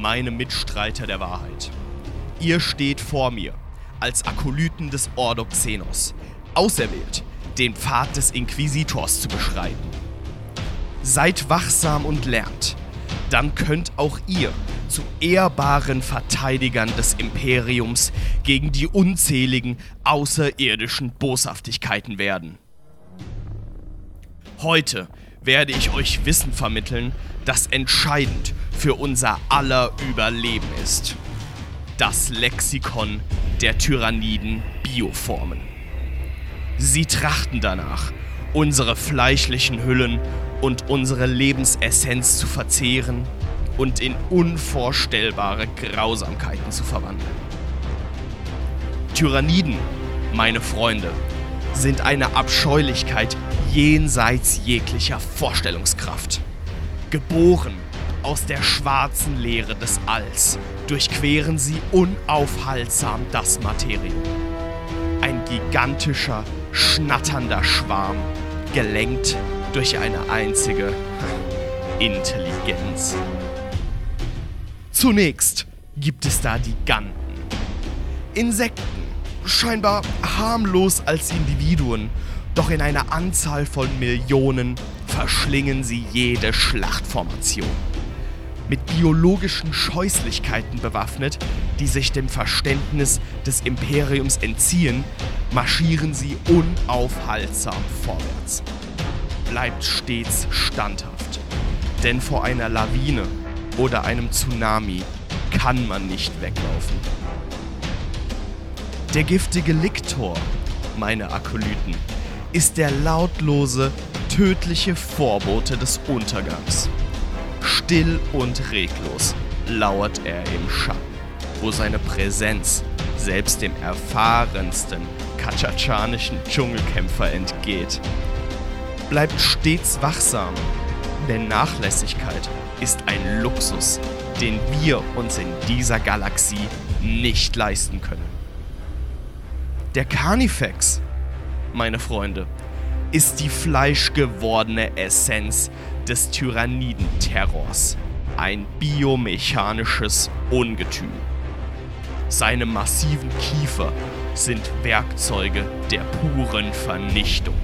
meine Mitstreiter der Wahrheit. Ihr steht vor mir als Akolyten des Ordo Xenos, auserwählt, den Pfad des Inquisitors zu beschreiten. Seid wachsam und lernt, dann könnt auch ihr zu ehrbaren Verteidigern des Imperiums gegen die unzähligen außerirdischen Boshaftigkeiten werden. Heute werde ich euch Wissen vermitteln, das entscheidend für unser aller Überleben ist. Das Lexikon der Tyranniden Bioformen. Sie trachten danach, unsere fleischlichen Hüllen und unsere Lebensessenz zu verzehren und in unvorstellbare Grausamkeiten zu verwandeln. Tyranniden, meine Freunde, sind eine Abscheulichkeit jenseits jeglicher Vorstellungskraft. Geboren aus der schwarzen Leere des Alls durchqueren sie unaufhaltsam das Materium. Ein gigantischer, schnatternder Schwarm, gelenkt durch eine einzige Intelligenz. Zunächst gibt es da die Ganten. Insekten, scheinbar harmlos als Individuen, doch in einer Anzahl von Millionen verschlingen sie jede Schlachtformation. Mit biologischen Scheußlichkeiten bewaffnet, die sich dem Verständnis des Imperiums entziehen, marschieren sie unaufhaltsam vorwärts. Bleibt stets standhaft, denn vor einer Lawine oder einem Tsunami kann man nicht weglaufen. Der giftige Liktor, meine Akolyten, ist der lautlose, tödliche Vorbote des Untergangs. Still und reglos lauert er im Schatten, wo seine Präsenz selbst dem erfahrensten kachachanischen Dschungelkämpfer entgeht. Bleibt stets wachsam, denn Nachlässigkeit ist ein Luxus, den wir uns in dieser Galaxie nicht leisten können. Der Carnifex meine Freunde, ist die fleischgewordene Essenz des Tyrannidenterrors. Ein biomechanisches Ungetüm. Seine massiven Kiefer sind Werkzeuge der puren Vernichtung.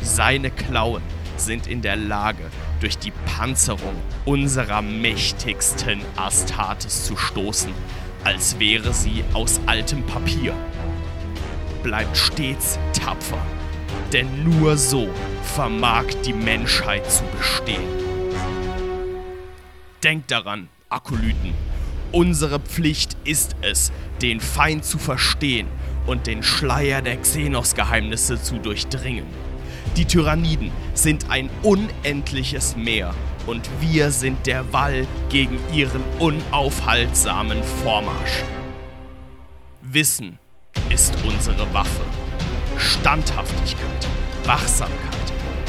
Seine Klauen sind in der Lage, durch die Panzerung unserer mächtigsten Astartes zu stoßen, als wäre sie aus altem Papier bleibt stets tapfer. Denn nur so vermag die Menschheit zu bestehen. Denkt daran, Akolyten. Unsere Pflicht ist es, den Feind zu verstehen und den Schleier der Xenos-Geheimnisse zu durchdringen. Die Tyranniden sind ein unendliches Meer und wir sind der Wall gegen ihren unaufhaltsamen Vormarsch. Wissen ist unsere Waffe. Standhaftigkeit, Wachsamkeit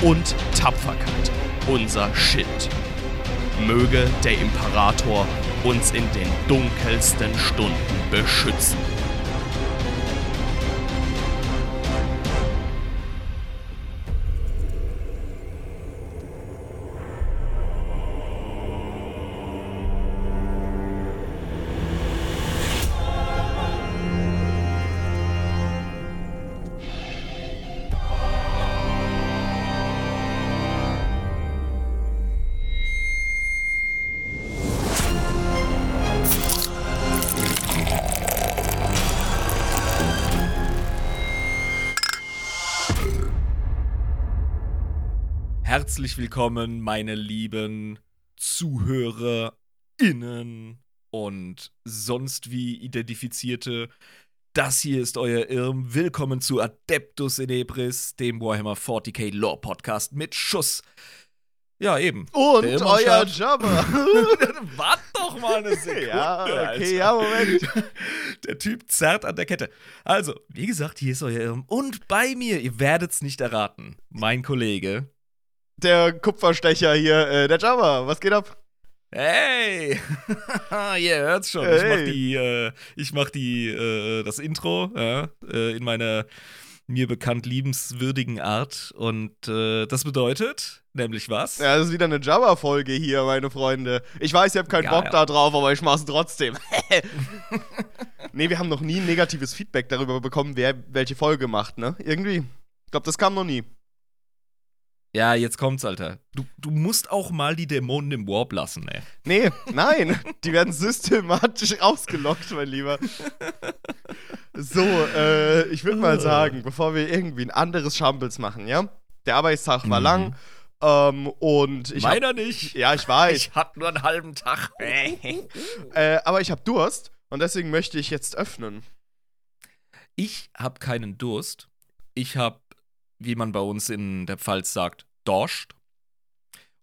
und Tapferkeit unser Schild. Möge der Imperator uns in den dunkelsten Stunden beschützen. Herzlich willkommen, meine lieben ZuhörerInnen und sonst wie identifizierte. Das hier ist euer Irm. Willkommen zu Adeptus Inebris, dem Warhammer 40k Lore Podcast mit Schuss. Ja, eben. Und euer Jabber. Wart doch mal eine Sekunde. ja, okay, Alter. ja, Moment. Der Typ zerrt an der Kette. Also, wie gesagt, hier ist euer Irm. Und bei mir, ihr werdet es nicht erraten, mein Kollege, der Kupferstecher hier, äh, der Java, was geht ab? Hey! Ihr hört's schon. Hey. Ich mach die, äh, ich mach die, äh, das Intro ja, äh, in meiner mir bekannt liebenswürdigen Art. Und äh, das bedeutet, nämlich was? Ja, das ist wieder eine Jabba-Folge hier, meine Freunde. Ich weiß, ihr habt keinen Ja, Bock ja. da drauf, aber ich mach's trotzdem. nee, wir haben noch nie ein negatives Feedback darüber bekommen, wer welche Folge macht, ne? Irgendwie. Ich glaube, das kam noch nie. Ja, jetzt kommt's, Alter. Du, du musst auch mal die Dämonen im Warp lassen, ey. Nee, nein. die werden systematisch ausgelockt, mein Lieber. So, äh, ich würde mal sagen, bevor wir irgendwie ein anderes Shambles machen, ja? Der Arbeitstag war Mhm. lang. Ähm, und ich hab, Meiner nicht. Ja, ich weiß. Ich hatte nur einen halben Tag. äh, aber ich habe Durst und deswegen möchte ich jetzt öffnen. Ich habe keinen Durst. Ich habe, wie man bei uns in der Pfalz sagt, Dorscht.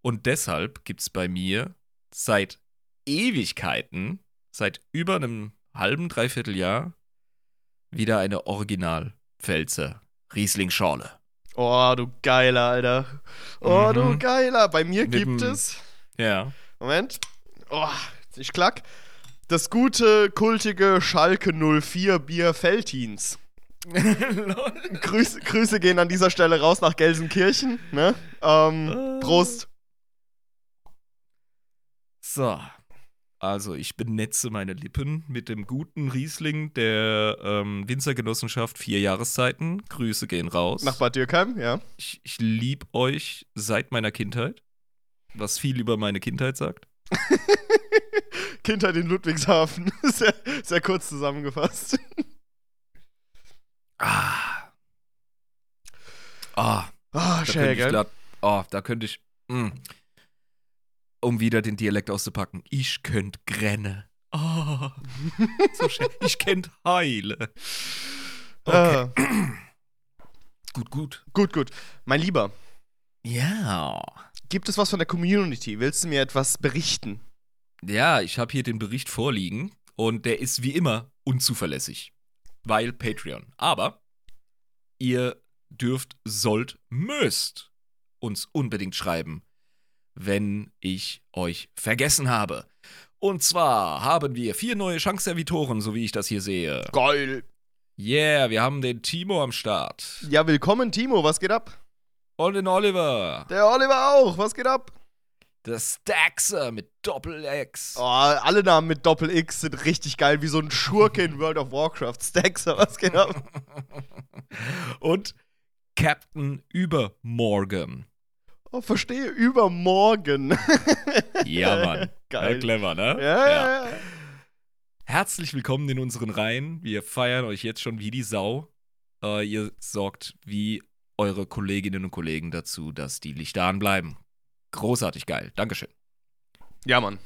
Und deshalb gibt's bei mir seit Ewigkeiten, seit über einem halben, dreiviertel Jahr, wieder eine Original-Pfälzer Riesling-Schorle. Oh, du Geiler, Alter. Oh, du Mhm. Geiler. Bei mir Mit gibt es. Ja. Moment. Oh, ich klack. Das gute, kultige Schalke 04 Bier Feltins. Grüße, Grüße gehen an dieser Stelle raus nach Gelsenkirchen. Ne? Ähm, Äh. Prost. So. Also, ich benetze meine Lippen mit dem guten Riesling der ähm, Winzergenossenschaft Vier Jahreszeiten. Grüße gehen raus. Nach Bad Dürkheim, ja. Ich, ich liebe euch seit meiner Kindheit. Was viel über meine Kindheit sagt. Kindheit in Ludwigshafen. sehr, sehr kurz zusammengefasst. Ah. Ah, Ah, schön, könnte gell? oh, da könnte ich, mm, um wieder den Dialekt auszupacken, ich könnt grenne. Oh, so schön. Ich kennt heile. Okay. Ah, Gut, gut. gut, gut. Mein Lieber, Ja. gibt es was von der Community? Willst du mir etwas berichten? Ja, ich habe hier den Bericht vorliegen und der ist wie immer unzuverlässig, weil Patreon. Aber ihr dürft, sollt, müsst uns unbedingt schreiben, wenn ich euch vergessen habe. Und zwar haben wir vier neue Chance-Servitoren, so wie ich das hier sehe. Geil. Yeah, wir haben den Timo am Start. Ja, willkommen, Timo. Was geht ab? Und den Oliver. Der Oliver auch. Was geht ab? Der Staxer mit Doppel-X. Oh, alle Namen mit Doppel-X sind richtig geil, wie so ein Schurke in World of Warcraft. Staxer, was geht ab? Und Captain Übermorgen. Oh, verstehe, übermorgen. Ja, Mann. Geil. Ja, clever, ne? Ja, ja, ja. Herzlich willkommen in unseren Reihen. Wir feiern euch jetzt schon wie die Sau. Äh, ihr sorgt wie eure Kolleginnen und Kollegen dazu, dass die Lichter anbleiben. Großartig geil. Dankeschön. Ja, Mann.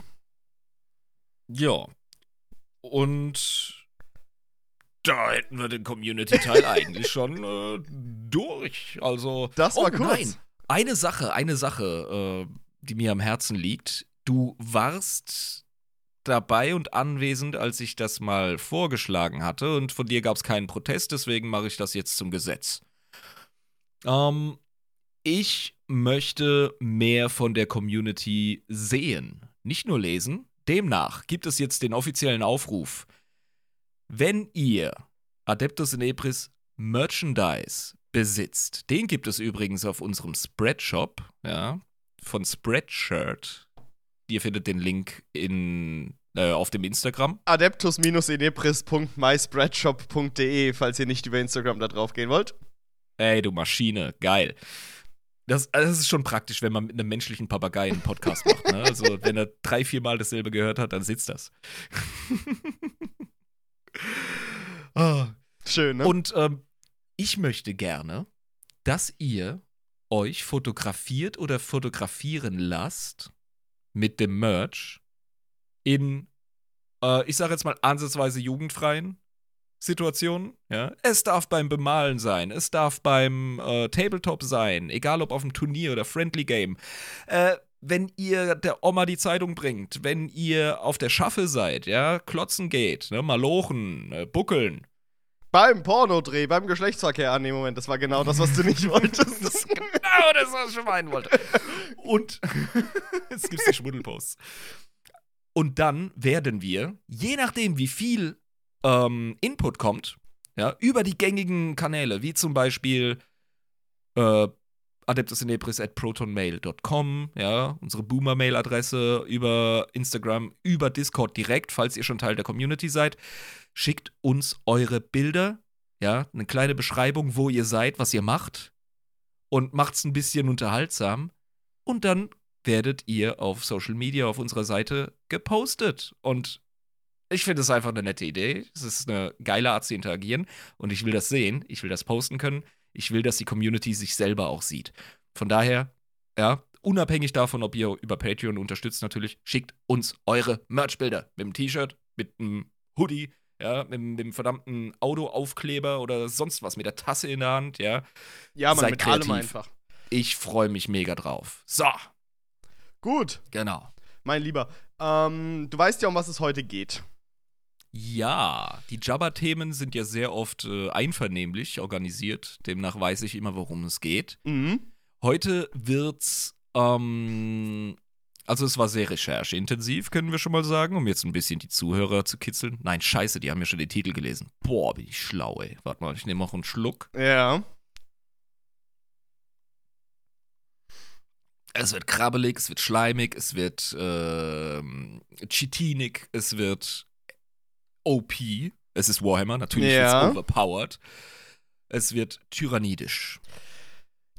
Ja. Und da hätten wir den Community-Teil eigentlich schon äh, durch. Also. Das war oh, kurz. Nein. Eine Sache, eine Sache, äh, die mir am Herzen liegt. Du warst dabei und anwesend, als ich das mal vorgeschlagen hatte, und von dir gab es keinen Protest, deswegen mache ich das jetzt zum Gesetz. Ähm, ich möchte mehr von der Community sehen, nicht nur lesen. Demnach gibt es jetzt den offiziellen Aufruf. Wenn ihr Adeptus in Ebris Merchandise besitzt, den gibt es übrigens auf unserem Spreadshop, ja, von Spreadshirt. Ihr findet den Link in, äh, auf dem Instagram. adeptus-enepris.myspreadshop.de, falls ihr nicht über Instagram da drauf gehen wollt. Ey, du Maschine, geil. Das, also das ist schon praktisch, wenn man mit einem menschlichen Papagei einen Podcast macht. Ne? Also, wenn er drei, vier Mal dasselbe gehört hat, dann sitzt das. Ah. Schön, ne? Und ähm, ich möchte gerne, dass ihr euch fotografiert oder fotografieren lasst mit dem Merch in, äh, ich sage jetzt mal, ansatzweise jugendfreien Situationen. Ja? Es darf beim Bemalen sein, es darf beim äh, Tabletop sein, egal ob auf dem Turnier oder Friendly Game. Äh, wenn ihr der Oma die Zeitung bringt, wenn ihr auf der Schaffe seid, ja, klotzen geht, ne, malochen, äh, buckeln, beim Pornodreh, beim Geschlechtsverkehr. Ah, nee, Moment, das war genau das, was du nicht wolltest. Das ist genau das, was ich meinen wollte. Und jetzt gibt's die Schmuddelposts. Und dann werden wir, je nachdem, wie viel ähm, Input kommt, ja, über die gängigen Kanäle, wie zum Beispiel äh, adeptusinepris.protonmail.com, ja, unsere Boomer-Mail-Adresse, über Instagram, über Discord direkt, falls ihr schon Teil der Community seid. Schickt uns eure Bilder, ja, eine kleine Beschreibung, wo ihr seid, was ihr macht. Und macht's ein bisschen unterhaltsam. Und dann werdet ihr auf Social Media auf unserer Seite gepostet. Und ich finde es einfach eine nette Idee. Es ist eine geile Art zu interagieren und ich will das sehen. Ich will das posten können. Ich will, dass die Community sich selber auch sieht. Von daher, ja, unabhängig davon, ob ihr über Patreon unterstützt, natürlich, schickt uns eure Merchbilder mit dem T-Shirt, mit einem Hoodie, ja, mit, mit dem verdammten Autoaufkleber oder sonst was, mit der Tasse in der Hand, ja. Ja, man, Seid mit kreativ. allem einfach. Ich freue mich mega drauf. So, Gut, genau. mein Lieber. Ähm, du weißt ja, um was es heute geht. Ja, die Jabba-Themen sind ja sehr oft äh, einvernehmlich organisiert. Demnach weiß ich immer, worum es geht. Mhm. Heute wird's, ähm, also es war sehr rechercheintensiv, können wir schon mal sagen, um jetzt ein bisschen die Zuhörer zu kitzeln. Nein, scheiße, die haben ja schon den Titel gelesen. Boah, bin ich schlau, ey. Warte mal, ich nehme noch einen Schluck. Ja. Es wird krabbelig, es wird schleimig, es wird ähm, chitinig, es wird OP. Es ist Warhammer, natürlich Ja. wird's overpowered. Es wird tyrannidisch.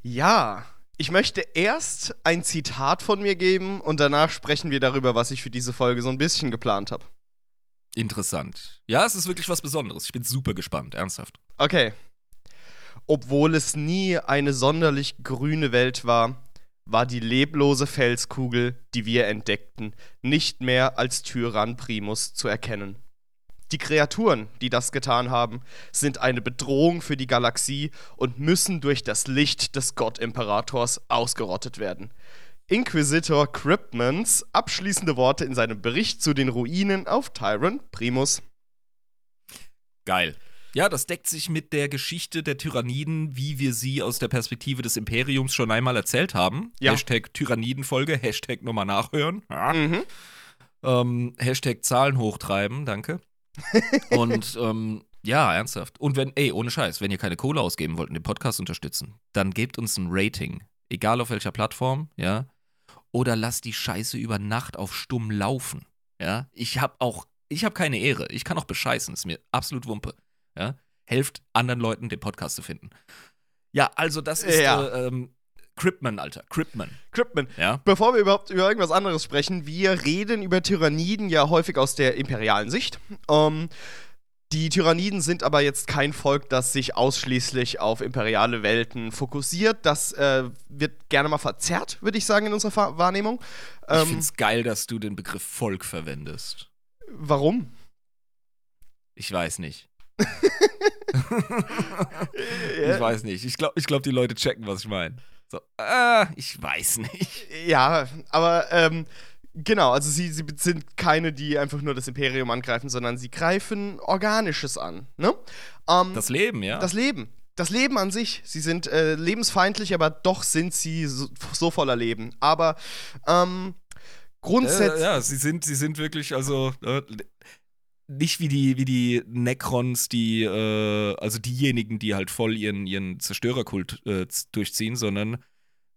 Ja. Ich möchte erst ein Zitat von mir geben und danach sprechen wir darüber, was ich für diese Folge so ein bisschen geplant habe. Interessant. Ja, es ist wirklich was Besonderes. Ich bin super gespannt, ernsthaft. Okay. Obwohl es nie eine sonderlich grüne Welt war, war die leblose Felskugel, die wir entdeckten, nicht mehr als Tyrann Primus zu erkennen. Die Kreaturen, die das getan haben, sind eine Bedrohung für die Galaxie und müssen durch das Licht des Gottimperators ausgerottet werden. Inquisitor Cryptmans abschließende Worte in seinem Bericht zu den Ruinen auf Tyrann Primus. Geil. Ja, das deckt sich mit der Geschichte der Tyranniden, wie wir sie aus der Perspektive des Imperiums schon einmal erzählt haben. Ja. Hashtag Tyrannidenfolge, Hashtag nochmal nachhören. Ja. Mhm. Ähm, Hashtag Zahlen hochtreiben, danke. Und ähm, ja, ernsthaft. Und wenn, ey, ohne Scheiß, wenn ihr keine Kohle ausgeben wollt und den Podcast unterstützen, dann gebt uns ein Rating. Egal auf welcher Plattform, ja. Oder lasst die Scheiße über Nacht auf stumm laufen. Ja. Ich hab auch, ich hab keine Ehre. Ich kann auch bescheißen. Ist mir absolut Wumpe. Ja. Helft anderen Leuten, den Podcast zu finden. Ja, also das ist Ja. äh, ähm, Cripman, Alter. Cripman. Cryptman, Ja. Bevor wir überhaupt über irgendwas anderes sprechen, wir reden über Tyranniden ja häufig aus der imperialen Sicht. Ähm, die Tyranniden sind aber jetzt kein Volk, das sich ausschließlich auf imperiale Welten fokussiert. Das äh, wird gerne mal verzerrt, würde ich sagen, in unserer Wahrnehmung. Ich Ähm, find's geil, dass du den Begriff Volk verwendest. warum? Ich weiß nicht. Ich weiß nicht. Ich glaube, ich glaub, die Leute checken, was ich meine. So, äh, ich weiß nicht. Ja, aber ähm, genau, also sie, sie sind keine, die einfach nur das Imperium angreifen, sondern sie greifen Organisches an. Ne? Ähm, Das Leben, ja. Das Leben. Das Leben an sich. Sie sind äh, lebensfeindlich, aber doch sind sie so, so voller Leben. Aber ähm, grundsätzlich. äh, ja, sie sind, sie sind wirklich, also äh, nicht wie die, wie die Necrons, die, äh, also diejenigen, die halt voll ihren, ihren Zerstörerkult äh, durchziehen, sondern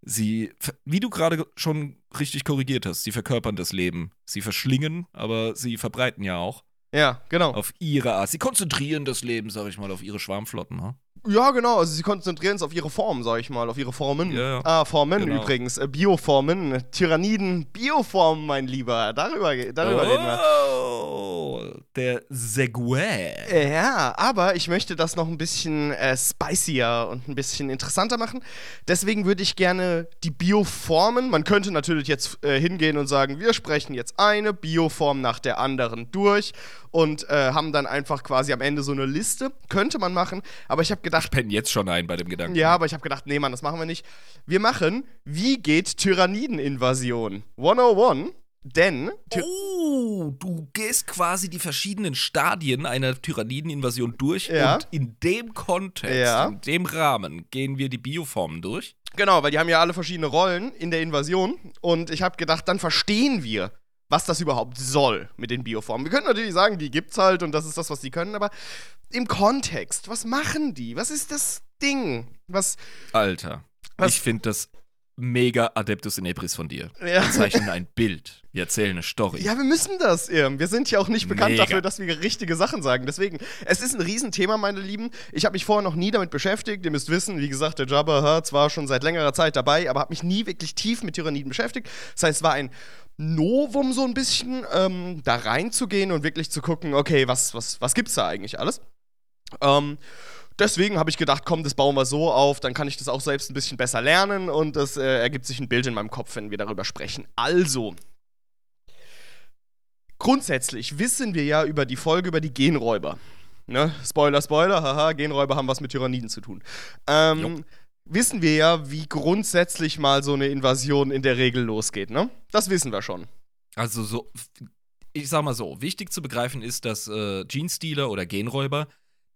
sie, wie du gerade schon richtig korrigiert hast, sie verkörpern das Leben. Sie verschlingen, aber sie verbreiten ja auch Ja, genau. auf ihre Art. Sie konzentrieren das Leben, sag ich mal, auf ihre Schwarmflotten. Ha? Ja, genau. Also sie konzentrieren sich auf ihre Form, sag ich mal, auf ihre Formen. Ja, ja. Ah, Formen Genau. übrigens. Äh, Bioformen. Tyranniden, Bioformen, mein Lieber. Darüber, darüber reden wir. Oh, der Segway. Ja, aber ich möchte das noch ein bisschen äh, spicier und ein bisschen interessanter machen. Deswegen würde ich gerne die Bioformen, man könnte natürlich jetzt äh, hingehen und sagen, wir sprechen jetzt eine Bioform nach der anderen durch und äh, haben dann einfach quasi am Ende so eine Liste. Könnte man machen, aber ich habe gedacht, Ich penne jetzt schon ein bei dem Gedanken. ja, aber ich habe gedacht, nee, Mann, das machen wir nicht. Wir machen, wie geht Tyrannideninvasion? 101, denn Ty Oh, du gehst quasi die verschiedenen Stadien einer Tyrannideninvasion durch Ja. und in dem Kontext, Ja. in dem Rahmen gehen wir die Bioformen durch. Genau, weil die haben ja alle verschiedene Rollen in der Invasion. Und ich habe gedacht, dann verstehen wir, was das überhaupt soll mit den Bioformen. Wir können natürlich sagen, die gibt's halt und das ist das, was die können, aber im Kontext, was machen die? Was ist das Ding? Was. Alter, Was- ich finde das mega Adeptus in Ebris von dir. Ja. Wir zeichnen ein Bild. Wir erzählen eine Story. Ja, wir müssen das, Irm. Wir sind ja auch nicht bekannt Mega. dafür, dass wir richtige Sachen sagen. Deswegen, es ist ein Riesenthema, meine Lieben. Ich habe mich vorher noch nie damit beschäftigt. Ihr müsst wissen, wie gesagt, der Jabba ha, zwar schon seit längerer Zeit dabei, aber habe mich nie wirklich tief mit Tyranniden beschäftigt. Das heißt, es war ein Novum so ein bisschen, ähm, da reinzugehen und wirklich zu gucken, okay, was, was, was gibt's da eigentlich alles? Ähm, deswegen habe ich gedacht, komm, das bauen wir so auf, dann kann ich das auch selbst ein bisschen besser lernen und das äh, ergibt sich ein Bild in meinem Kopf, wenn wir darüber sprechen. Also, grundsätzlich wissen wir ja über die Folge über die Genräuber. Ne? Spoiler, Spoiler, haha, Genräuber haben was mit Tyranniden zu tun. Ähm, wissen wir ja, wie grundsätzlich mal so eine Invasion in der Regel losgeht, ne? Das wissen wir schon. Also so, ich sag mal so, wichtig zu begreifen ist, dass äh, Genestealer oder Genräuber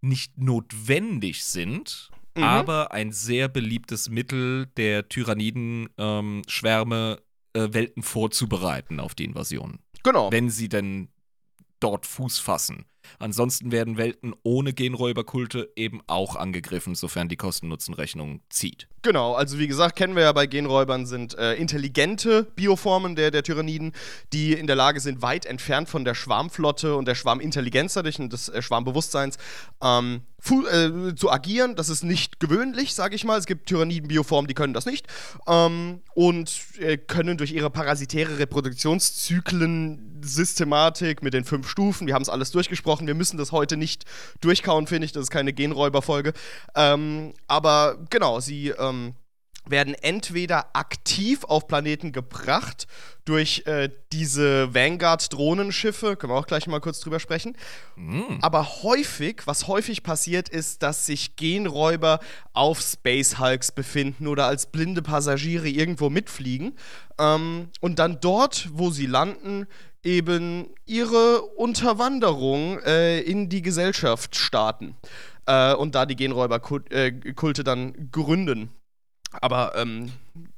nicht notwendig sind, Mhm. aber ein sehr beliebtes Mittel der Tyranniden-Schwärme äh, Welten vorzubereiten auf die Invasion, Genau. wenn sie denn dort Fuß fassen. Ansonsten werden Welten ohne Genräuberkulte eben auch angegriffen, sofern die Kosten-Nutzen-Rechnung zieht. Genau, also wie gesagt, kennen wir ja bei Genräubern sind äh, intelligente Bioformen der, der Tyranniden, die in der Lage sind, weit entfernt von der Schwarmflotte und der Schwarmintelligenz dadurch und des äh, Schwarmbewusstseins ähm, äh, zu agieren. Das ist nicht gewöhnlich, sage ich mal. Es gibt Tyranniden-Bioformen, die können das nicht ähm, und äh, können durch ihre parasitäre Reproduktionszyklen-Systematik mit den fünf Stufen, wir haben es alles durchgesprochen, wir müssen das heute nicht durchkauen, finde ich, das ist keine Genräuberfolge. Ähm, aber genau, sie ähm, werden entweder aktiv auf Planeten gebracht durch äh, diese Vanguard-Drohnenschiffe, können wir auch gleich mal kurz drüber sprechen. Mm. Aber häufig, was häufig passiert, ist, dass sich Genräuber auf Space Hulks befinden oder als blinde Passagiere irgendwo mitfliegen ähm, und dann dort, wo sie landen, eben ihre Unterwanderung äh, in die Gesellschaft starten äh, und da die Genräuberkulte äh, dann gründen. Aber ähm,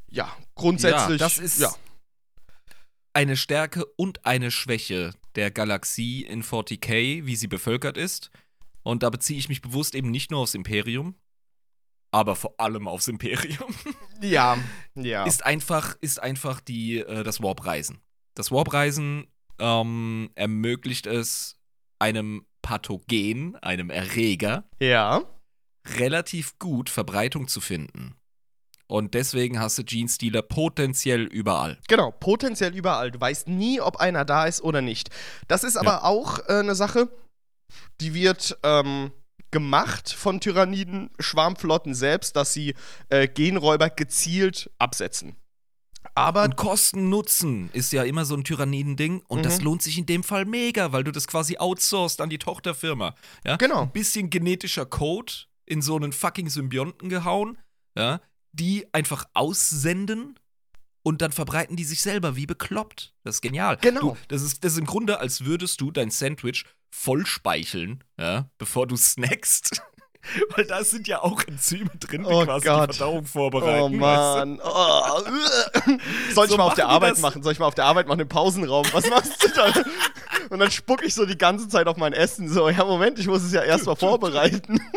ja, grundsätzlich. Ja, das ist ja. eine Stärke und eine Schwäche der Galaxie in 40k, wie sie bevölkert ist. Und da beziehe ich mich bewusst eben nicht nur aufs Imperium, aber vor allem aufs Imperium. ja, ja. ist einfach, ist einfach die, äh, das Warp-Reisen. Das Warp-Reisen ähm, ermöglicht es einem Pathogen, einem Erreger, ja. relativ gut Verbreitung zu finden. Und deswegen hast du Genestealer potenziell überall. Genau, potenziell überall. Du weißt nie, ob einer da ist oder nicht. Das ist aber auch äh, eine Sache, die wird ähm, gemacht von Tyranniden, Schwarmflotten selbst, dass sie äh, Genräuber gezielt absetzen. Aber Und Kosten-Nutzen ist ja immer so ein Tyranniden-Ding und das Mhm. lohnt sich in dem Fall mega, weil du das quasi outsourced an die Tochterfirma. Ja? Genau. Ein bisschen genetischer Code in so einen fucking Symbionten gehauen, ja, die einfach aussenden und dann verbreiten die sich selber wie bekloppt. Das ist genial. Genau. Du, das, ist, das ist im Grunde, als würdest du dein Sandwich voll speicheln, ja, bevor du snackst. Weil da sind ja auch Enzyme drin, die Oh quasi Gott. die Verdauung vorbereiten. Oh weißt du? Mann. Oh. Soll ich So mal auf der Arbeit das. machen? Soll ich mal auf der Arbeit machen im Pausenraum? Was machst du da? Und dann spuck ich so die ganze Zeit auf mein Essen. So, ja, Moment, ich muss es ja erstmal vorbereiten.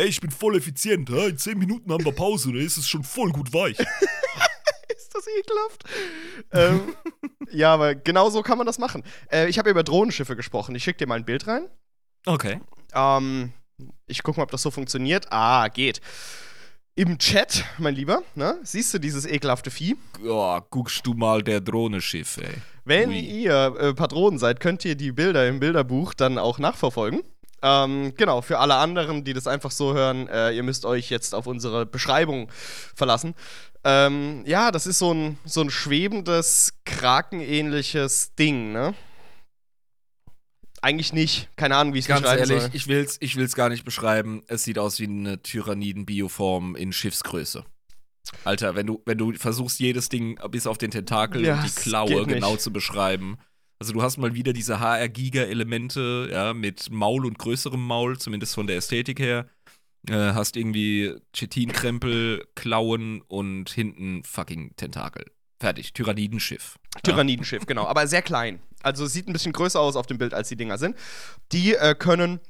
Ey, ich bin voll effizient. Ja? In 10 Minuten haben wir Pause, da ist es schon voll gut weich. Ist das ekelhaft? ähm, ja, aber genau so kann man das machen. Äh, ich habe über Drohnenschiffe gesprochen. Ich schicke dir mal ein Bild rein. Okay. Ähm, ich gucke mal, ob das so funktioniert. Ah, geht. Im Chat, mein Lieber, ne, siehst du dieses ekelhafte Vieh? Ja, guckst du mal der Drohnenschiff, ey. Wenn Ui. ihr äh, Patronen seid, könnt ihr die Bilder im Bilderbuch dann auch nachverfolgen. Ähm, genau, für alle anderen, die das einfach so hören, äh, ihr müsst euch jetzt auf unsere Beschreibung verlassen. Ähm, ja, das ist so ein, so ein schwebendes, krakenähnliches Ding, ne? Eigentlich nicht. Keine Ahnung, wie ich es Ganz beschreiben ehrlich, soll. ich will's, ich will's gar nicht beschreiben. Es sieht aus wie eine Tyranniden-Bioform in Schiffsgröße. Alter, wenn du, wenn du versuchst, jedes Ding bis auf den Tentakel Ja, und die Klaue genau zu beschreiben. Also du hast mal wieder diese HR-Giga-Elemente, ja, mit Maul und größerem Maul, zumindest von der Ästhetik her. Äh, hast irgendwie Chitinkrempel, Klauen und hinten fucking Tentakel. fertig. Tyrannidenschiff. Tyrannidenschiff, genau. Aber sehr klein. Also sieht ein bisschen größer aus auf dem Bild, als die Dinger sind. Die äh, können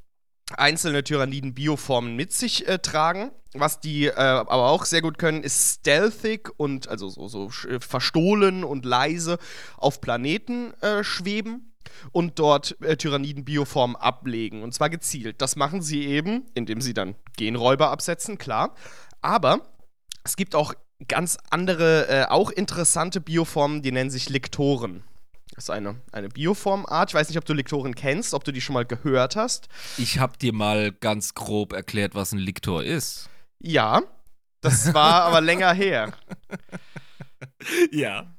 einzelne Tyranniden-Bioformen mit sich äh, tragen. Was die äh, aber auch sehr gut können, ist stealthig und also so, so äh, verstohlen und leise auf Planeten äh, schweben und dort äh, Tyranniden-Bioformen ablegen. Und zwar gezielt. Das machen sie eben, indem sie dann Genräuber absetzen, klar. Aber es gibt auch ganz andere, äh, auch interessante Bioformen, die nennen sich Liktoren. Das ist eine, eine Bioformart. Ich weiß nicht, ob du Liktoren kennst, ob du die schon mal gehört hast. Ich habe dir mal ganz grob erklärt, was ein Liktor ist. Ja, das war aber länger her. ja.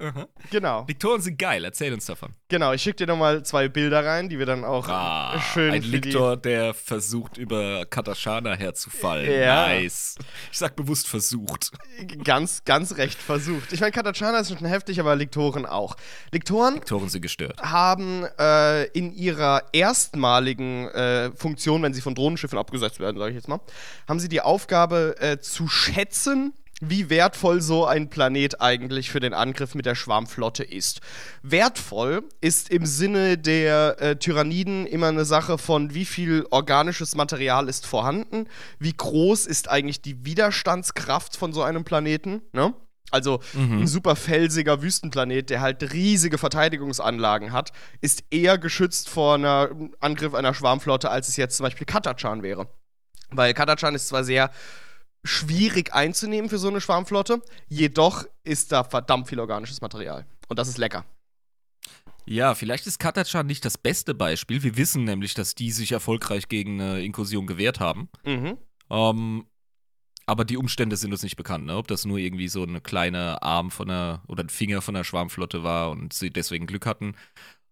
Genau. Liktoren sind geil, erzähl uns davon. Genau, ich schicke dir nochmal zwei Bilder rein, die wir dann auch Ah, schön ein Liktor, der versucht, über Katashana herzufallen. Ja. Nice. Ich sag bewusst versucht. ganz, ganz recht versucht. Ich meine, Katachana ist schon heftig, aber Liktoren auch. Liktoren Liktoren sind gestört. haben äh, in ihrer erstmaligen äh, Funktion, wenn sie von Drohnenschiffen abgesetzt werden, sage ich jetzt mal, haben sie die Aufgabe äh, zu schätzen, wie wertvoll so ein Planet eigentlich für den Angriff mit der Schwarmflotte ist. Wertvoll ist im Sinne der äh, Tyranniden immer eine Sache von, wie viel organisches Material ist vorhanden, wie groß ist eigentlich die Widerstandskraft von so einem Planeten, ne? Also ein super felsiger Wüstenplanet, der halt riesige Verteidigungsanlagen hat, ist eher geschützt vor einem Angriff einer Schwarmflotte, als es jetzt zum Beispiel Katachan wäre. Weil Katachan ist zwar sehr schwierig einzunehmen für so eine Schwarmflotte, jedoch ist da verdammt viel organisches Material. Und das ist lecker. Ja, vielleicht ist Katachan nicht das beste Beispiel. Wir wissen nämlich, dass die sich erfolgreich gegen eine Inkursion gewehrt haben. Mhm. Ähm, aber die Umstände sind uns nicht bekannt, ne? Ob das nur irgendwie so eine kleine Arm von einer oder ein Finger von der Schwarmflotte war und sie deswegen Glück hatten.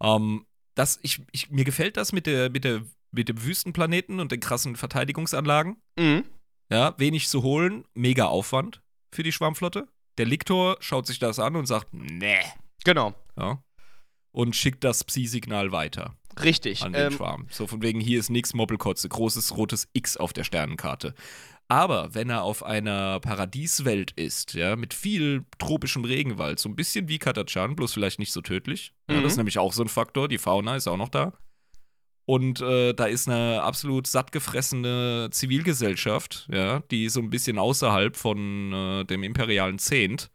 Ähm, das, ich, ich, mir gefällt das mit, der, mit, der, mit dem Wüstenplaneten und den krassen Verteidigungsanlagen. Mhm. Ja, wenig zu holen, mega Aufwand für die Schwarmflotte. Der Liktor schaut sich das an und sagt, nee. Genau. Ja. Und schickt das Psi-Signal weiter Richtig. an den Ähm, Schwarm. So von wegen, hier ist nix Moppelkotze, großes rotes X auf der Sternenkarte. Aber wenn er auf einer Paradieswelt ist, ja, mit viel tropischem Regenwald, so ein bisschen wie Katachan, bloß vielleicht nicht so tödlich. Ja, Mhm. das ist nämlich auch so ein Faktor, die Fauna ist auch noch da. Und äh, da ist eine absolut sattgefressene Zivilgesellschaft, ja, die so ein bisschen außerhalb von äh, dem imperialen Zehnt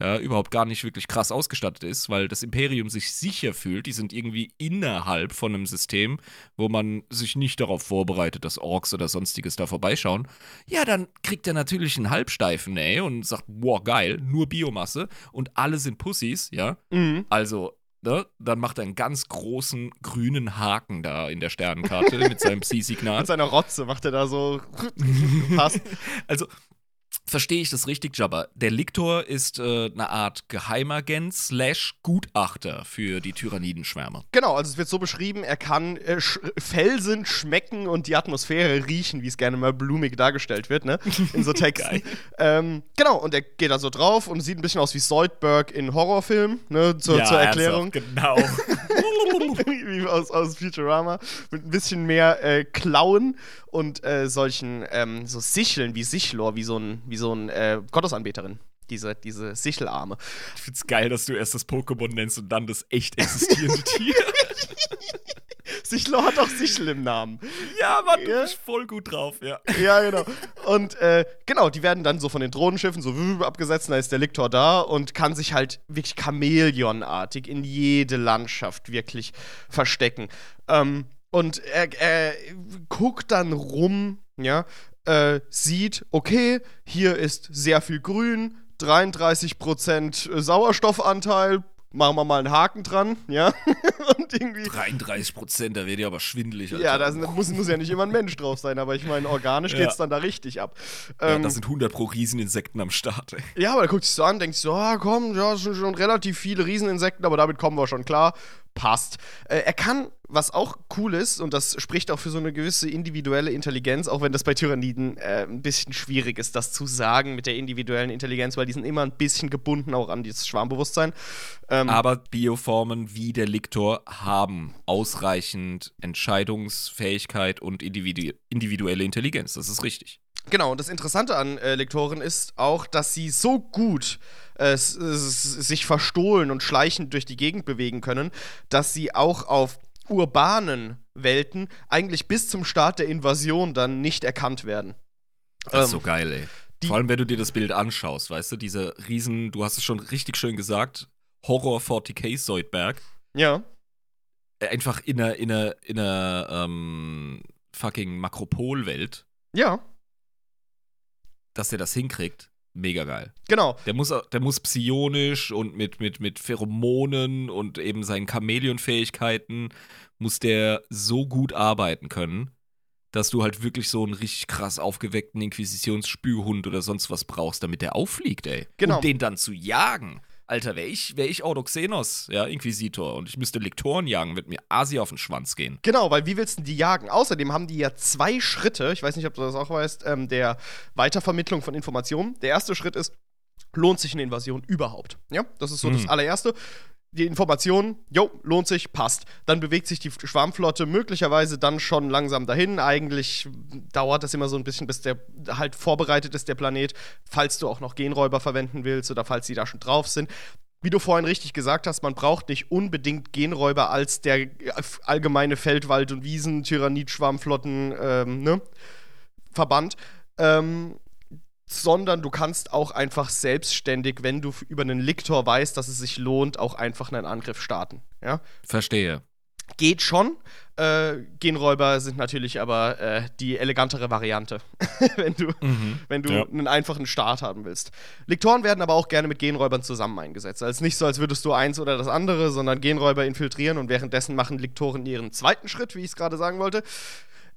ja, überhaupt gar nicht wirklich krass ausgestattet ist, weil das Imperium sich sicher fühlt. Die sind irgendwie innerhalb von einem System, wo man sich nicht darauf vorbereitet, dass Orks oder sonstiges da vorbeischauen. Ja, dann kriegt er natürlich einen Halbsteifen, ey, und sagt, wow, geil, nur Biomasse und alle sind Pussys, ja. Mhm. Also, ne, dann macht er einen ganz großen grünen Haken da in der Sternenkarte mit seinem Psi-Signal. Mit seiner Rotze macht er da so. Passt. Also, verstehe ich das richtig, Jabba? Der Liktor ist äh, eine Art Geheimagent slash Gutachter für die Tyrannidenschwärme. Genau, also es wird so beschrieben, er kann äh, sch Felsen schmecken und die Atmosphäre riechen, wie es gerne mal blumig dargestellt wird, ne? In so Texten. ähm, genau, und er geht da so drauf und sieht ein bisschen aus wie Soldberg in Horrorfilmen, ne? Zur, zur Erklärung. genau. wie aus, aus Futurama. Mit ein bisschen mehr äh, Klauen und äh, solchen ähm, so Sicheln wie Sichlor, wie so ein, wie so ein äh, Gottesanbeterin. Diese, diese Sichelarme. Ich find's geil, dass du erst das Pokémon nennst und dann das echt existierende Tier. Sichlor hat auch Sichel im Namen. ja, Mann, du Ja. bist voll gut drauf, ja. Ja, genau. Und äh, genau, die werden dann so von den Drohnenschiffen so abgesetzt, da ist der Liktor da und kann sich halt wirklich Chamäleonartig in jede Landschaft wirklich verstecken. Ähm, und er, er guckt dann rum, ja, äh, sieht, okay, hier ist sehr viel Grün, 33% Sauerstoffanteil, machen wir mal einen Haken dran, ja. und irgendwie. 33 Prozent, da wird ja aber schwindelig. Alter. Ja, da muss, muss ja nicht immer ein Mensch drauf sein, aber ich meine, organisch Ja. geht's dann da richtig ab. ja, Ähm, das sind 100 pro Rieseninsekten am Start. Ey. ja, aber er guckt sich so an, denkt sich so, ah, komm, ja, das sind schon relativ viele Rieseninsekten, aber damit kommen wir schon klar. Passt. Äh, er kann, was auch cool ist, und das spricht auch für so eine gewisse individuelle Intelligenz, auch wenn das bei Tyranniden äh, ein bisschen schwierig ist, das zu sagen mit der individuellen Intelligenz, weil die sind immer ein bisschen gebunden auch an dieses Schwarmbewusstsein. Ähm, Aber Bioformen wie der Liktor haben ausreichend Entscheidungsfähigkeit und individu individuelle Intelligenz. Das ist richtig. Genau, und das Interessante an äh, Lektoren ist auch, dass sie so gut äh, sich verstohlen und schleichend durch die Gegend bewegen können, dass sie auch auf urbanen Welten eigentlich bis zum Start der Invasion dann nicht erkannt werden. Das ist Ähm, so geil, ey. Vor allem, wenn du dir das Bild anschaust, weißt du, diese riesen, du hast es schon richtig schön gesagt, Horror 40k Soldberg. Ja, Äh, Einfach in einer, in einer, in einer ähm, fucking Makropolwelt, ja, dass der das hinkriegt. Mega geil. genau. Der muss, der muss psionisch und mit, mit, mit Pheromonen und eben seinen Chamäleon-Fähigkeiten muss der so gut arbeiten können, dass du halt wirklich so einen richtig krass aufgeweckten Inquisitionsspürhund oder sonst was brauchst, damit der auffliegt, ey. Genau. Und den dann zu jagen. Alter, wäre ich, wär ich Ordoxenos, ja, Inquisitor, und ich müsste Lektoren jagen, wird mir Asi auf den Schwanz gehen. Genau, weil wie willst du die jagen? Außerdem haben die ja zwei Schritte, ich weiß nicht, ob du das auch weißt, ähm, der Weitervermittlung von Informationen. Der erste Schritt ist, lohnt sich eine Invasion überhaupt? Ja, das ist so das Mhm. allererste. Die Information, jo, lohnt sich, passt. Dann bewegt sich die Schwarmflotte möglicherweise dann schon langsam dahin. Eigentlich dauert das immer so ein bisschen, bis der halt vorbereitet ist, der Planet, falls du auch noch Genräuber verwenden willst oder falls sie da schon drauf sind. Wie du vorhin richtig gesagt hast, man braucht nicht unbedingt Genräuber als der äh, allgemeine Feldwald- und Wiesen-Tyrannid-Schwarmflotten, ähm, ne? Verband. Ähm, sondern du kannst auch einfach selbstständig, wenn du über einen Liktor weißt, dass es sich lohnt, auch einfach einen Angriff starten. Ja? Verstehe. Geht schon. Äh, Genräuber sind natürlich aber äh, die elegantere Variante, wenn du, Mhm. wenn du Ja. einen einfachen Start haben willst. Liktoren werden aber auch gerne mit Genräubern zusammen eingesetzt. Also nicht so, als würdest du eins oder das andere, sondern Genräuber infiltrieren und währenddessen machen Liktoren ihren zweiten Schritt, wie ich es gerade sagen wollte.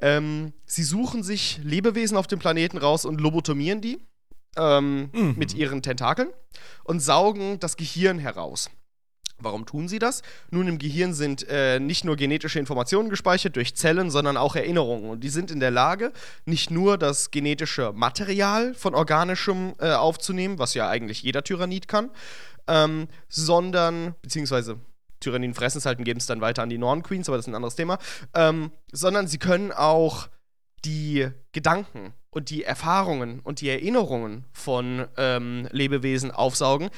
Ähm, sie suchen sich Lebewesen auf dem Planeten raus und lobotomieren die ähm, Mhm. mit ihren Tentakeln und saugen das Gehirn heraus. Warum tun sie das? Nun, im Gehirn sind äh, nicht nur genetische Informationen gespeichert durch Zellen, sondern auch Erinnerungen. Und die sind in der Lage, nicht nur das genetische Material von organischem äh, aufzunehmen, was ja eigentlich jeder Tyrannid kann, ähm, sondern, beziehungsweise Tyranniden fressen es halt und geben es dann weiter an die Norn Queens, aber das ist ein anderes Thema, ähm, sondern sie können auch die Gedanken und die Erfahrungen und die Erinnerungen von ähm, Lebewesen aufsaugen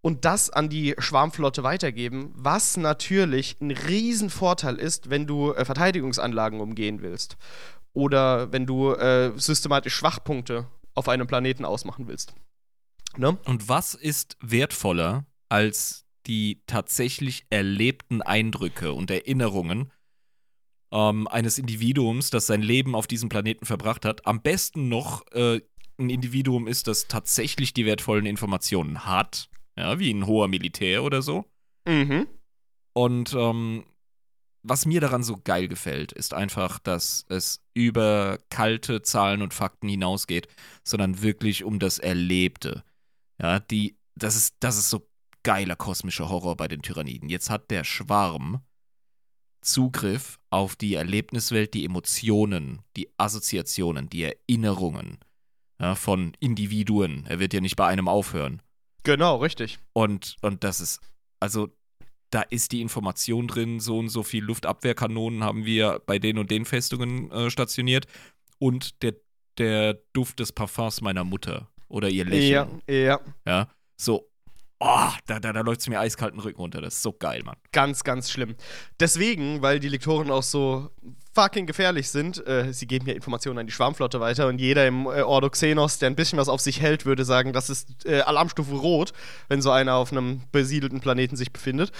und das an die Schwarmflotte weitergeben, was natürlich ein Riesenvorteil ist, wenn du äh, Verteidigungsanlagen umgehen willst oder wenn du äh, systematisch Schwachpunkte auf einem Planeten ausmachen willst. Ne? Und was ist wertvoller als die tatsächlich erlebten Eindrücke und Erinnerungen ähm, eines Individuums, das sein Leben auf diesem Planeten verbracht hat? Am besten noch äh, ein Individuum ist, das tatsächlich die wertvollen Informationen hat, ja, wie ein hoher Militär oder so. Mhm. Und ähm, was mir daran so geil gefällt, ist einfach, dass es über kalte Zahlen und Fakten hinausgeht, sondern wirklich um das Erlebte. Ja, die, das ist, das ist so geiler kosmischer Horror bei den Tyranniden. Jetzt hat der Schwarm Zugriff auf die Erlebniswelt, die Emotionen, die Assoziationen, die Erinnerungen ja, von Individuen. Er wird ja nicht bei einem aufhören. Genau, richtig. Und, und das ist, also da ist die Information drin, so und so viel Luftabwehrkanonen haben wir bei den und den Festungen äh, stationiert. Und der, der Duft des Parfums meiner Mutter oder ihr Lächeln. Ja, ja. Ja. So, oh, da, da, da läuft es mir eiskalten Rücken runter. Das ist so geil, Mann. Ganz, ganz schlimm. Deswegen, weil die Lektoren auch so fucking gefährlich sind, äh, sie geben ja Informationen an die Schwarmflotte weiter und jeder im äh, Ordo Xenos, der ein bisschen was auf sich hält, würde sagen, das ist äh, Alarmstufe Rot, wenn so einer auf einem besiedelten Planeten sich befindet.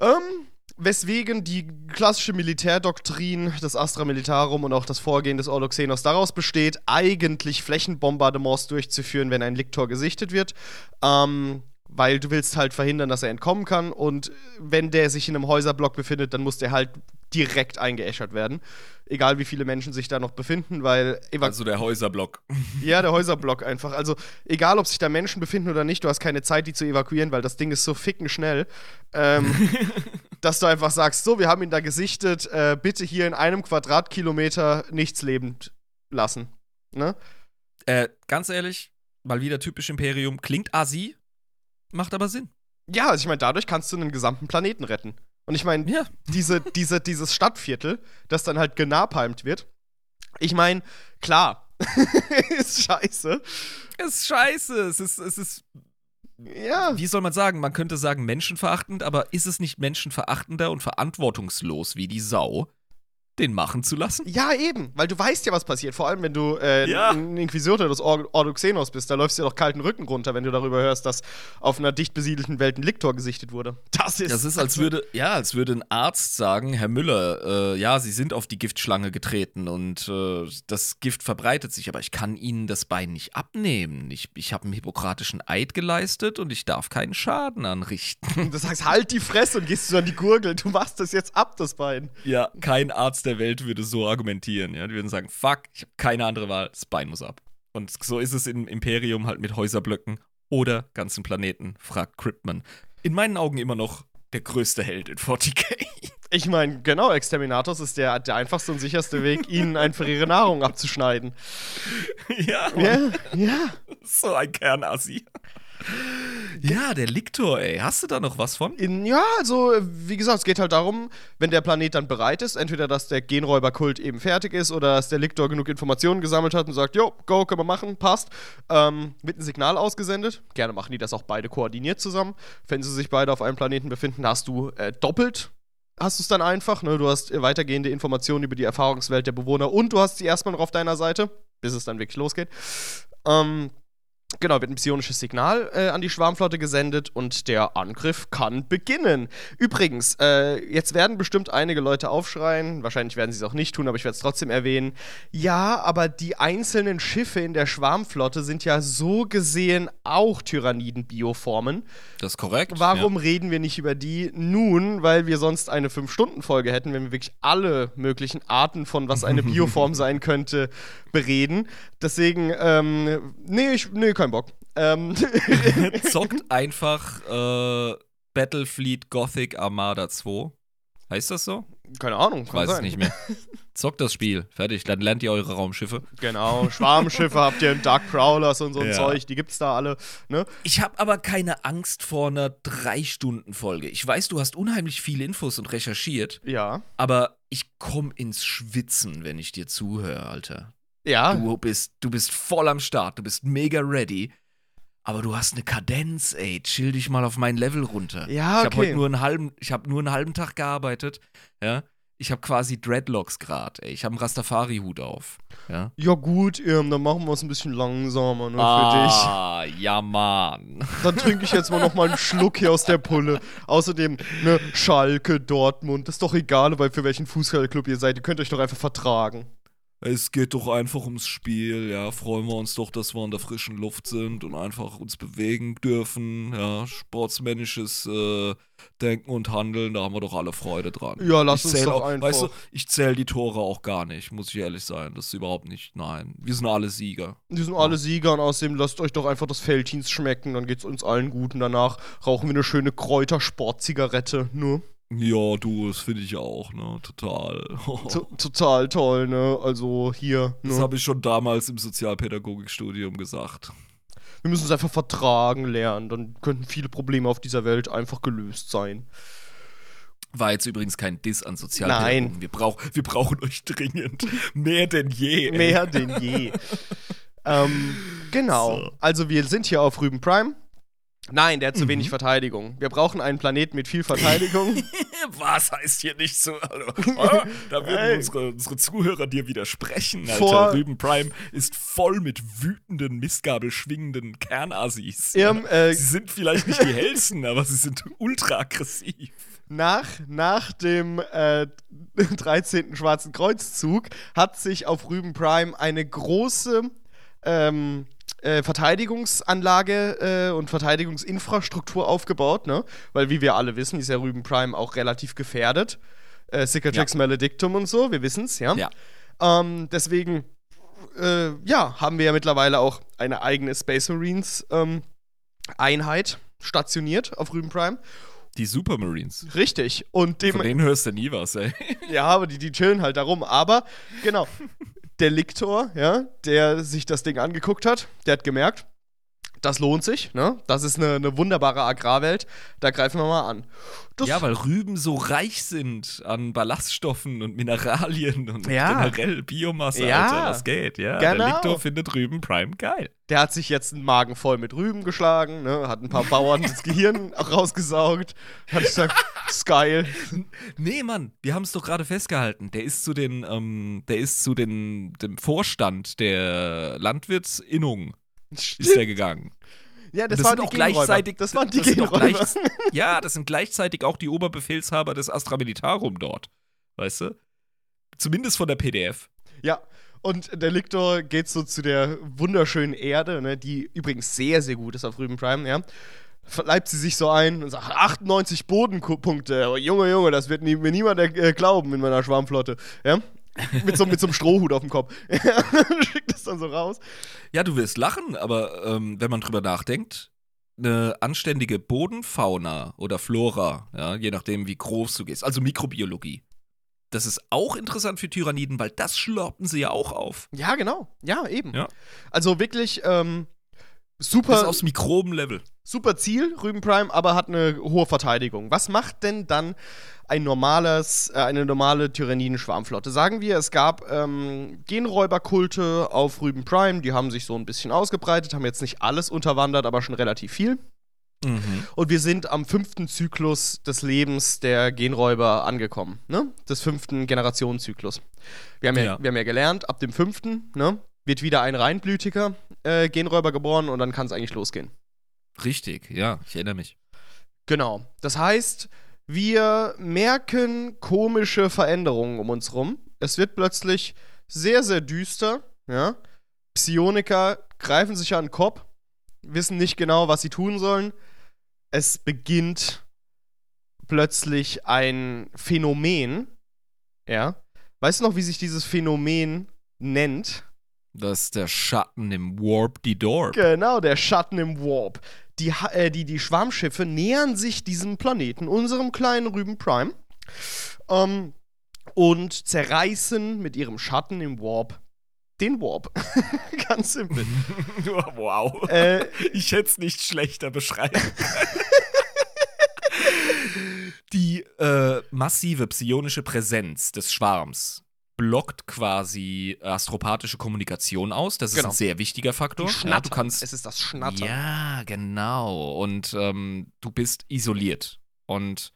Ähm, weswegen die klassische Militärdoktrin des Astra Militarum und auch das Vorgehen des Ordo Xenos daraus besteht, eigentlich Flächenbombardements durchzuführen, wenn ein Liktor gesichtet wird. Ähm, weil du willst halt verhindern, dass er entkommen kann und wenn der sich in einem Häuserblock befindet, dann muss der halt direkt eingeäschert werden. Egal wie viele Menschen sich da noch befinden, weil Also der Häuserblock. ja, der Häuserblock einfach. Also, egal ob sich da Menschen befinden oder nicht, du hast keine Zeit, die zu evakuieren, weil das Ding ist so ficken schnell, ähm, dass du einfach sagst: So, wir haben ihn da gesichtet, äh, bitte hier in einem Quadratkilometer nichts lebend lassen. Ne? Äh, ganz ehrlich, mal wieder typisch Imperium. Klingt asi, macht aber Sinn. Ja, also ich meine, dadurch kannst du einen gesamten Planeten retten. Und ich meine, Ja. diese, diese, dieses Stadtviertel, das dann halt genapalmt wird. Ich meine, klar, ist scheiße. Es ist scheiße. Es ist, es ist, Ja. wie soll man sagen? Man könnte sagen menschenverachtend, aber ist es nicht menschenverachtender und verantwortungslos wie die Sau, den machen zu lassen? Ja, eben, weil du weißt ja, was passiert. Vor allem, wenn du äh, Ja. ein Inquisitor des Or Ordoxenos bist, da läufst du ja doch kalten Rücken runter, wenn du darüber hörst, dass auf einer dicht besiedelten Welt ein Liktor gesichtet wurde. Das ist. Das ist, als würde, ja, als würde ein Arzt sagen, Herr Müller, äh, ja, Sie sind auf die Giftschlange getreten und äh, das Gift verbreitet sich, aber ich kann Ihnen das Bein nicht abnehmen. Ich, ich habe einen hippokratischen Eid geleistet und ich darf keinen Schaden anrichten. Du sagst, halt die Fresse und gehst du an die Gurgel. Du machst das jetzt ab, das Bein. Ja, kein Arzt der Welt würde so argumentieren. Ja, die würden sagen, fuck, ich habe keine andere Wahl, das Bein muss ab. Und so ist es im Imperium halt mit Häuserblöcken oder ganzen Planeten, fragt Cryptman. In meinen Augen immer noch der größte Held in 40k. Ich meine, genau, Exterminatus ist der, der einfachste und sicherste Weg, ihnen einfach ihre Nahrung abzuschneiden. ja, Ja, ja. So ein Kernassi. Ja, der Liktor, ey. Hast du da noch was von? In, ja, also, wie gesagt, es geht halt darum, wenn der Planet dann bereit ist, entweder, dass der Genräuberkult eben fertig ist oder dass der Liktor genug Informationen gesammelt hat und sagt, jo, go, können wir machen, passt, ähm, wird ein Signal ausgesendet. Gerne machen die das auch beide koordiniert zusammen. Wenn sie sich beide auf einem Planeten befinden, hast du äh, doppelt hast du es dann einfach, ne? Du hast weitergehende Informationen über die Erfahrungswelt der Bewohner und du hast sie erstmal noch auf deiner Seite, bis es dann wirklich losgeht. Ähm, Genau, wird ein psionisches Signal äh, an die Schwarmflotte gesendet und der Angriff kann beginnen. Übrigens, äh, jetzt werden bestimmt einige Leute aufschreien, wahrscheinlich werden sie es auch nicht tun, aber ich werde es trotzdem erwähnen. Ja, aber die einzelnen Schiffe in der Schwarmflotte sind ja so gesehen auch Tyranniden-Bioformen. Das ist korrekt. Warum reden wir nicht über die nun? Weil wir sonst eine 5-Stunden-Folge hätten, wenn wir wirklich alle möglichen Arten von was eine Bioform sein könnte, bereden. Deswegen, ähm, nee, ich, nee, kein Bock. Ähm. Zockt einfach äh, Battlefleet Gothic Armada 2. Heißt das so? keine Ahnung, kann weiß es sein. nicht mehr. Zockt das Spiel. Fertig. Dann lernt ihr eure Raumschiffe. Genau, Schwarmschiffe habt ihr, Dark Prowlers und so ein Ja. Zeug, die gibt's da alle, ne? Ich habe aber keine Angst vor einer Drei-Stunden-Folge. Ich weiß, du hast unheimlich viele Infos und recherchiert, Ja. aber ich komme ins Schwitzen, wenn ich dir zuhöre, Alter. Ja, Du bist, du bist voll am Start, du bist mega ready. Aber du hast eine Kadenz, ey. Chill dich mal auf mein Level runter. Ja, Ich habe okay. heute nur einen halben, ich habe nur einen halben Tag gearbeitet. Ja. Ich habe quasi Dreadlocks grad, ey. Ich habe einen Rastafari-Hut auf. Ja. ja gut, ähm, dann machen wir es ein bisschen langsamer, ne, Ah, ja, Mann. für dich. Dann trinke ich jetzt mal noch mal einen Schluck hier aus der Pulle. Außerdem, ne, Schalke, Dortmund, das ist doch egal, weil für welchen Fußballclub ihr seid, ihr könnt euch doch einfach vertragen. Es geht doch einfach ums Spiel, ja. Freuen wir uns doch, dass wir in der frischen Luft sind und einfach uns bewegen dürfen, ja. Sportsmännisches äh, Denken und Handeln, da haben wir doch alle Freude dran. Ja, lass ich uns doch auch, einfach- Weißt du, ich zähle die Tore auch gar nicht, muss ich ehrlich sein. Das ist überhaupt nicht, nein. Wir sind alle Sieger. Die sind alle Sieger und außerdem lasst euch doch einfach das Felddienst schmecken, dann geht's uns allen gut und danach rauchen wir eine schöne Kräutersportzigarette, ne? Ja, du, das finde ich auch, ne? Total. To total toll, ne? Also hier, Das ne? habe ich schon damals im Sozialpädagogikstudium gesagt. Wir müssen uns einfach vertragen lernen, dann könnten viele Probleme auf dieser Welt einfach gelöst sein. War jetzt übrigens kein Diss an Sozialpädagogen. Nein. Wir, brauch, wir brauchen euch dringend. Mehr denn je. ey. Mehr denn je. ähm, genau. So. Also wir sind hier auf Rüben Prime. Nein, der hat zu Mhm. wenig Verteidigung. Wir brauchen einen Planeten mit viel Verteidigung. Was heißt hier nicht so? Hallo. Ah, da würden unsere, unsere Zuhörer dir widersprechen. Alter. Vor- Rüben Prime ist voll mit wütenden, missgabelschwingenden Kernassis. Irm, äh, sie sind vielleicht nicht die hellsten, aber sie sind ultra aggressiv. nach, nach dem äh, 13. Schwarzen Kreuzzug hat sich auf Rüben Prime eine große ähm, äh, Verteidigungsanlage äh, und Verteidigungsinfrastruktur aufgebaut, ne? Weil, wie wir alle wissen, ist ja Rüben Prime auch relativ gefährdet. Äh, Cicatrix Maledictum und so, wir wissen's, ja. Ja. Ähm, deswegen, äh, ja, haben wir ja mittlerweile auch eine eigene Space Marines ähm, Einheit stationiert auf Rüben Prime. Die Supermarines. Richtig. Und dem, Von denen hörst du nie was, ey. ja, aber die, die chillen halt darum. Aber, genau, der Liktor, ja, der sich das Ding angeguckt hat, der hat gemerkt, Das lohnt sich, ne? Das ist eine, eine wunderbare Agrarwelt. Da greifen wir mal an. Das ja, weil Rüben so reich sind an Ballaststoffen und Mineralien und Ja. generell Biomasse, Ja. Alter, das geht, ja. Genau. Der Liktor findet Rüben Prime geil. Der hat sich jetzt einen Magen voll mit Rüben geschlagen, ne? hat ein paar Bauern das Gehirn rausgesaugt, hat gesagt, ist geil. Nee, Mann, wir haben es doch gerade festgehalten. Der ist zu den, ähm, der ist zu den, dem Vorstand der Landwirtsinnung ist der gegangen. Ja, das, das waren auch gleichzeitig- Das waren die das gleich- Ja, das sind gleichzeitig auch die Oberbefehlshaber des Astra Militarum dort. Weißt du? Zumindest von der PDF. Ja, und der Liktor geht so zu der wunderschönen Erde, ne, die übrigens sehr, sehr gut ist auf Rüben Prime, ja. Verleibt sie sich so ein und sagt, 98 Bodenpunkte. Junge, Junge, das wird nie, mir niemand äh, glauben in meiner Schwarmflotte. Ja? Mit so, mit so einem Strohhut auf dem Kopf. Schickt das dann so raus. Ja, du wirst lachen, aber ähm, wenn man drüber nachdenkt, eine anständige Bodenfauna oder Flora, ja, je nachdem, wie groß du gehst, also Mikrobiologie. Das ist auch interessant für Tyranniden, weil das schlorpen sie ja auch auf. Ja, genau. Ja, eben. Ja. Also wirklich ähm, Super, aufs Mikrobenlevel. super Ziel, Rüben Prime, aber hat eine hohe Verteidigung. Was macht denn dann ein normales, äh, eine normale Tyranniden-Schwarmflotte? Sagen wir, es gab ähm, Genräuberkulte auf Rüben Prime, die haben sich so ein bisschen ausgebreitet, haben jetzt nicht alles unterwandert, aber schon relativ viel. Mhm. Und wir sind am fünften Zyklus des Lebens der Genräuber angekommen, ne? Des fünften Generationenzyklus. Wir haben ja, Ja. Wir haben ja gelernt, ab dem fünften, ne? Wird wieder ein reinblütiger äh, Genräuber geboren und dann kann es eigentlich losgehen. Richtig, ja, ich erinnere mich. Genau. Das heißt, wir merken komische Veränderungen um uns rum. Es wird plötzlich sehr, sehr düster. Ja? Psioniker greifen sich an den Kopf, wissen nicht genau, was sie tun sollen. Es beginnt plötzlich ein Phänomen. Ja? Weißt du noch, wie sich dieses Phänomen nennt? Das ist der Schatten im Warp die Dorp. Genau, der Schatten im Warp. Die, äh, die, die Schwarmschiffe nähern sich diesem Planeten, unserem kleinen Rüben Prime, ähm, und zerreißen mit ihrem Schatten im Warp den Warp. Ganz simpel. wow. äh, Ich hätte es nicht schlechter beschreiben. Die äh, massive psionische Präsenz des Schwarms blockt quasi astropathische Kommunikation aus. Das ist Genau. ein sehr wichtiger Faktor. Ja, du kannst es ist das Schnattern. Ja, genau. Und ähm, du bist isoliert. Und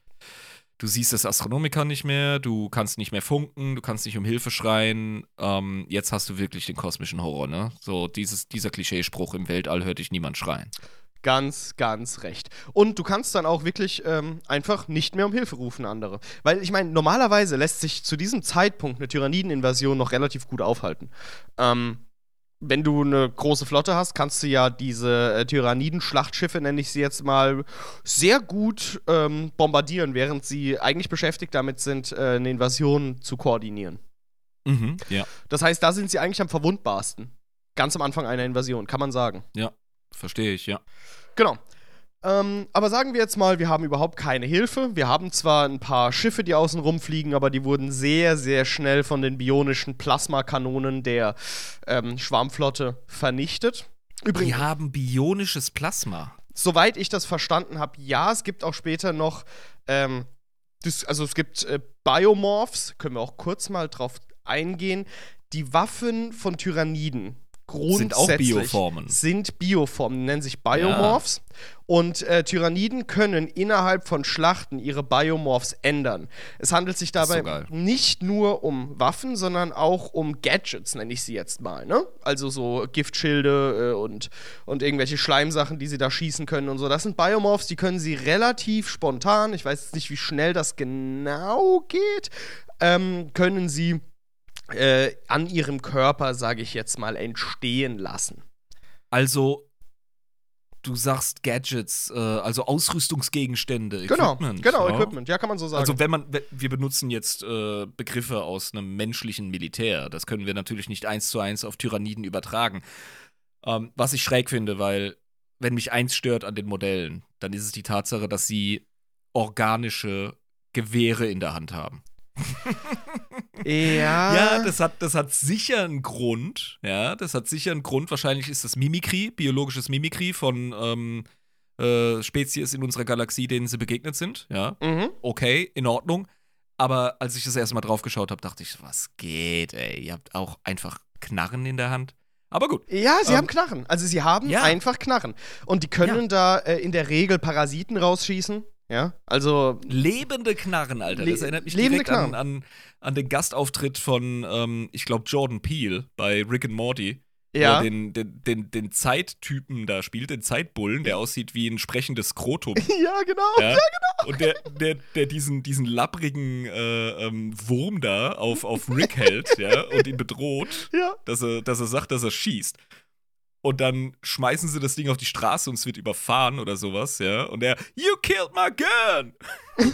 du siehst das Astronomiker nicht mehr, du kannst nicht mehr funken, du kannst nicht um Hilfe schreien. Ähm, jetzt hast du wirklich den kosmischen Horror, ne? So dieses, dieser Klischeespruch, im Weltall hört dich niemand schreien. Ganz, ganz recht. Und du kannst dann auch wirklich ähm, einfach nicht mehr um Hilfe rufen, andere. Weil ich meine, normalerweise lässt sich zu diesem Zeitpunkt eine Tyrannideninvasion noch relativ gut aufhalten. Ähm, wenn du eine große Flotte hast, kannst du ja diese äh, Tyranniden-Schlachtschiffe, nenne ich sie jetzt mal, sehr gut ähm, bombardieren, während sie eigentlich beschäftigt damit sind, äh, eine Invasion zu koordinieren. Mhm, ja. Das heißt, da sind sie eigentlich am verwundbarsten. Ganz am Anfang einer Invasion, kann man sagen. Verstehe ich, ja. Genau. Ähm, aber sagen wir jetzt mal, wir haben überhaupt keine Hilfe. Wir haben zwar ein paar Schiffe, die außen rumfliegen, aber die wurden sehr, sehr schnell von den bionischen Plasmakanonen der ähm, Schwarmflotte vernichtet. Übrigens, Die haben bionisches Plasma. soweit ich das verstanden habe, ja, es gibt auch später noch, ähm, das, also es gibt äh, Biomorphs, können wir auch kurz mal drauf eingehen. Die Waffen von Tyranniden Sind auch Bioformen. sind Bioformen, nennen sich Biomorphs. Und äh, Tyranniden können innerhalb von Schlachten ihre Biomorphs ändern. Es handelt sich so dabei geil. nicht nur um Waffen, sondern auch um Gadgets, nenne ich sie jetzt mal. Ne? Also so Giftschilde äh, und, und irgendwelche Schleimsachen, die sie da schießen können und so. Das sind Biomorphs, die können sie relativ spontan, ich weiß jetzt nicht, wie schnell das genau geht, ähm, können sie äh, an ihrem Körper, sage ich jetzt mal, entstehen lassen. Also, du sagst Gadgets, äh, also Ausrüstungsgegenstände, Genau, Equipment. genau, ja? Equipment, ja, kann man so sagen. Also wenn man, wir benutzen jetzt äh, Begriffe aus einem menschlichen Militär. Das können wir natürlich nicht eins zu eins auf Tyranniden übertragen. Ähm, was ich schräg finde, weil wenn mich eins stört an den Modellen, dann ist es die Tatsache, dass sie organische Gewehre in der Hand haben. Ja. Ja, das hat, das hat sicher einen Grund. Ja, das hat sicher einen Grund. Wahrscheinlich ist das Mimikry, biologisches Mimikry von ähm, äh, Spezies in unserer Galaxie, denen sie begegnet sind. Ja, Mhm. okay, in Ordnung. Aber als ich das erste Mal drauf geschaut habe, dachte ich, was geht, ey? Ihr habt auch einfach Knarren in der Hand. Aber gut. Ja, sie Ähm, haben Knarren. Also sie haben ja. einfach Knarren. Und die können da äh, in der Regel Parasiten rausschießen. Ja, also Lebende Knarren, Alter. Das erinnert mich direkt an, an, an den Gastauftritt von, ähm, ich glaube, Jordan Peele bei Rick and Morty. Ja. er den, den, den, den Zeittypen da spielt, den Zeitbullen, der aussieht wie ein sprechendes Skrotum. ja, genau. Ja? Und der, der, der diesen, diesen lapprigen äh, ähm, Wurm da auf, auf Rick hält, ja, und ihn bedroht, Ja. dass er, dass er sagt, dass er schießt. Und dann schmeißen sie das Ding auf die Straße und es wird überfahren oder sowas, ja. Und er, You killed my gun!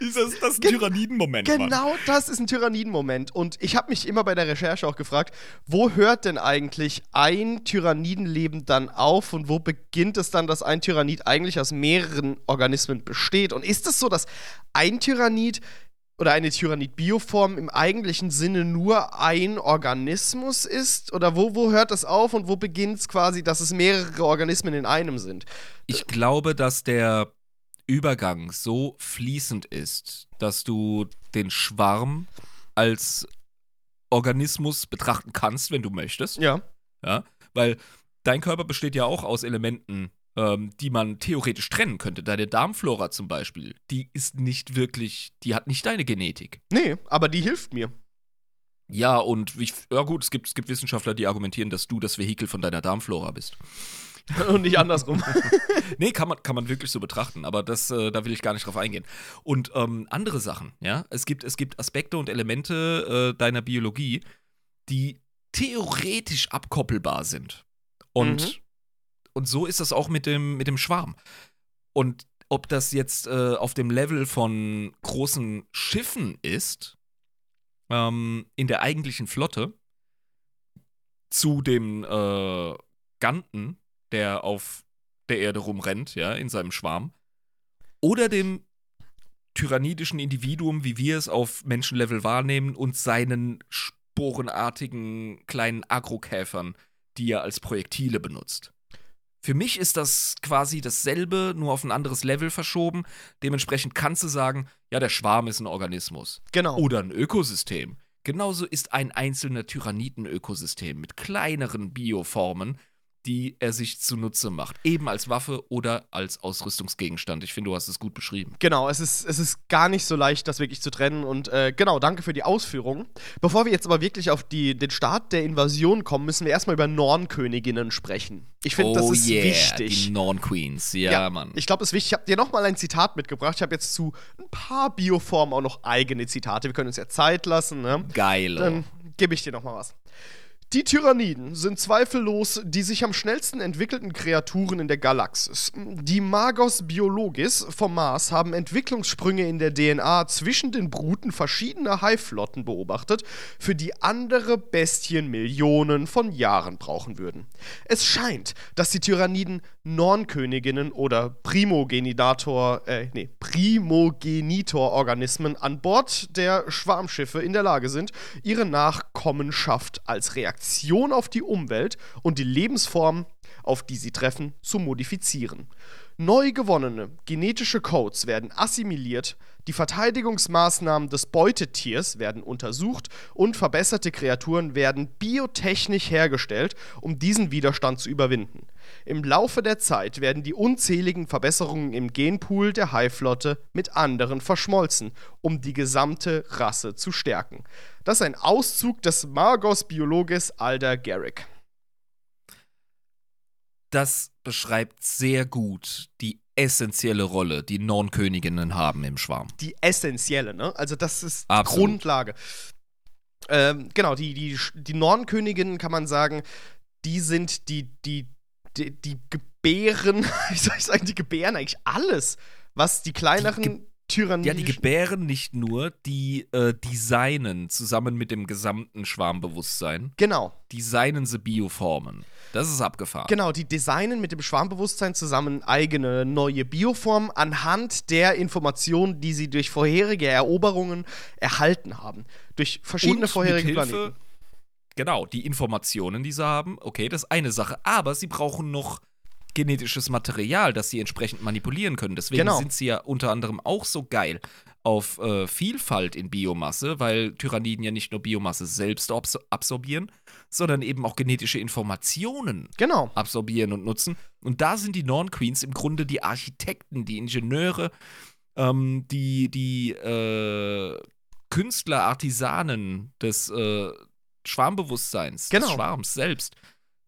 das ist das ein Tyrannidenmoment, Mann. Genau das ist ein Tyrannidenmoment. Und ich habe mich immer bei der Recherche auch gefragt, wo hört denn eigentlich ein Tyrannidenleben dann auf und wo beginnt es dann, dass ein Tyrannid eigentlich aus mehreren Organismen besteht? Und ist es so, dass ein Tyrannid oder eine Tyrannid-Bioform im eigentlichen Sinne nur ein Organismus ist? Oder wo, wo hört das auf und wo beginnt es quasi, dass es mehrere Organismen in einem sind? Ich glaube, dass der Übergang so fließend ist, dass du den Schwarm als Organismus betrachten kannst, wenn du möchtest. Ja. Ja, weil dein Körper besteht ja auch aus Elementen, ähm, die man theoretisch trennen könnte. Deine Darmflora zum Beispiel, die ist nicht wirklich, die hat nicht deine Genetik. Nee, aber die hilft mir. Ja, und ich, ja gut, es gibt, es gibt Wissenschaftler, die argumentieren, dass du das Vehikel von deiner Darmflora bist. und nicht andersrum. Nee, kann man, kann man wirklich so betrachten, aber das, äh, da will ich gar nicht drauf eingehen. Und ähm, andere Sachen, ja, es gibt, es gibt Aspekte und Elemente äh, deiner Biologie, die theoretisch abkoppelbar sind. Und, Mhm. Und so ist das auch mit dem, mit dem Schwarm. Und ob das jetzt äh, auf dem Level von großen Schiffen ist, ähm, in der eigentlichen Flotte, zu dem äh, Ganten, der auf der Erde rumrennt, ja, in seinem Schwarm, oder dem tyrannidischen Individuum, wie wir es auf Menschenlevel wahrnehmen, und seinen sporenartigen kleinen Agrokäfern, die er als Projektile benutzt. Für mich ist das quasi dasselbe, nur auf ein anderes Level verschoben. Dementsprechend kannst du sagen, ja, der Schwarm ist ein Organismus. Genau. Oder ein Ökosystem. Genauso ist ein einzelner Tyrannid ein Ökosystem mit kleineren Bioformen, die er sich zunutze macht. Eben als Waffe oder als Ausrüstungsgegenstand. Ich finde, du hast es gut beschrieben. Genau, es ist, es ist gar nicht so leicht, das wirklich zu trennen. Und äh, genau, danke für die Ausführung. Bevor wir jetzt aber wirklich auf die, den Start der Invasion kommen, müssen wir erstmal über Nornköniginnen sprechen. Ich finde, das ist wichtig. Oh Die Norn Queens. Ja, Mann. Ich glaube, es ist wichtig. Ich habe dir nochmal ein Zitat mitgebracht. Ich habe jetzt zu ein paar Bioformen auch noch eigene Zitate. Wir können uns ja Zeit lassen. Ne? Geil. Dann gebe ich dir noch mal was. Die Tyranniden sind zweifellos die sich am schnellsten entwickelten Kreaturen in der Galaxis. Die Magos Biologis vom Mars haben Entwicklungssprünge in der DNA zwischen den Bruten verschiedener Haiflotten beobachtet, für die andere Bestien Millionen von Jahren brauchen würden. Es scheint, dass die Tyranniden Nornköniginnen oder Primogenitor, äh, nee, Primogenitor-Organismen an Bord der Schwarmschiffe in der Lage sind, ihre Nachkommenschaft als Reaktion auf die Umwelt und die Lebensform, auf die sie treffen, zu modifizieren. Neu gewonnene genetische Codes werden assimiliert, die Verteidigungsmaßnahmen des Beutetiers werden untersucht und verbesserte Kreaturen werden biotechnisch hergestellt, um diesen Widerstand zu überwinden. Im Laufe der Zeit werden die unzähligen Verbesserungen im Genpool der Haiflotte mit anderen verschmolzen, um die gesamte Rasse zu stärken. Das ist ein Auszug des Magos Biologes Alder Garrick. Das beschreibt sehr gut die essentielle Rolle, die Nornköniginnen haben im Schwarm. Die essentielle, ne? Also das ist die Absolut. Grundlage. Ähm, genau, die, die, die Nornköniginnen kann man sagen, die sind die, die, die, die gebären, wie soll ich sagen, die gebären eigentlich alles, was die kleineren Die Tyranniden. Ja, die gebären nicht nur, die äh, designen zusammen mit dem gesamten Schwarmbewusstsein. Genau. Designen sie Bioformen. Das ist abgefahren. Genau, die designen mit dem Schwarmbewusstsein zusammen eigene neue Bioformen anhand der Informationen, die sie durch vorherige Eroberungen erhalten haben. Durch verschiedene Und vorherige mit Hilfe- Planeten. Genau, die Informationen, die sie haben, okay, das ist eine Sache. Aber sie brauchen noch genetisches Material, das sie entsprechend manipulieren können. Deswegen Genau. sind sie ja unter anderem auch so geil auf äh, Vielfalt in Biomasse, weil Tyranniden ja nicht nur Biomasse selbst absor absorbieren, sondern eben auch genetische Informationen Genau. absorbieren und nutzen. Und da sind die Norn Queens im Grunde die Architekten, die Ingenieure, ähm, die, die äh, Künstler, Artisanen des äh, Schwarmbewusstseins, Genau. des Schwarms selbst.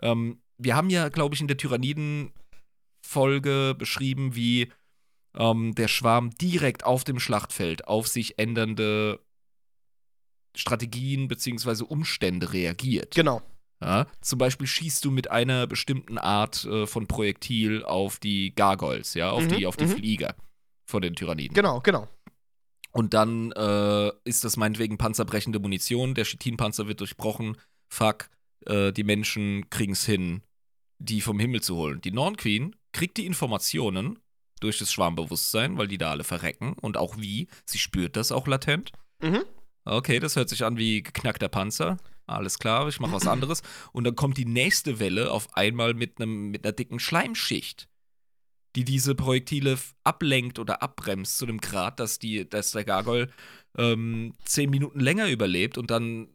Ähm, wir haben ja, glaube ich, in der Tyranniden-Folge beschrieben, wie ähm, der Schwarm direkt auf dem Schlachtfeld auf sich ändernde Strategien bzw. Umstände reagiert. Genau. Ja, zum Beispiel schießt du mit einer bestimmten Art äh, von Projektil auf die Gargoyles, ja, auf Mhm, die, auf die mhm. Flieger von den Tyranniden. Genau, genau. Und dann äh, ist das meinetwegen panzerbrechende Munition, der Chitinpanzer wird durchbrochen, fuck, äh, die Menschen kriegen es hin, die vom Himmel zu holen. Die Norn Queen kriegt die Informationen durch das Schwarmbewusstsein, weil die da alle verrecken und auch wie, sie spürt das auch latent. Mhm. Okay, das hört sich an wie geknackter Panzer. Alles klar, ich mache was anderes. Und dann kommt die nächste Welle auf einmal mit, einem, mit einer dicken Schleimschicht, die diese Projektile ablenkt oder abbremst zu einem Grad, dass, die, dass der Gargoyle ähm, zehn Minuten länger überlebt und dann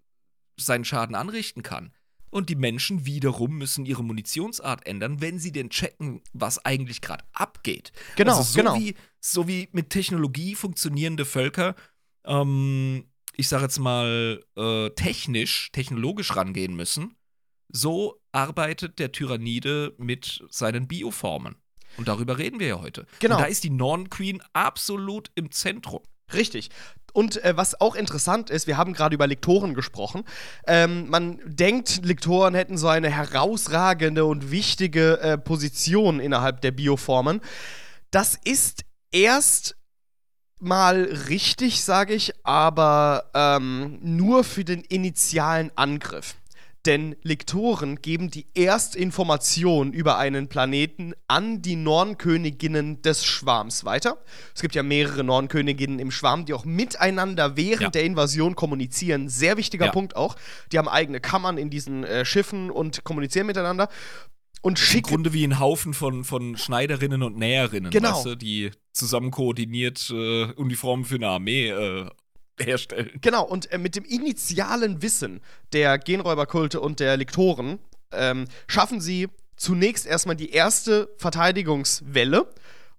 seinen Schaden anrichten kann. Und die Menschen wiederum müssen ihre Munitionsart ändern, wenn sie denn checken, was eigentlich gerade abgeht. Genau, also so genau. Wie, so wie mit Technologie funktionierende Völker, ähm, ich sage jetzt mal, äh, technisch, technologisch rangehen müssen, so arbeitet der Tyrannide mit seinen Bioformen. Und darüber reden wir ja heute. Genau. Und da ist die Norn Queen absolut im Zentrum. Richtig. Und äh, was auch interessant ist, wir haben gerade über Lektoren gesprochen. Ähm, man denkt, Lektoren hätten so eine herausragende und wichtige äh, Position innerhalb der Bioformen. Das ist erst mal richtig, sage ich, aber ähm, nur für den initialen Angriff. Denn Lektoren geben die Erstinformation über einen Planeten an die Nornköniginnen des Schwarms weiter. Es gibt ja mehrere Nornköniginnen im Schwarm, die auch miteinander während Ja. der Invasion kommunizieren. Sehr wichtiger Ja. Punkt auch. Die haben eigene Kammern in diesen äh, Schiffen und kommunizieren miteinander. Und Im schicken Grunde wie ein Haufen von, von Schneiderinnen und Näherinnen, Genau. weißt du, die zusammen koordiniert äh, Uniformen für eine Armee äh, herstellen. Genau, und äh, mit dem initialen Wissen der Genräuberkulte und der Lektoren ähm, schaffen sie zunächst erstmal die erste Verteidigungswelle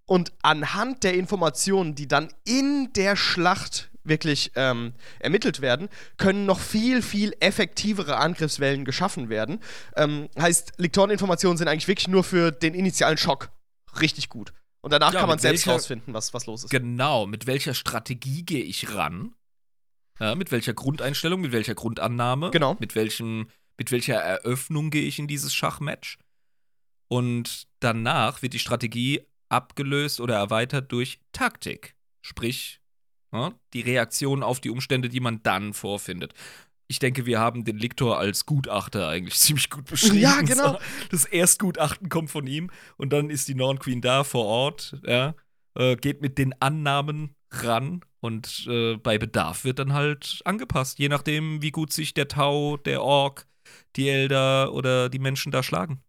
und anhand der Informationen, die dann in der Schlacht wirklich ähm, ermittelt werden, können noch viel, viel effektivere Angriffswellen geschaffen werden. Ähm, heißt, Lektoreninformationen sind eigentlich wirklich nur für den initialen Schock richtig gut. Und danach Ja, kann man selbst welcher- rausfinden, was, was los ist. Genau, mit welcher Strategie gehe ich ran? Ja, mit welcher Grundeinstellung, mit welcher Grundannahme? Genau. Mit, welchem, mit welcher Eröffnung gehe ich in dieses Schachmatch? Und danach wird die Strategie abgelöst oder erweitert durch Taktik. Sprich, ja, die Reaktion auf die Umstände, die man dann vorfindet. Ich denke, wir haben den Liktor als Gutachter eigentlich ziemlich gut beschrieben. Ja, genau. Das Erstgutachten kommt von ihm und dann ist die Norn Queen da vor Ort, ja, äh, geht mit den Annahmen ran und äh, bei Bedarf wird dann halt angepasst, je nachdem, wie gut sich der Tau, der Ork, die Elder oder die Menschen da schlagen.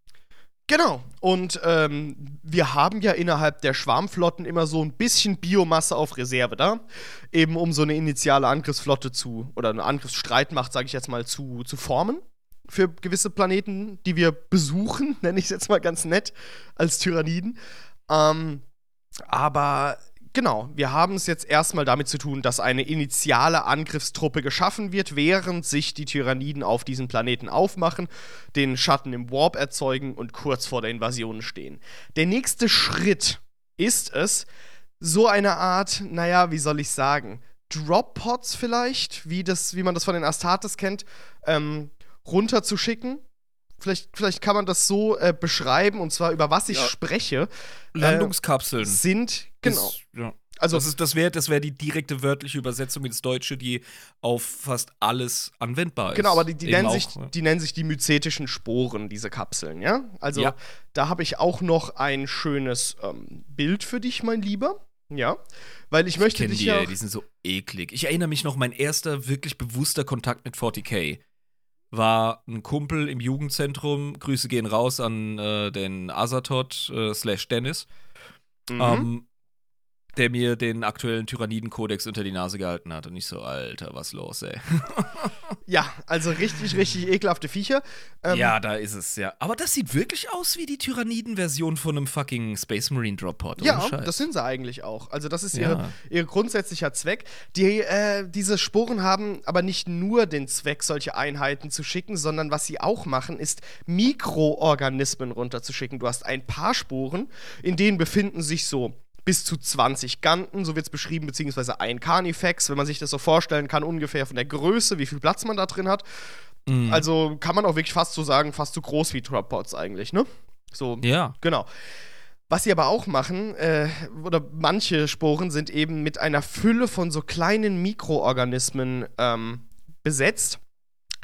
Genau. Und ähm, wir haben ja innerhalb der Schwarmflotten immer so ein bisschen Biomasse auf Reserve da. Eben um so eine initiale Angriffsflotte zu, oder eine Angriffsstreitmacht, sage ich jetzt mal, zu, zu formen. Für gewisse Planeten, die wir besuchen, nenne ich es jetzt mal ganz nett, als Tyranniden. Ähm, aber genau, wir haben es jetzt erstmal damit zu tun, dass eine initiale Angriffstruppe geschaffen wird, während sich die Tyranniden auf diesen Planeten aufmachen, den Schatten im Warp erzeugen und kurz vor der Invasion stehen. Der nächste Schritt ist es, so eine Art, naja, wie soll ich sagen, Drop-Pods vielleicht, wie, das, wie man das von den Astartes kennt, ähm, runterzuschicken. Vielleicht, vielleicht kann man das so äh, beschreiben, und zwar über was ich Ja. spreche. Landungskapseln. Sind, genau. Ist, ja. Also das, das wäre das wär die direkte wörtliche Übersetzung ins Deutsche, die auf fast alles anwendbar ist. Genau, aber die, die nennen, auch, sich, ja. die nennen sich die myzetischen Sporen, diese Kapseln, ja? Also ja. da habe ich auch noch ein schönes ähm, Bild für dich, mein Lieber. Ja, weil ich, ich möchte dich die, ja die sind so eklig. Ich erinnere mich noch, mein erster wirklich bewusster Kontakt mit 40k war ein Kumpel im Jugendzentrum. Grüße gehen raus an äh, den Azatot äh, slash Dennis. Mhm. Ähm, der mir den aktuellen Tyrannidenkodex unter die Nase gehalten hat. Und ich so, Alter, was los, ey. ja, also richtig, richtig ekelhafte Viecher. Ähm, ja, da ist es, ja. Aber das sieht wirklich aus wie die Tyranniden-Version von einem fucking Space Marine Drop-Pod. Ja, Scheiß. das sind sie eigentlich auch. Also, das ist ja. ihr, ihr grundsätzlicher Zweck. Die, äh, diese Sporen haben aber nicht nur den Zweck, solche Einheiten zu schicken, sondern was sie auch machen, ist Mikroorganismen runterzuschicken. Du hast ein paar Sporen, in denen befinden sich so bis zu 20 Ganten, so wird es beschrieben, beziehungsweise ein Carnifex, wenn man sich das so vorstellen kann, ungefähr von der Größe, wie viel Platz man da drin hat. Mhm. Also kann man auch wirklich fast so sagen, fast so groß wie Droppods eigentlich, ne? So, ja. Genau. Was sie aber auch machen, äh, oder manche Sporen sind eben mit einer Fülle von so kleinen Mikroorganismen ähm, besetzt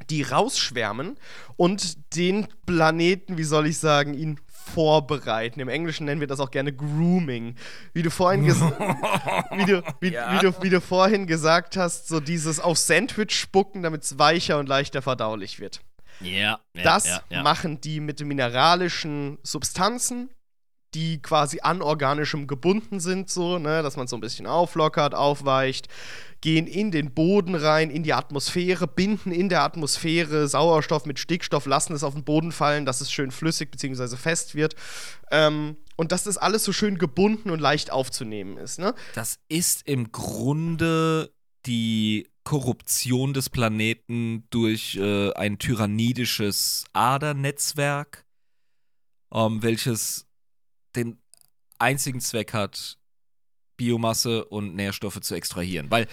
die rausschwärmen und den Planeten, wie soll ich sagen, ihn vorbereiten. Im Englischen nennen wir das auch gerne Grooming. Wie du vorhin, wie du, wie, ja. wie, du, wie du vorhin gesagt hast, so dieses auf Sandwich spucken, damit es weicher und leichter verdaulich wird. Ja, ja das ja, ja. machen die mit mineralischen Substanzen, die quasi an organischem gebunden sind, so, ne, dass man so ein bisschen auflockert, aufweicht gehen in den Boden rein, in die Atmosphäre, binden in der Atmosphäre Sauerstoff mit Stickstoff, lassen es auf den Boden fallen, dass es schön flüssig bzw. fest wird. Ähm, und dass das alles so schön gebunden und leicht aufzunehmen ist. Ne? Das ist im Grunde die Korruption des Planeten durch äh, ein tyrannidisches Adernetzwerk, ähm, welches den einzigen Zweck hat, Biomasse und Nährstoffe zu extrahieren. Weil,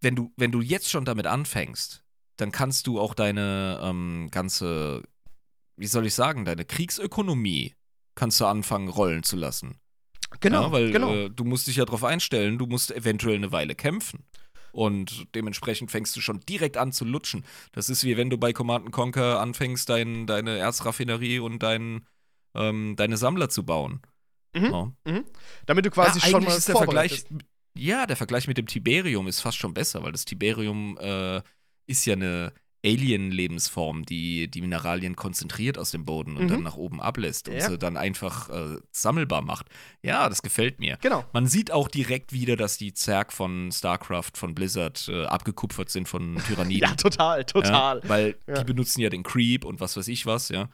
wenn du, wenn du jetzt schon damit anfängst, dann kannst du auch deine ähm, ganze, wie soll ich sagen, deine Kriegsökonomie kannst du anfangen rollen zu lassen. Genau, ja, weil genau. Äh, du musst dich ja darauf einstellen, du musst eventuell eine Weile kämpfen. Und dementsprechend fängst du schon direkt an zu lutschen. Das ist wie wenn du bei Command Conquer anfängst, dein, deine Erzraffinerie und dein, ähm, deine Sammler zu bauen. Mhm. Ja. Mhm. Damit du quasi ja, schon mal ist der Vergleich. Ja, der Vergleich mit dem Tiberium ist fast schon besser, weil das Tiberium äh, ist ja eine Alien-Lebensform, die die Mineralien konzentriert aus dem Boden und mhm. dann nach oben ablässt und ja. sie dann einfach äh, sammelbar macht. Ja, das gefällt mir. Genau. Man sieht auch direkt wieder, dass die Zerg von StarCraft, von Blizzard, äh, abgekupfert sind von Tyranniden. ja, total, total. Ja, weil ja. die benutzen ja den Creep und was weiß ich was, ja.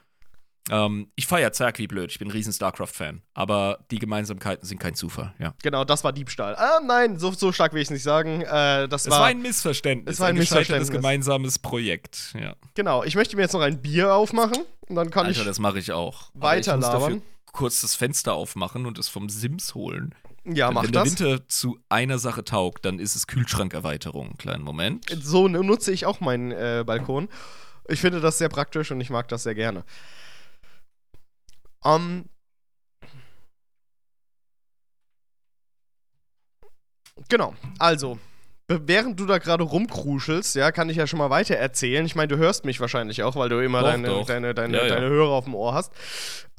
Ähm, ich feiere Zerg wie blöd, ich bin ein riesen StarCraft-Fan. Aber die Gemeinsamkeiten sind kein Zufall, ja. Genau, das war Diebstahl. Ah, nein, so, so stark will ich es nicht sagen. Äh, das es war, war ein Missverständnis. Es war ein, ein Missverständnis. gemeinsames Projekt, ja. Genau, ich möchte mir jetzt noch ein Bier aufmachen und dann kann Alter, ich. das mache ich auch. Weiter ich labern. kurz das Fenster aufmachen und es vom Sims holen. Ja, Denn mach wenn das. Wenn der Winter zu einer Sache taugt, dann ist es Kühlschrankerweiterung. Kleinen Moment. So nutze ich auch meinen äh, Balkon. Ich finde das sehr praktisch und ich mag das sehr gerne. Um, genau, also, während du da gerade rumkruschelst, ja, kann ich ja schon mal weiter erzählen. Ich meine, du hörst mich wahrscheinlich auch, weil du immer doch, deine, doch. deine, deine, ja, deine ja. Hörer auf dem Ohr hast.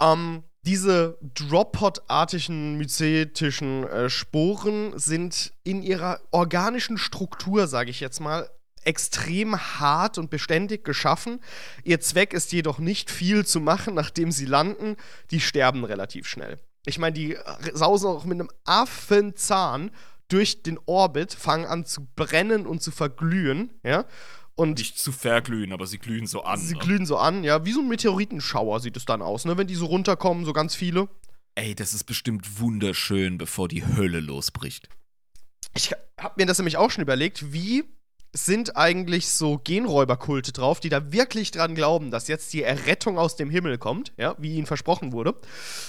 Ähm, diese Drop-Pod-artigen myzetischen äh, Sporen sind in ihrer organischen Struktur, sage ich jetzt mal, extrem hart und beständig geschaffen. Ihr Zweck ist jedoch nicht viel zu machen, nachdem sie landen. Die sterben relativ schnell. Ich meine, die sausen auch mit einem Affenzahn durch den Orbit, fangen an zu brennen und zu verglühen, ja. Und nicht zu verglühen, aber sie glühen so an. Sie ne? glühen so an, ja. Wie so ein Meteoritenschauer sieht es dann aus, ne? Wenn die so runterkommen, so ganz viele. Ey, das ist bestimmt wunderschön, bevor die Hölle losbricht. Ich habe mir das nämlich auch schon überlegt, wie sind eigentlich so Genräuberkulte drauf, die da wirklich dran glauben, dass jetzt die Errettung aus dem Himmel kommt, ja, wie ihnen versprochen wurde.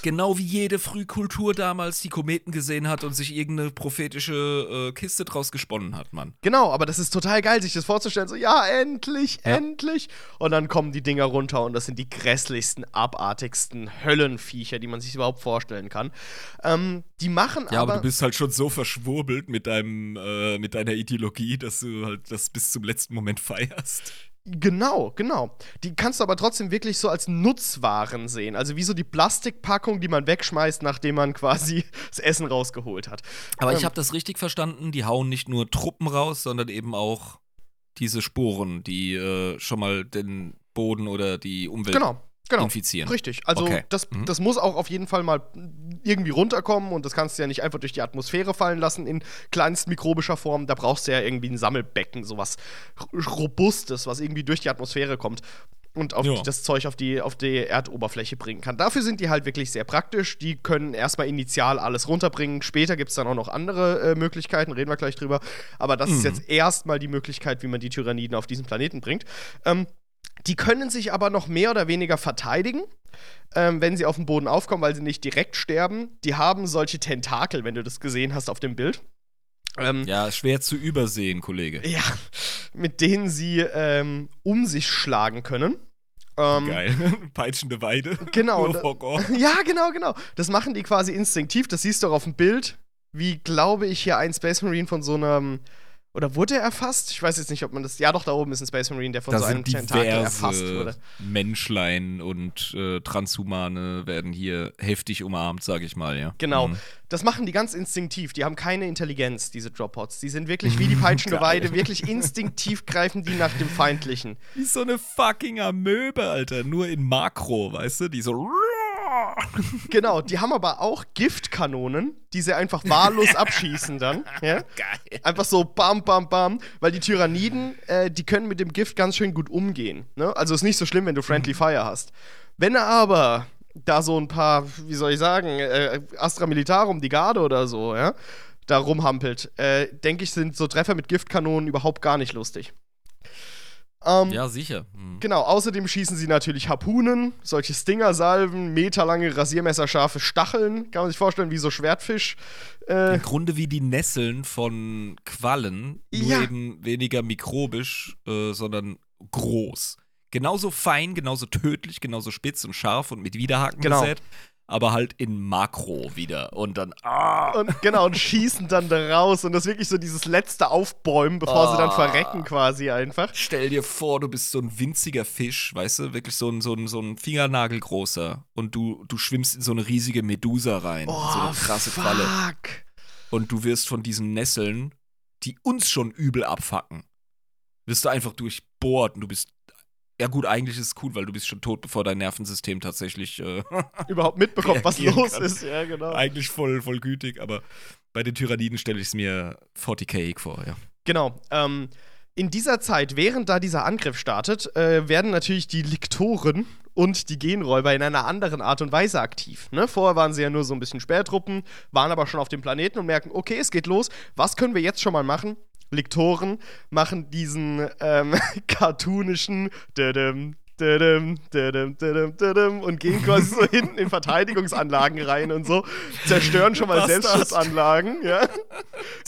Genau wie jede Frühkultur damals die Kometen gesehen hat und sich irgendeine prophetische äh, Kiste draus gesponnen hat, Mann. Genau, aber das ist total geil, sich das vorzustellen, so, ja, endlich, ja. endlich. Und dann kommen die Dinger runter und das sind die grässlichsten, abartigsten Höllenviecher, die man sich überhaupt vorstellen kann. Ähm, die machen ja, aber. aber du bist halt schon so verschwurbelt mit deinem, äh, mit deiner Ideologie, dass du halt das bis zum letzten Moment feierst. Genau, genau. Die kannst du aber trotzdem wirklich so als Nutzwaren sehen. Also wie so die Plastikpackung, die man wegschmeißt, nachdem man quasi das Essen rausgeholt hat. Aber ähm, ich habe das richtig verstanden, die hauen nicht nur Truppen raus, sondern eben auch diese Sporen, die äh, schon mal den Boden oder die Umwelt genau genau, infizieren. Richtig. Also okay. das, mhm. das muss auch auf jeden Fall mal irgendwie runterkommen und das kannst du ja nicht einfach durch die Atmosphäre fallen lassen in kleinst mikrobischer Form. Da brauchst du ja irgendwie ein Sammelbecken, sowas Robustes, was irgendwie durch die Atmosphäre kommt und auf die, das Zeug auf die, auf die Erdoberfläche bringen kann. Dafür sind die halt wirklich sehr praktisch. Die können erstmal initial alles runterbringen. Später gibt es dann auch noch andere äh, Möglichkeiten, reden wir gleich drüber. Aber das mhm. ist jetzt erstmal die Möglichkeit, wie man die Tyranniden auf diesen Planeten bringt. Ähm, die können sich aber noch mehr oder weniger verteidigen, ähm, wenn sie auf dem Boden aufkommen, weil sie nicht direkt sterben. Die haben solche Tentakel, wenn du das gesehen hast auf dem Bild. Ähm, ja, schwer zu übersehen, Kollege. Ja, mit denen sie ähm, um sich schlagen können. Ähm, Geil. Peitschende Weide. Genau. ja, genau, genau. Das machen die quasi instinktiv. Das siehst du auch auf dem Bild, wie, glaube ich, hier ein Space Marine von so einem oder wurde er erfasst? Ich weiß jetzt nicht, ob man das. Ja, doch, da oben ist ein Space Marine, der von da so einem Tentakel erfasst wurde. Menschlein und äh, Transhumane werden hier heftig umarmt, sage ich mal, ja. Genau. Mhm. Das machen die ganz instinktiv. Die haben keine Intelligenz, diese Droppots. Die sind wirklich wie die peitschende Weide. Wirklich instinktiv greifen die nach dem Feindlichen. Wie so eine fucking Amöbe, Alter. Nur in Makro, weißt du? Die so genau, die haben aber auch Giftkanonen, die sie einfach wahllos abschießen dann. Ja? Geil. Einfach so bam, bam, bam. Weil die Tyranniden, äh, die können mit dem Gift ganz schön gut umgehen. Ne? Also ist nicht so schlimm, wenn du Friendly mhm. Fire hast. Wenn er aber da so ein paar, wie soll ich sagen, äh, Astra Militarum, die Garde oder so, ja, da rumhampelt, äh, denke ich, sind so Treffer mit Giftkanonen überhaupt gar nicht lustig. Ähm, ja, sicher. Mhm. Genau, außerdem schießen sie natürlich Harpunen, solche Stingersalven, meterlange, rasiermesserscharfe Stacheln, kann man sich vorstellen, wie so Schwertfisch. Äh, Im Grunde wie die Nesseln von Quallen, nur ja. eben weniger mikrobisch, äh, sondern groß. Genauso fein, genauso tödlich, genauso spitz und scharf und mit Widerhaken genau. gesät aber halt in Makro wieder. Und dann. Ah. Und genau, und schießen dann da raus. Und das ist wirklich so dieses letzte Aufbäumen, bevor ah. sie dann ah. verrecken, quasi einfach. Stell dir vor, du bist so ein winziger Fisch, weißt du, wirklich so ein, so ein, so ein Fingernagel großer. Und du, du schwimmst in so eine riesige Medusa rein. Oh, so eine krasse fuck. Falle. Und du wirst von diesen Nesseln, die uns schon übel abfacken, wirst du einfach durchbohrt und du bist ja gut, eigentlich ist es cool, weil du bist schon tot, bevor dein Nervensystem tatsächlich äh, überhaupt mitbekommt, was los kann. ist. Ja, genau. Eigentlich voll, voll gütig, aber bei den Tyranniden stelle ich es mir 40k vor, ja. Genau. Ähm, in dieser Zeit, während da dieser Angriff startet, äh, werden natürlich die Liktoren und die Genräuber in einer anderen Art und Weise aktiv. Ne? Vorher waren sie ja nur so ein bisschen Spähtruppen, waren aber schon auf dem Planeten und merken, okay, es geht los. Was können wir jetzt schon mal machen? Lektoren machen diesen ähm, cartoonischen und gehen quasi so hinten in Verteidigungsanlagen rein und so, zerstören schon mal Bastard. Selbstschutzanlagen, ja.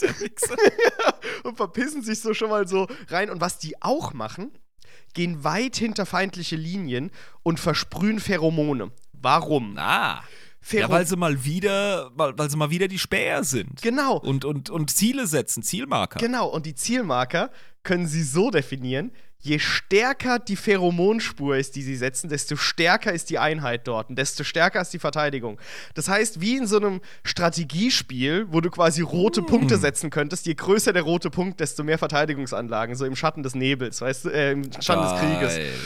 ja. Und verpissen sich so schon mal so rein. Und was die auch machen, gehen weit hinter feindliche Linien und versprühen Pheromone. Warum? Ah. Phäro ja, weil sie mal wieder, weil, weil sie mal wieder die Späher sind. Genau. Und, und, und Ziele setzen, Zielmarker. Genau, und die Zielmarker können sie so definieren, je stärker die Pheromonspur ist, die sie setzen, desto stärker ist die Einheit dort und desto stärker ist die Verteidigung. Das heißt, wie in so einem Strategiespiel, wo du quasi rote mm. Punkte setzen könntest, je größer der rote Punkt, desto mehr Verteidigungsanlagen, so im Schatten des Nebels, weißt du, äh, im Schatten Geil. des Krieges.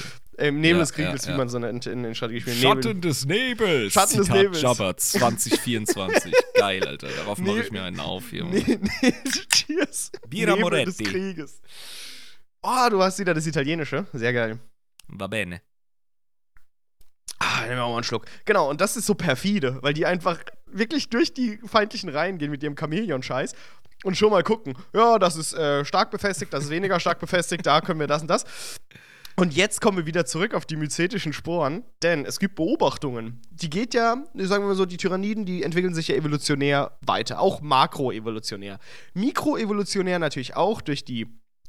Im Nebel ja, des Krieges, ja, wie man so nennt in den Strategiespielen. Schatten des Nebels. Schatten Zitat des Nebels. Jabba 2024. Geil, Alter. Darauf mache ich mir einen auf hier. Nee, nee, cheers. Bira Nebel Moretti. des Krieges. Oh, du hast wieder das Italienische. Sehr geil. Va bene. Ah, nehmen wir auch mal einen Schluck. Genau, und das ist so perfide, weil die einfach wirklich durch die feindlichen Reihen gehen mit ihrem Chamäleon-Scheiß und schon mal gucken, ja, das ist äh, stark befestigt, das ist weniger stark befestigt, da können wir das und das. Und jetzt kommen wir wieder zurück auf die myzetischen Sporen, denn es gibt Beobachtungen. Die geht ja, sagen wir mal so, die Tyranniden, die entwickeln sich ja evolutionär weiter, auch makroevolutionär. Mikroevolutionär natürlich auch durch die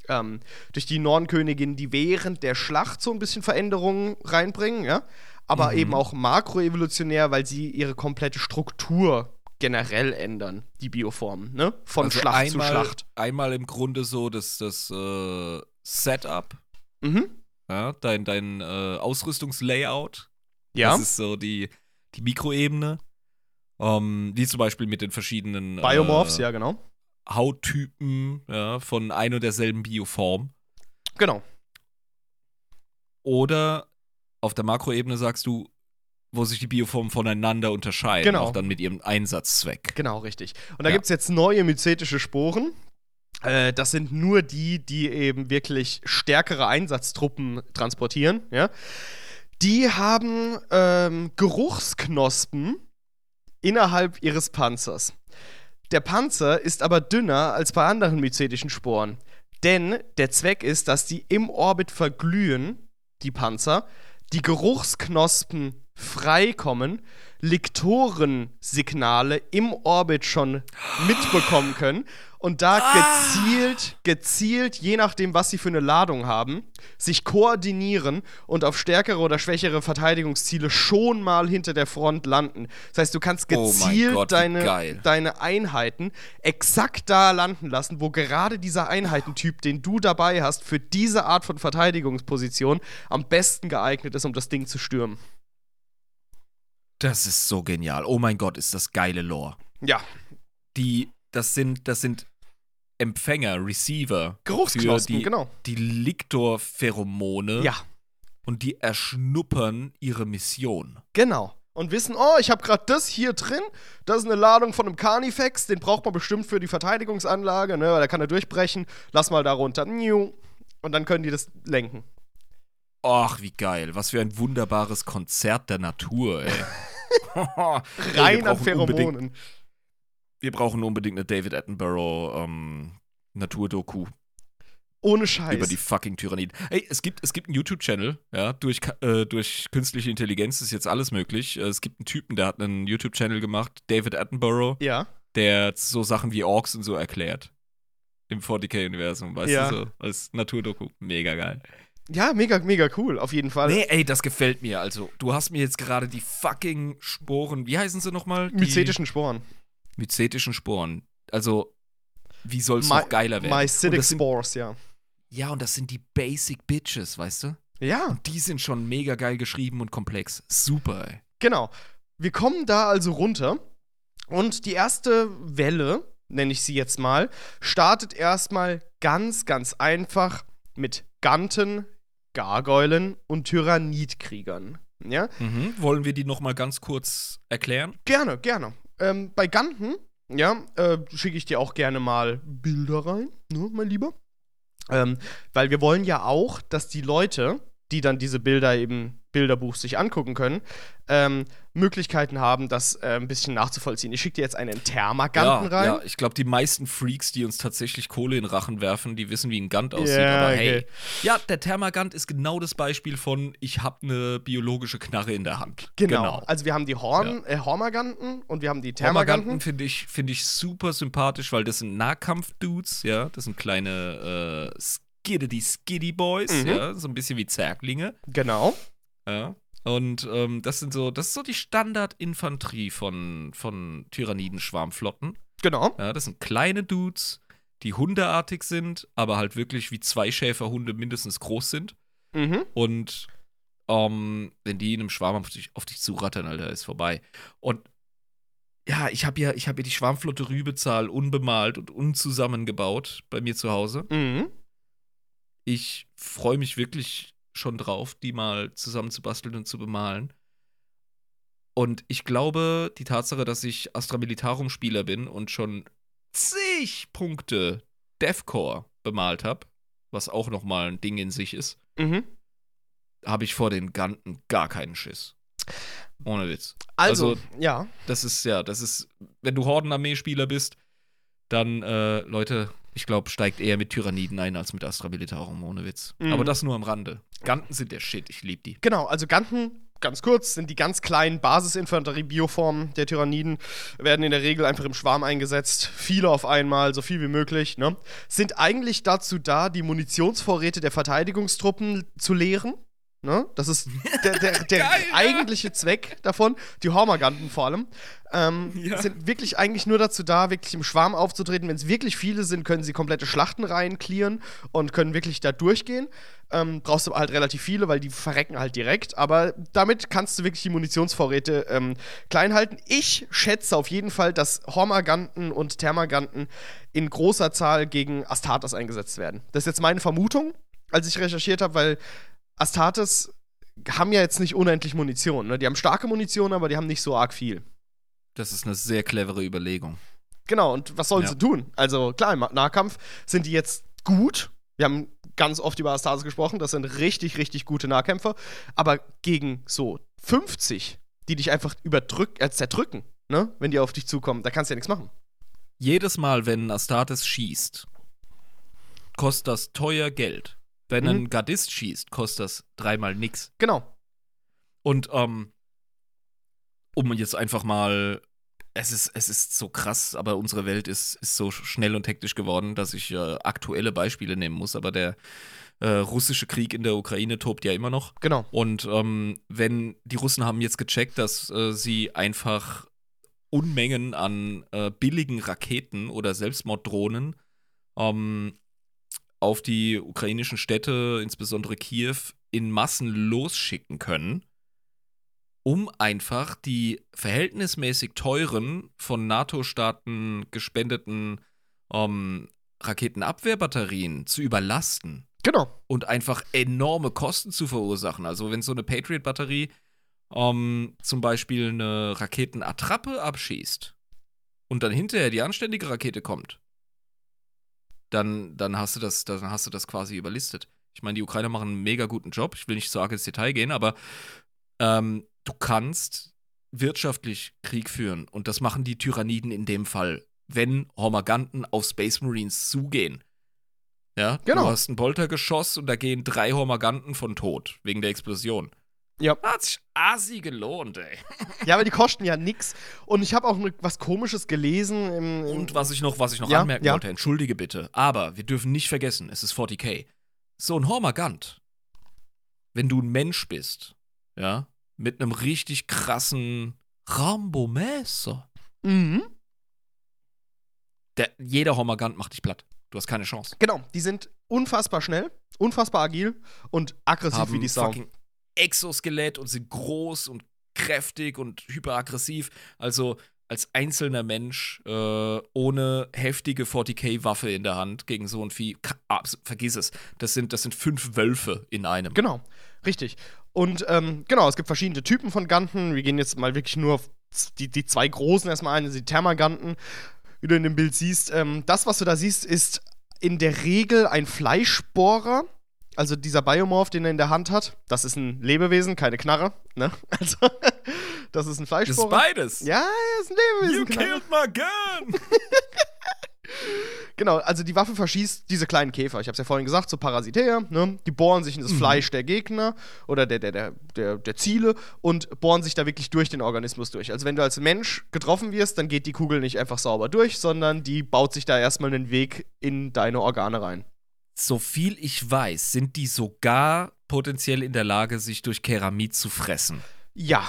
ähm, durch die Nornkönigin, die während der Schlacht so ein bisschen Veränderungen reinbringen, ja. Aber Mhm. eben auch makroevolutionär, weil sie ihre komplette Struktur generell ändern, die Bioformen, ne? Von Also Schlacht einmal, zu Schlacht. Einmal im Grunde so das, das äh, Setup, Mhm. Ja, dein, dein äh, Ausrüstungslayout. Ja. Das ist so die, die Mikroebene. Ähm, wie zum Beispiel mit den verschiedenen Biomorphs, äh, ja, genau. Hauttypen ja, von ein und derselben Bioform. Genau. Oder auf der Makroebene sagst du, wo sich die Bioformen voneinander unterscheiden, Genau. auch dann mit ihrem Einsatzzweck. Genau, richtig. Und da Ja. gibt es jetzt neue myzetische Sporen. Äh, das sind nur die, die eben wirklich stärkere Einsatztruppen transportieren. Ja? Die haben ähm, Geruchsknospen innerhalb ihres Panzers. Der Panzer ist aber dünner als bei anderen myzetischen Sporen. Denn der Zweck ist, dass die im Orbit verglühen, die Panzer, die Geruchsknospen freikommen, Liktorensignale im Orbit schon mitbekommen können und da gezielt, gezielt, je nachdem, was sie für eine Ladung haben, sich koordinieren und auf stärkere oder schwächere Verteidigungsziele schon mal hinter der Front landen. Das heißt, du kannst Oh gezielt Gott, wie deine, deine Einheiten exakt da landen lassen, wo gerade dieser Einheitentyp, den du dabei hast, für diese Art von Verteidigungsposition am besten geeignet ist, um das Ding zu stürmen. Das ist so genial. Oh mein Gott, ist das geile Lore. Ja, Die, das sind, das sind Empfänger, Receiver Geruchsknospen, die, genau. die Liktor-Pheromone Ja, und die erschnuppern ihre Mission. genau. Und wissen, oh, ich habe gerade das hier drin, das ist eine Ladung von einem Carnifex, den braucht man bestimmt für die Verteidigungsanlage, ne, weil da kann er durchbrechen, lass mal da runter. Und dann können die das lenken. Ach, wie geil. Was für ein wunderbares Konzert der Natur, ey. Rein an Pheromonen. Wir brauchen unbedingt eine David Attenborough ähm, Naturdoku Ohne Scheiß. über die fucking Tyranniden. Ey, es gibt, es gibt einen YouTube-Channel, ja, durch, äh, durch künstliche Intelligenz ist jetzt alles möglich. Äh, Es gibt einen Typen, der hat einen YouTube-Channel gemacht, David Attenborough, ja. der so Sachen wie Orks und so erklärt. Im 40k-Universum, weißt Ja. du, so als Naturdoku. Mega geil. Ja, mega, mega cool, auf jeden Fall. Nee, ey, das gefällt mir. Also, du hast mir jetzt gerade die fucking Sporen, wie heißen sie nochmal? Myzetischen Sporen. myzetischen Sporen. Also, wie soll es My- noch geiler werden? Und Mycetic Spores, ja. ja, und das sind die Basic Bitches, weißt du? Ja, Die sind schon mega geil geschrieben und komplex. Super, ey. genau. Wir kommen da also runter und die erste Welle, nenne ich sie jetzt mal, startet erstmal ganz, ganz einfach mit Ganten, Gargoylen und Tyrannidkriegern. Ja, Mhm. Wollen wir die nochmal ganz kurz erklären? gerne, gerne. Ähm, bei Ganten, ja, äh, schicke ich dir auch gerne mal Bilder rein, ne, mein Lieber. Ähm, weil wir wollen ja auch, dass die Leute, die dann diese Bilder eben Bilderbuch sich angucken können, ähm, Möglichkeiten haben, das äh, ein bisschen nachzuvollziehen. Ich schicke dir jetzt einen Thermaganten ja, rein. ja, ich glaube, die meisten Freaks, die uns tatsächlich Kohle in den Rachen werfen, die wissen, wie ein Gant aussieht. Ja, aber hey, okay. ja, der Thermagant ist genau das Beispiel von, ich habe eine biologische Knarre in der Hand. Genau. Also wir haben die Horn, äh, Hormaganten und wir haben die Thermaganten. Thermaganten finde ich, find ich super sympathisch, weil das sind Nahkampf-Dudes, ja. Das sind kleine äh, Skiddy Skiddy Boys, Mhm. ja. So ein bisschen wie Zerglinge, Genau. ja. Und ähm, das sind so, das ist so die Standardinfanterie von, von Tyranniden-Schwarmflotten. Genau. Ja, das sind kleine Dudes, die hundeartig sind, aber halt wirklich wie zwei Schäferhunde mindestens groß sind. Mhm. Und ähm, wenn die in einem Schwarm auf dich, auf dich zurattern, Alter, ist vorbei. Und ja, ich habe ja, ich hab ja die Schwarmflotte Rübezahl unbemalt und unzusammengebaut bei mir zu Hause. Mhm. Ich freue mich wirklich schon drauf, die mal zusammen zu basteln und zu bemalen. Und ich glaube, die Tatsache, dass ich Astra Militarum-Spieler bin und schon zig Punkte Deathcore bemalt habe, was auch nochmal ein Ding in sich ist, Mhm. habe ich vor den Ganten gar keinen Schiss. Ohne Witz. Also, Also- ja. Das ist ja, das ist, wenn du Hordenarmee-Spieler bist, dann, äh, Leute, ich glaube, steigt eher mit Tyranniden ein als mit Astra Militarum, ohne Witz. Mhm. Aber das nur am Rande. Ganten sind der Shit, ich liebe die. Genau, also Ganten, ganz kurz, sind die ganz kleinen Basisinfanterie-Bioformen der Tyranniden, werden in der Regel einfach im Schwarm eingesetzt. Viele auf einmal, so viel wie möglich, ne? Sind eigentlich dazu da, die Munitionsvorräte der Verteidigungstruppen zu leeren. Ne? Das ist der, der, der Geil, ja. eigentliche Zweck davon. Die Hormaganten vor allem. Ähm, Ja. Sind wirklich eigentlich nur dazu da, wirklich im Schwarm aufzutreten. Wenn es wirklich viele sind, können sie komplette Schlachtenreihen clearen und können wirklich da durchgehen. Ähm, brauchst du halt relativ viele, weil die verrecken halt direkt. Aber damit kannst du wirklich die Munitionsvorräte ähm, klein halten. Ich schätze auf jeden Fall, dass Hormaganten und Thermaganten in großer Zahl gegen Astartes eingesetzt werden. Das ist jetzt meine Vermutung, als ich recherchiert habe, weil Astartes haben ja jetzt nicht unendlich Munition. Ne? Die haben starke Munition, aber die haben nicht so arg viel. Das ist eine sehr clevere Überlegung. Genau, und was sollen Ja. sie tun? Also klar, im Nahkampf sind die jetzt gut. Wir haben ganz oft über Astartes gesprochen, das sind richtig, richtig gute Nahkämpfer. Aber gegen so 50, die dich einfach überdrück äh, zerdrücken, ne? wenn die auf dich zukommen, da kannst du ja nichts machen. Jedes Mal, wenn Astartes schießt, kostet das teuer Geld. Wenn Mhm. ein Gardist schießt, kostet das dreimal nix. Genau. Und ähm, um jetzt einfach mal, es ist, es ist so krass, aber unsere Welt ist, ist so schnell und hektisch geworden, dass ich äh, aktuelle Beispiele nehmen muss. Aber der äh, russische Krieg in der Ukraine tobt ja immer noch. Genau. Und ähm, wenn die Russen haben jetzt gecheckt, dass äh, sie einfach Unmengen an äh, billigen Raketen oder Selbstmorddrohnen ähm, auf die ukrainischen Städte, insbesondere Kiew, in Massen losschicken können, um einfach die verhältnismäßig teuren, von NATO-Staaten gespendeten ähm, Raketenabwehrbatterien zu überlasten Genau. und einfach enorme Kosten zu verursachen. Also wenn so eine Patriot-Batterie ähm, zum Beispiel eine Raketenattrappe abschießt und dann hinterher die anständige Rakete kommt, dann, dann, hast, du das, dann hast du das quasi überlistet. Ich meine, die Ukrainer machen einen mega guten Job. Ich will nicht so arg ins Detail gehen, aber ähm, du kannst wirtschaftlich Krieg führen. Und das machen die Tyranniden in dem Fall, wenn Hormaganten auf Space Marines zugehen. Ja, Genau. du hast ein Boltergeschoss und da gehen drei Hormaganten von tot, wegen der Explosion. Ja. Hat sich asi gelohnt, ey. Ja, aber die kosten ja nix. Und ich habe auch ne, was Komisches gelesen. Im, im Und was ich noch, was ich noch Ja, anmerken ja. wollte, entschuldige bitte, aber wir dürfen nicht vergessen, es ist 40k. So ein Hormagant, wenn du ein Mensch bist, ja, mit einem richtig krassen Rambo-Messer, Mhm. der, jeder Hormagant macht dich platt. Du hast keine Chance. Genau, die sind unfassbar schnell, unfassbar agil und aggressiv wie die Sau. Exoskelett und sind groß und kräftig und hyperaggressiv. Also als einzelner Mensch äh, ohne heftige 40k-Waffe in der Hand gegen so ein Vieh, abs- vergiss es. Das sind, das sind fünf Wölfe in einem. Genau, richtig. Und ähm, genau, es gibt verschiedene Typen von Ganten. Wir gehen jetzt mal wirklich nur auf die, die zwei großen erstmal ein, die Thermaganten, wie du in dem Bild siehst. Ähm, das, was du da siehst, ist in der Regel ein Fleischbohrer. Also dieser Biomorph, den er in der Hand hat, das ist ein Lebewesen, keine Knarre. Ne? Also, das ist ein Das ist Fleischbohrer. beides. ja, das ist ein Lebewesen. You killed my gun! Genau, also die Waffe verschießt diese kleinen Käfer. Ich habe es ja vorhin gesagt, so Parasitär, ne? Die bohren sich in das Fleisch der Gegner oder der, der, der, der, der Ziele und bohren sich da wirklich durch den Organismus durch. Also wenn du als Mensch getroffen wirst, dann geht die Kugel nicht einfach sauber durch, sondern die baut sich da erstmal einen Weg in deine Organe rein. So viel ich weiß, sind die sogar potenziell in der Lage, sich durch Keramid zu fressen. Ja,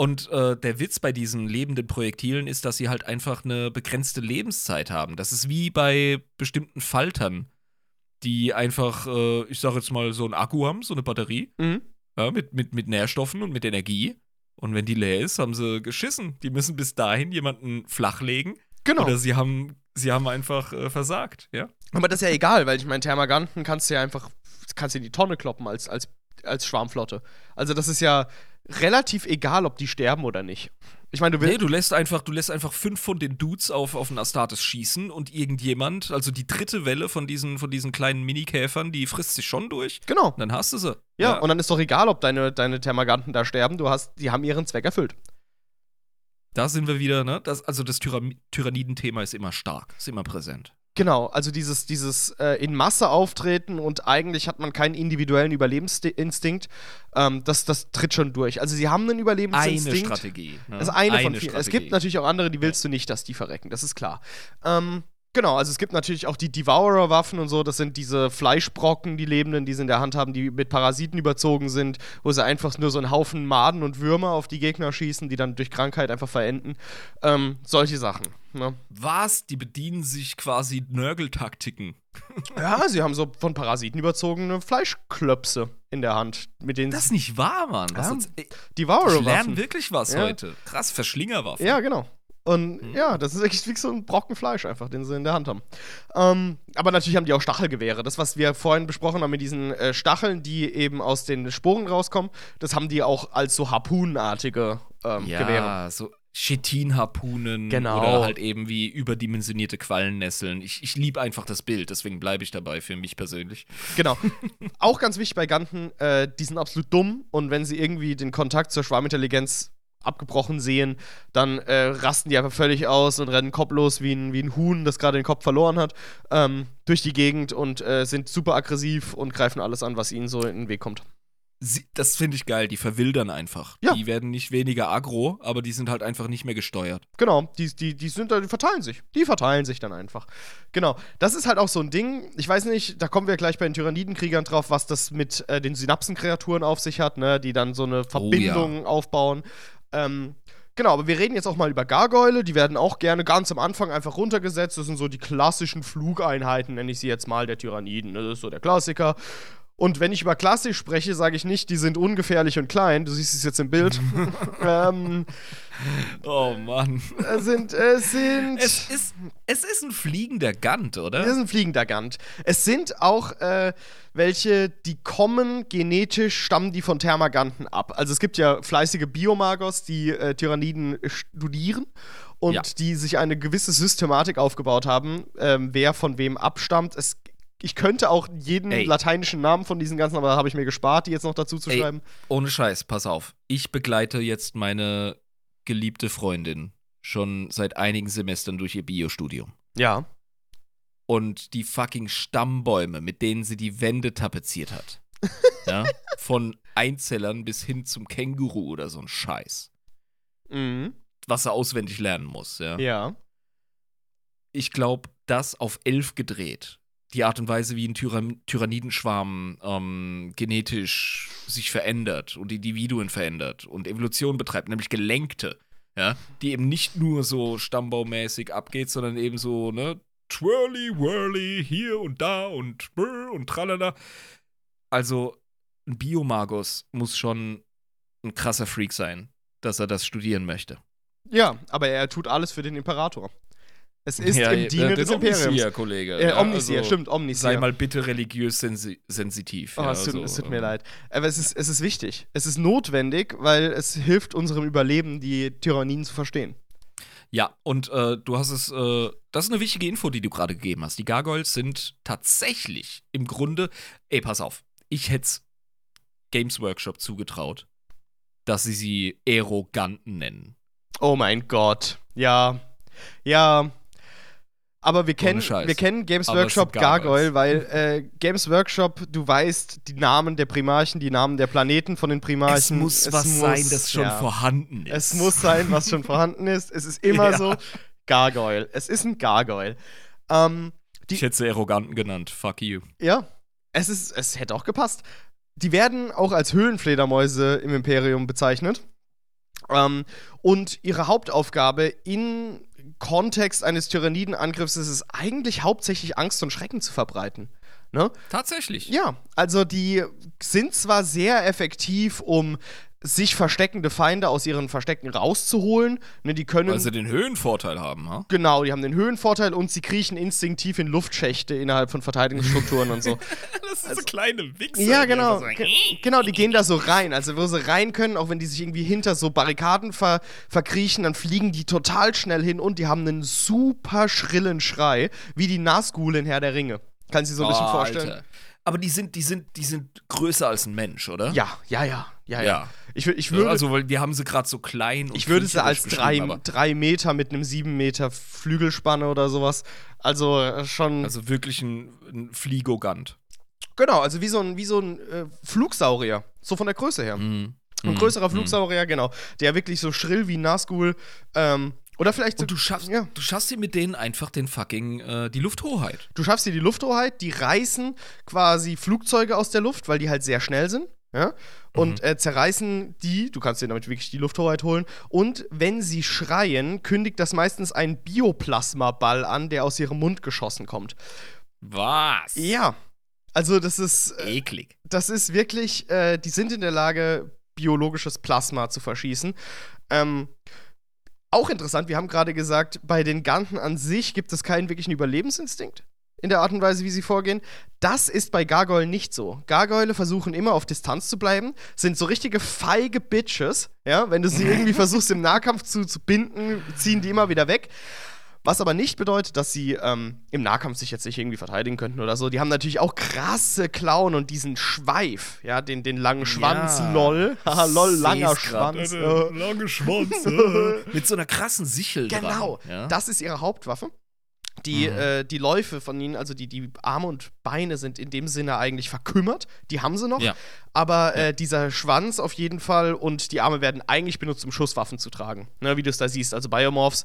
Und äh, der Witz bei diesen lebenden Projektilen ist, dass sie halt einfach eine begrenzte Lebenszeit haben. Das ist wie bei bestimmten Faltern, die einfach, äh, ich sag jetzt mal, so ein Akku haben, so eine Batterie, mhm. ja, mit, mit, mit Nährstoffen und mit Energie. Und wenn die leer ist, haben sie geschissen. Die müssen bis dahin jemanden flachlegen. Genau. Oder sie haben, sie haben einfach äh, versagt, ja. Aber das ist ja egal, weil ich meine, Thermaganten kannst du ja einfach, kannst du in die Tonne kloppen als, als, als Schwarmflotte. Also das ist ja relativ egal, ob die sterben oder nicht. Ich meine, du willst. Nee, du lässt einfach, du lässt einfach fünf von den Dudes auf, auf einen Astartes schießen und irgendjemand, also die dritte Welle von diesen, von diesen kleinen Minikäfern, die frisst sich schon durch. Genau. Und dann hast du sie. Ja, und dann ist doch egal, ob deine, deine Thermaganten da sterben, du hast, die haben ihren Zweck erfüllt. Da sind wir wieder, ne? Das, also das Tyra Tyranniden-Thema ist immer stark, ist immer präsent. Genau, also dieses, dieses äh, in Masse auftreten und eigentlich hat man keinen individuellen Überlebensinstinkt, ähm, das, das tritt schon durch. Also sie haben einen Überlebensinstinkt. Eine Strategie. Ne? Das ist eine, eine von vielen. Es gibt natürlich auch andere, die willst du nicht, dass die verrecken, das ist klar. Ähm, Genau, also es gibt natürlich auch die Devourer-Waffen und so, das sind diese Fleischbrocken, die Lebenden, die sie in der Hand haben, die mit Parasiten überzogen sind, wo sie einfach nur so einen Haufen Maden und Würmer auf die Gegner schießen, die dann durch Krankheit einfach verenden. Ähm, solche Sachen. Ne? Was? Die bedienen sich quasi Nörgeltaktiken. ja, sie haben so von Parasiten überzogene Fleischklöpse in der Hand, mit denen Das ist nicht wahr, Mann. Was Ja. Devourer-Waffen. ich lerne wirklich was Ja. heute. Krass, Verschlingerwaffen. Ja, genau. Und Mhm. ja, das ist wirklich wie so ein Brocken Fleisch einfach, den sie in der Hand haben. Ähm, aber natürlich haben die auch Stachelgewehre. Das, was wir vorhin besprochen haben mit diesen äh, Stacheln, die eben aus den Sporen rauskommen, das haben die auch als so harpunenartige ähm, ja, Gewehre. so Chitin-Harpunen Genau. oder halt eben wie überdimensionierte Quallennesseln. Ich, ich liebe einfach das Bild, deswegen bleibe ich dabei für mich persönlich. Genau. auch ganz wichtig bei Ganten, äh, die sind absolut dumm und wenn sie irgendwie den Kontakt zur Schwarmintelligenz abgebrochen sehen, dann äh, rasten die einfach völlig aus und rennen kopflos wie ein, wie ein Huhn, das gerade den Kopf verloren hat, ähm, durch die Gegend und äh, sind super aggressiv und greifen alles an, was ihnen so in den Weg kommt. Sie, das finde ich geil, die verwildern einfach. Ja. Die werden nicht weniger aggro, aber die sind halt einfach nicht mehr gesteuert. Genau, die, die, die sind die verteilen sich. Die verteilen sich dann einfach. Genau. Das ist halt auch so ein Ding. Ich weiß nicht, da kommen wir gleich bei den Tyrannidenkriegern drauf, was das mit äh, den Synapsenkreaturen auf sich hat, ne? Die dann so eine Verbindung aufbauen. Ähm, genau, aber wir reden jetzt auch mal über Gargoyle. Die werden auch gerne ganz am Anfang einfach runtergesetzt. Das sind so die klassischen Flugeinheiten, nenne ich sie jetzt mal, der Tyranniden. Das ist so der Klassiker. Und wenn ich über klassisch spreche, sage ich nicht, die sind ungefährlich und klein. Du siehst es jetzt im Bild. ähm, Oh Mann. es sind, es sind. Es ist, es ist ein fliegender Gant, oder? Das ist ein fliegender Gant. Es sind auch äh, welche, die kommen genetisch, stammen die von Thermaganten ab. Also es gibt ja fleißige Biomagos, die äh, Tyranniden studieren und Ja. die sich eine gewisse Systematik aufgebaut haben, ähm, wer von wem abstammt. Es, ich könnte auch jeden Ey. lateinischen Namen von diesen ganzen, aber da habe ich mir gespart, die jetzt noch dazu zu Ey. schreiben. Ohne Scheiß, pass auf. Ich begleite jetzt meine geliebte Freundin schon seit einigen Semestern durch ihr Biostudium. Ja. Und die fucking Stammbäume, mit denen sie die Wände tapeziert hat. ja? Von Einzellern bis hin zum Känguru oder so ein Scheiß. Mhm. Was er auswendig lernen muss, ja. Ja. Ich glaube, das auf elf gedreht. Die Art und Weise, wie ein Tyran Tyrannidenschwarm ähm, genetisch sich verändert und Individuen verändert und Evolution betreibt, nämlich Gelenkte, ja, die eben nicht nur so stammbaumäßig abgeht, sondern eben so, ne, twirly, whirly, hier und da und brr und tralala. Also, ein Biomagus muss schon ein krasser Freak sein, dass er das studieren möchte. Ja, aber er tut alles für den Imperator. Es ist Ja, im Diene der- des Imperiums. Omnisier, Kollege. Äh, ja, Omnisier, also- stimmt, Omnisier. Sei mal bitte religiös sensi sensitiv. Oh, ja, es, tut, also, es tut mir ähm, leid. Aber es ist, es ist wichtig. Es ist notwendig, weil es hilft unserem Überleben, die Tyrannien zu verstehen. Ja, und äh, du hast es, äh, das ist eine wichtige Info, die du gerade gegeben hast. Die Gargoyles sind tatsächlich im Grunde, ey, pass auf, ich hätte Games Workshop zugetraut, dass sie sie Aeroganten nennen. Oh mein Gott. Ja. Ja. Aber wir kennen, wir kennen Games Aber es Workshop. Gargoyle, weil äh, Games Workshop, du weißt die Namen der Primarchen, die Namen der Planeten von den Primarchen. es muss was sein, das schon ja. vorhanden ist. Es muss sein, was schon vorhanden ist. Es ist immer Ja. so Gargoyle. Es ist ein Gargoyle. Ähm, die, Ich hätte sie Arroganten genannt. Fuck you. Ja, es ist, es hätte auch gepasst. Die werden auch als Höhlenfledermäuse im Imperium bezeichnet. Ähm, und ihre Hauptaufgabe in Kontext eines Tyrannidenangriffs ist es eigentlich hauptsächlich Angst und Schrecken zu verbreiten. Ne? Tatsächlich. Ja, also die sind zwar sehr effektiv, um sich versteckende Feinde aus ihren Verstecken rauszuholen. Ne, die können. Weil sie den Höhenvorteil haben, ha? Genau, die haben den Höhenvorteil und sie kriechen instinktiv in Luftschächte innerhalb von Verteidigungsstrukturen und so. Das sind so kleine Wichser. Ja, die genau. einfach so- Ge- Genau, die gehen da so rein. Also, wo sie rein können, auch wenn die sich irgendwie hinter so Barrikaden ver verkriechen, dann fliegen die total schnell hin und die haben einen super schrillen Schrei, wie die Nazgul in Herr der Ringe. Kann sich so ein bisschen Oh, vorstellen. Alter. aber die sind, die sind, die sind größer als ein Mensch, oder? Ja, ja, ja, ja, ja. Ja. Ich, ich würde, also, weil wir haben sie gerade so klein. Und ich würde sie als drei, drei Meter mit einem sieben Meter Flügelspanne oder sowas. Also äh, schon. Also wirklich ein, ein Fliegogant. genau, also wie so ein, wie so ein äh, Flugsaurier. So von der Größe her. Mhm. Ein größerer Flugsaurier, genau. Der wirklich so schrill wie ein Nazgul. Ähm, oder vielleicht so, du schaffst, ja. du schaffst dir mit denen einfach den fucking, äh, die Lufthoheit. Du schaffst dir die Lufthoheit, die reißen quasi Flugzeuge aus der Luft, weil die halt sehr schnell sind. Ja? Und äh, zerreißen die, du kannst dir damit wirklich die Lufthoheit holen. Und wenn sie schreien, kündigt das meistens einen Bioplasmaball an, der aus ihrem Mund geschossen kommt. Was? Ja. Also, das ist, äh, Eklig. das ist wirklich, äh, die sind in der Lage, biologisches Plasma zu verschießen. Ähm, auch interessant, wir haben gerade gesagt, bei den Ganten an sich gibt es keinen wirklichen Überlebensinstinkt in der Art und Weise, wie sie vorgehen. Das ist bei Gargoylen nicht so. Gargoyle versuchen immer auf Distanz zu bleiben, sind so richtige feige Bitches, ja, wenn du sie irgendwie versuchst im Nahkampf zu, zu binden, ziehen die immer wieder weg. Was aber nicht bedeutet, dass sie ähm, im Nahkampf sich jetzt nicht irgendwie verteidigen könnten oder so. Die haben natürlich auch krasse Klauen und diesen Schweif, ja, den, den langen Schwanz, Ja. lol. Haha, lol, langer. Schwanz. Äh, äh. Lange Schwanz. äh. Mit so einer krassen Sichel Genau, dran. Ja? das ist ihre Hauptwaffe. Die, Mhm. äh, die Läufe von ihnen, also die, die Arme und Beine sind in dem Sinne eigentlich verkümmert. Die haben sie noch. Ja. Aber äh, dieser Schwanz auf jeden Fall und die Arme werden eigentlich benutzt, um Schusswaffen zu tragen. Ne, wie du es da siehst. Also Biomorphs.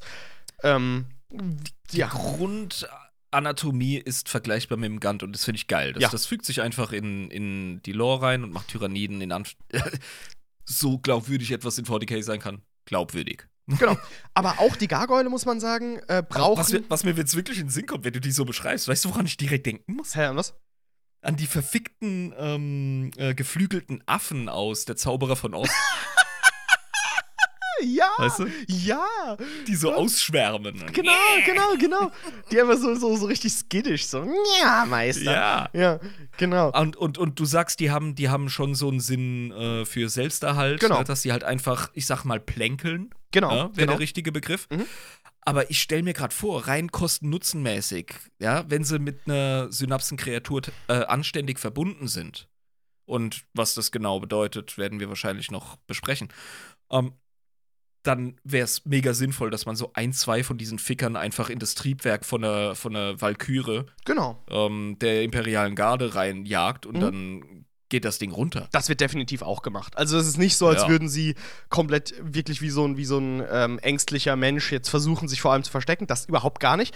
Ähm, Die ja. Grundanatomie ist vergleichbar mit dem Gant und das finde ich geil. Das, Ja. das fügt sich einfach in, in die Lore rein und macht Tyranniden in Anf so glaubwürdig etwas in 40k sein kann. Glaubwürdig. Genau. Aber auch die Gargoyle, muss man sagen, äh, brauchen. Was, mir- was mir jetzt wirklich in den Sinn kommt, wenn du die so beschreibst, weißt du, woran ich direkt denken muss? Hä, und was? An die verfickten, ähm, äh, geflügelten Affen aus Der Zauberer von Oz, Ja! weißt du? Ja! Die so ausschwärmen. Genau, genau, genau. Die einfach so, so, so richtig skiddisch, so, ja, Meister. Ja. Ja, genau. Und, und, und du sagst, die haben, die haben schon so einen Sinn äh, für Selbsterhalt, Genau. ne, dass sie halt einfach, ich sag mal, plänkeln. Genau, ja, wäre genau. der richtige Begriff. Mhm. Aber ich stelle mir gerade vor, rein kosten-nutzen-mäßig, ja, wenn sie mit einer Synapsenkreatur äh, anständig verbunden sind. Und was das genau bedeutet, werden wir wahrscheinlich noch besprechen. Ähm, dann wäre es mega sinnvoll, dass man so ein, zwei von diesen Fickern einfach in das Triebwerk von der, von der Valkyrie Genau. ähm, der imperialen Garde reinjagt und Mhm. dann geht das Ding runter. Das wird definitiv auch gemacht. Also es ist nicht so, als Ja. würden sie komplett wirklich wie so ein, wie so ein ähm, ängstlicher Mensch jetzt versuchen, sich vor allem zu verstecken. Das überhaupt gar nicht.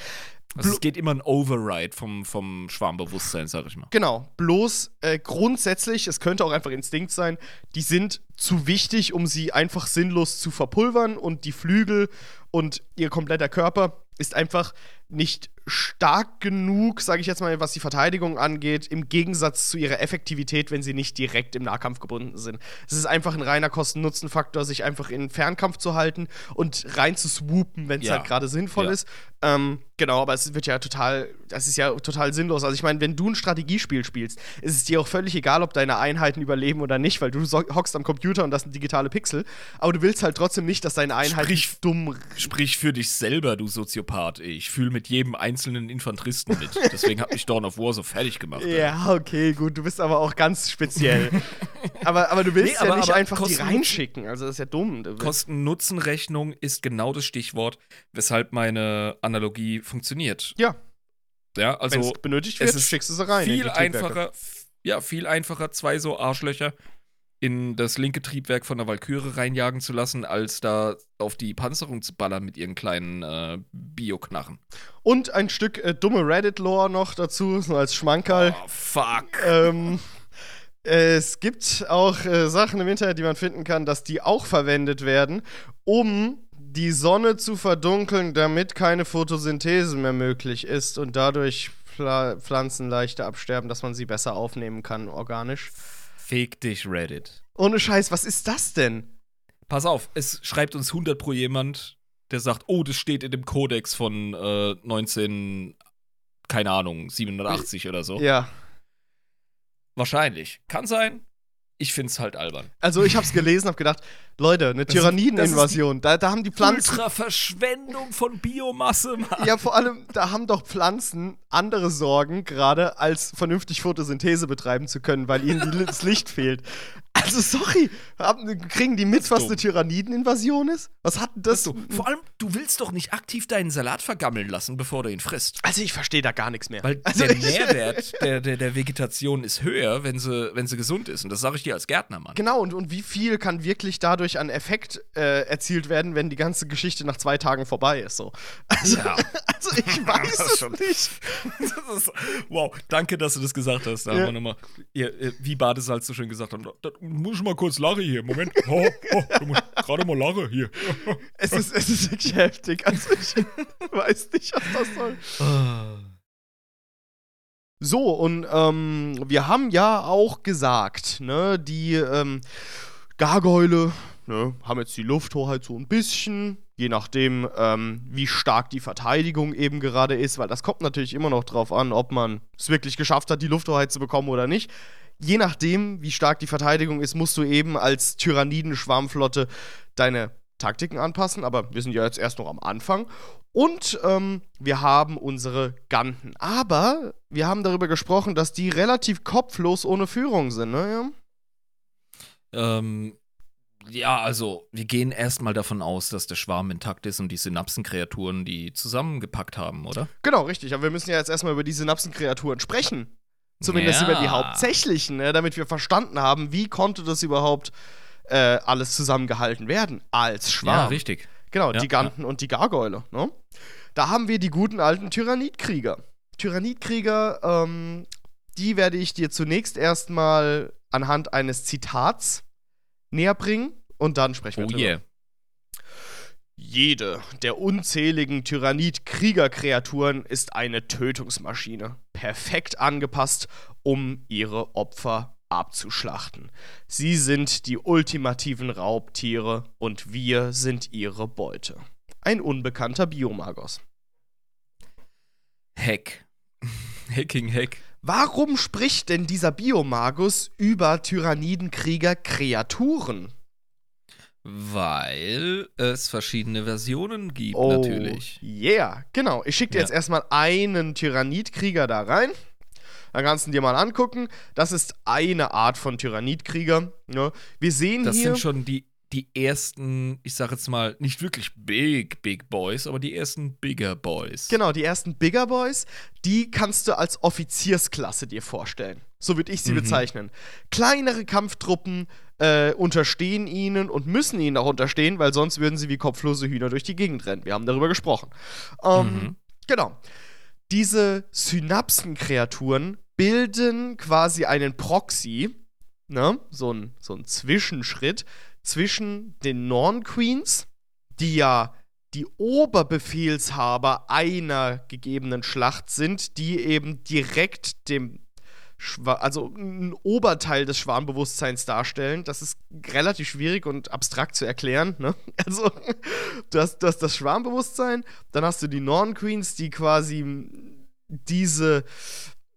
Also es geht immer ein Override vom, vom Schwarmbewusstsein, sag ich mal. Genau. Bloß äh, grundsätzlich, es könnte auch einfach Instinkt sein, die sind zu wichtig, um sie einfach sinnlos zu verpulvern und die Flügel und ihr kompletter Körper ist einfach nicht stark genug, sage ich jetzt mal, was die Verteidigung angeht, im Gegensatz zu ihrer Effektivität, wenn sie nicht direkt im Nahkampf gebunden sind. Es ist einfach ein reiner Kosten-Nutzen-Faktor, sich einfach in Fernkampf zu halten und rein zu swoopen, wenn es Ja. halt gerade sinnvoll Ja. ist. Ähm, genau, aber es wird ja total, das ist ja total sinnlos. Also ich meine, wenn du ein Strategiespiel spielst, ist es dir auch völlig egal, ob deine Einheiten überleben oder nicht, weil du so hockst am Computer und das sind digitale Pixel. Aber du willst halt trotzdem nicht, dass deine Einheiten Sprich- dumm. Sprich für dich selber, du Soziopath. Ich fühle mit jedem einzelnen Infanteristen mit. Deswegen hat mich Dawn of War so fertig gemacht. Ja, okay, gut, du bist aber auch ganz speziell. aber, aber du willst Nee, ja aber- nicht aber einfach die Kosten- reinschicken. Also das ist ja dumm. Kosten-Nutzen-Rechnung ist genau das Stichwort, weshalb meine Analogie funktioniert. Ja, Ja, wenn also es benötigt es wird, ist schickst du sie rein. viel einfacher, ja, viel einfacher, zwei so Arschlöcher in das linke Triebwerk von der Valkyrie reinjagen zu lassen, als da auf die Panzerung zu ballern mit ihren kleinen äh, Bioknarren. Und ein Stück äh, dumme Reddit-Lore noch dazu, so als Schmankerl. Oh, fuck. Ähm, es gibt auch äh, Sachen im Internet, die man finden kann, dass die auch verwendet werden, um die Sonne zu verdunkeln, damit keine Photosynthese mehr möglich ist und dadurch Pfla Pflanzen leichter absterben, dass man sie besser aufnehmen kann, organisch. Feg dich, Reddit. Ohne Scheiß, was ist das denn? Pass auf, es schreibt uns 100 pro jemand, der sagt, oh, das steht in dem Kodex von äh, 19, keine Ahnung, 780 oder so. Ja. Wahrscheinlich. Kann sein. Ich find's halt albern. Also ich hab's gelesen, hab gedacht, Leute, eine Tyrannideninvasion, da, da haben die Pflanzen. Ultra Verschwendung von Biomasse, Mann. Ja, vor allem, da haben doch Pflanzen andere Sorgen gerade, als vernünftig Photosynthese betreiben zu können, weil ihnen das Licht fehlt. Also, sorry, kriegen die mit, was eine Tyrannideninvasion ist? Was hat denn das? So, vor allem, du willst doch nicht aktiv deinen Salat vergammeln lassen, bevor du ihn frisst. Also, ich verstehe da gar nichts mehr. Weil also, der Nährwert der, der, der Vegetation ist höher, wenn sie, wenn sie gesund ist. Und das sage ich dir als Gärtner, Mann. Genau, und, und wie viel kann wirklich dadurch an Effekt äh, erzielt werden, wenn die ganze Geschichte nach zwei Tagen vorbei ist? So. Also, Ja. also ich weiß Das es schon. nicht. Das ist, wow, danke, dass du das gesagt hast. Da Ja. haben wir nochmal, wie Badesalz so schön gesagt haben, da, da muss ich mal kurz lachen hier. Moment. Oh, oh, du musst gerade mal lachen hier. Es ist, es ist wirklich heftig. Also ich weiß nicht, was das soll. So, und ähm, wir haben ja auch gesagt, ne, die ähm, Gargoyle ne, haben jetzt die Lufthoheit so ein bisschen, je nachdem, ähm, wie stark die Verteidigung eben gerade ist, weil das kommt natürlich immer noch drauf an, ob man es wirklich geschafft hat, die Lufthoheit zu bekommen oder nicht. Je nachdem, wie stark die Verteidigung ist, musst du eben als Tyranniden-Schwarmflotte deine Taktiken anpassen, aber wir sind ja jetzt erst noch am Anfang. Und ähm, wir haben unsere Ganten. Aber wir haben darüber gesprochen, dass die relativ kopflos ohne Führung sind, ne? Ja? Ähm, ja, also, wir gehen erstmal davon aus, dass der Schwarm intakt ist und die Synapsenkreaturen die zusammengepackt haben, oder? Genau, richtig. Aber wir müssen ja jetzt erstmal über die Synapsenkreaturen sprechen. Zumindest Ja. über die hauptsächlichen, ne? damit wir verstanden haben, wie konnte das überhaupt äh, alles zusammengehalten werden als Schwarm. Ja, richtig. Genau, Ja, die Ganten und die Gargoyle. Ne? Da haben wir die guten alten Tyrannidkrieger. Tyrannidkrieger, ähm, die werde ich dir zunächst erstmal anhand eines Zitats näher bringen und dann sprechen wir Oh drüber. yeah. Jede der unzähligen Tyrannid-Kriegerkreaturen ist eine Tötungsmaschine, perfekt angepasst, um ihre Opfer abzuschlachten. Sie sind die ultimativen Raubtiere und wir sind ihre Beute. Ein unbekannter Biomagos. Hack. Hacking Hack. Warum spricht denn dieser Biomagus über Tyrannidenkrieger-Kreaturen? Weil es verschiedene Versionen gibt, Oh, natürlich. Yeah, genau. Ich schicke dir Ja. jetzt erstmal einen Tyrannidkrieger da rein. Dann kannst du ihn dir mal angucken. Das ist eine Art von Tyrannidkrieger. Ne? Wir sehen Das hier. sind schon die, die ersten, ich sag jetzt mal, nicht wirklich big, big Boys, aber die ersten bigger Boys. Genau, die ersten Bigger Boys, die kannst du als Offiziersklasse dir vorstellen. So würde ich sie Mhm. bezeichnen. Kleinere Kampftruppen äh, unterstehen ihnen und müssen ihnen auch unterstehen, weil sonst würden sie wie kopflose Hühner durch die Gegend rennen. Wir haben darüber gesprochen. Ähm, Mhm. Genau. Diese Synapsenkreaturen bilden quasi einen Proxy, ne? so, ein, so ein Zwischenschritt zwischen den Norn Queens, die ja die Oberbefehlshaber einer gegebenen Schlacht sind, die eben direkt dem also ein Oberteil des Schwarmbewusstseins darstellen. Das ist relativ schwierig und abstrakt zu erklären. Ne? Also, du hast, du hast das Schwarmbewusstsein, dann hast du die Norn Queens, die quasi diese,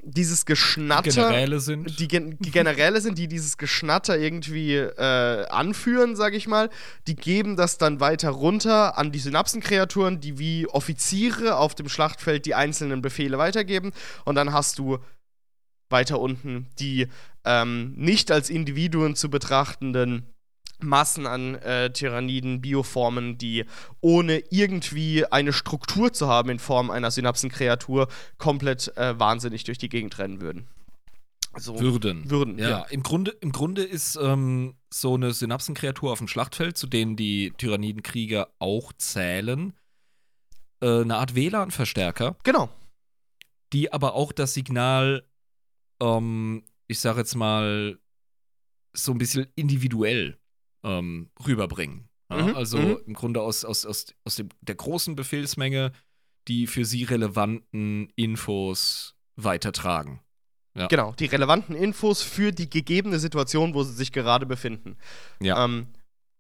dieses Geschnatter Generäle sind. die, Gen die Generäle sind, die dieses Geschnatter irgendwie äh, anführen, sag ich mal. Die geben das dann weiter runter an die Synapsenkreaturen, die wie Offiziere auf dem Schlachtfeld die einzelnen Befehle weitergeben. Und dann hast du weiter unten die ähm, nicht als Individuen zu betrachtenden Massen an äh, Tyranniden, Bioformen, die ohne irgendwie eine Struktur zu haben in Form einer Synapsenkreatur komplett äh, wahnsinnig durch die Gegend rennen würden. So Würden. würden, Ja, ja. Im, Grunde, im Grunde ist ähm, so eine Synapsenkreatur auf dem Schlachtfeld, zu denen die Tyrannidenkrieger auch zählen, äh, eine Art WLAN-Verstärker, Genau. die aber auch das Signal, ähm, ich sag jetzt mal, so ein bisschen individuell ähm, rüberbringen. Ja? Mhm, Also mhm. im Grunde aus, aus, aus, aus dem, der großen Befehlsmenge die für sie relevanten Infos weitertragen. Ja. Genau, die relevanten Infos für die gegebene Situation, wo sie sich gerade befinden. Ja. Ähm,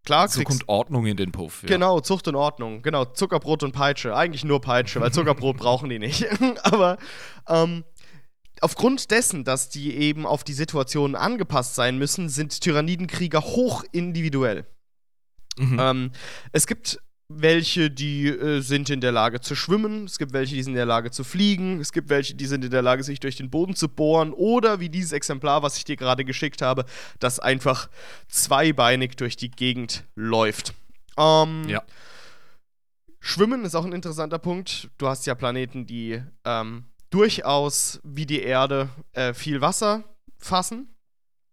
klar, so kommt Ordnung in den Puff. Ja. Genau, Zucht und Ordnung. Genau, Zuckerbrot und Peitsche. Eigentlich nur Peitsche, weil Zuckerbrot brauchen die nicht. Aber ähm, aufgrund dessen, dass die eben auf die Situation angepasst sein müssen, sind Tyrannidenkrieger hoch individuell. Mhm. Ähm, es gibt welche, die äh, sind in der Lage zu schwimmen, es gibt welche, die sind in der Lage zu fliegen, es gibt welche, die sind in der Lage, sich durch den Boden zu bohren oder wie dieses Exemplar, was ich dir gerade geschickt habe, das einfach zweibeinig durch die Gegend läuft. Ähm, Ja. Schwimmen ist auch ein interessanter Punkt. Du hast ja Planeten, die ähm, durchaus wie die Erde äh, viel Wasser fassen.